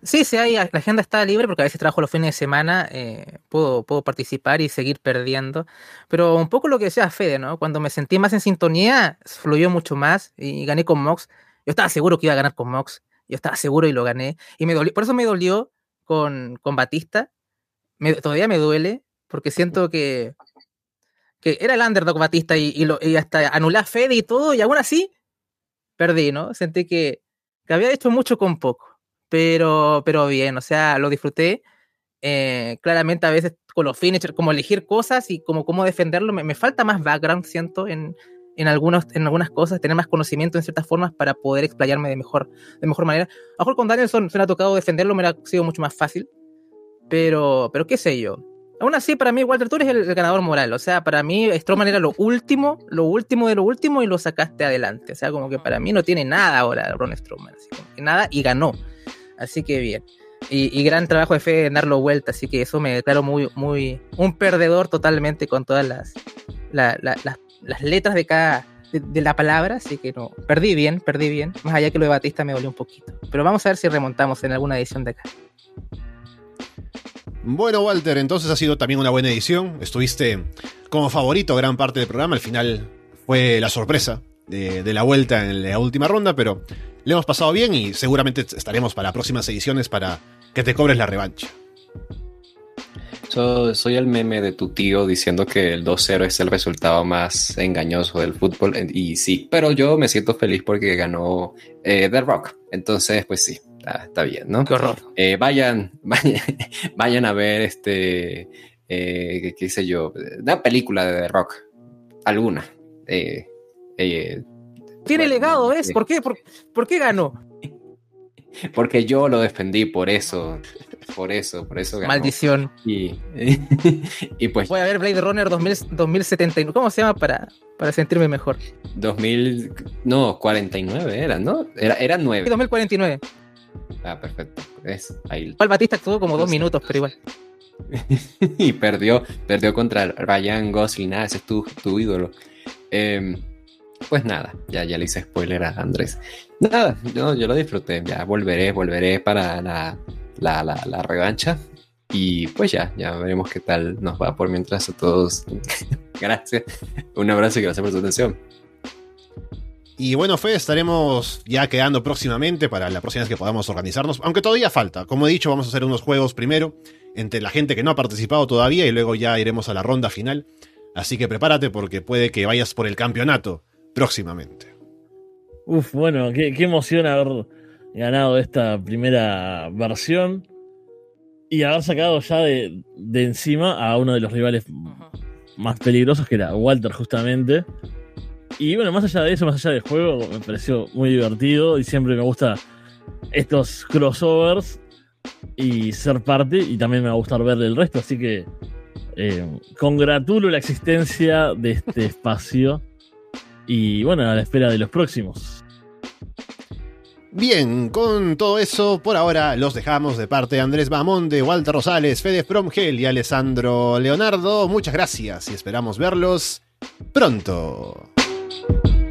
Sí, sí, ahí la agenda está libre porque a veces trabajo los fines de semana, eh, puedo, puedo participar y seguir perdiendo. Pero un poco lo que decía Fede, ¿no? Cuando me sentí más en sintonía, fluyó mucho más y gané con Mox. Yo estaba seguro que iba a ganar con Mox. Yo estaba seguro y lo gané. Y me dolió, por eso me dolió con, con Batista. Me, todavía me duele porque siento que, que era el underdog Batista y, y, lo, y hasta anulé a Fede y todo y aún así perdí, ¿no? Sentí que, que había hecho mucho con poco pero, pero bien, o sea, lo disfruté. Eh, claramente a veces con los finishers, como elegir cosas y como cómo defenderlo, me, me falta más background, siento, en, en, algunos, en algunas cosas, tener más conocimiento en ciertas formas para poder explayarme de mejor, de mejor manera. A lo mejor con Danielson se me ha tocado defenderlo, me ha sido mucho más fácil, pero, pero qué sé yo. Aún así, para mí, Walter, tú eres el, el, ganador moral. O sea, para mí, Strowman era lo último, lo último de lo último y lo sacaste adelante. O sea, como que para mí no tiene nada ahora Ron Strowman. Así como que nada y ganó. Así que bien. Y, y, gran trabajo de fe en darlo vuelta, así que eso me declaro muy, muy, un perdedor totalmente con todas las, la, la, las, las letras de cada, de, de, la palabra, así que no, perdí bien, perdí bien, más allá que lo de Batista me dolió un poquito, pero vamos a ver si remontamos en alguna edición de acá. Bueno, Walter, entonces ha sido también una buena edición, estuviste como favorito gran parte del programa, al final fue la sorpresa de, la vuelta en la última ronda, pero le hemos pasado bien y seguramente estaremos para próximas ediciones para que te cobres la revancha. So- soy el meme de tu tío diciendo que el 2-0 es el resultado más engañoso del fútbol. Y sí, pero yo me siento feliz porque ganó eh, The Rock. Entonces, pues sí, está, está bien, ¿no? Qué horror. Eh, vayan, vayan, vayan a ver este, eh, qué, sé yo, una película de Rock. Alguna. Eh, eh, Tiene Bueno, legado, ¿ves? sí. ¿Por qué? ¿Por, por qué ganó? porque yo lo defendí por eso. Por eso, por eso ganó. Maldición. Y, y pues Voy a ver Blade Runner 2000, 2079. ¿Cómo se llama para, para sentirme mejor? 2000, no, 49 era, ¿no? Era, era Sí, 9. 2049. Ah, perfecto. Es ahí. Paul Batista actuó como dos minutos, pero igual. y perdió, perdió contra Ryan Gosling. Ah, ese es tu, tu ídolo. Em, pues nada, ya, ya le hice spoiler a Andrés. Nada, yo, yo lo disfruté. Ya volveré, volveré para la, la, la, la revancha. Y pues ya, ya veremos qué tal nos va. Por mientras a todos, gracias. Un abrazo y gracias por su atención. Y bueno, Fe, estaremos ya quedando próximamente para la próxima vez que podamos organizarnos, aunque todavía falta. Como he dicho, vamos a hacer unos juegos primero entre la gente que no ha participado todavía y luego ya iremos a la ronda final. Así que prepárate porque puede que vayas por el campeonato próximamente. Uf, bueno, qué, qué emoción haber ganado esta primera versión y haber sacado ya de, de encima a uno de los rivales más peligrosos, que era Walter, justamente. Y bueno, más allá de eso, más allá del juego, me pareció muy divertido y siempre me gusta estos crossovers y ser parte, y también me va a gustar ver el resto, así que eh, congratulo la existencia de este espacio y bueno, a la espera de los próximos. Bien, con todo eso, por ahora los dejamos de parte de Andrés Bamonde, Walter Rosales, Fede Fromgel y Alessandro Leonardo. Muchas gracias y esperamos verlos pronto. Thank you.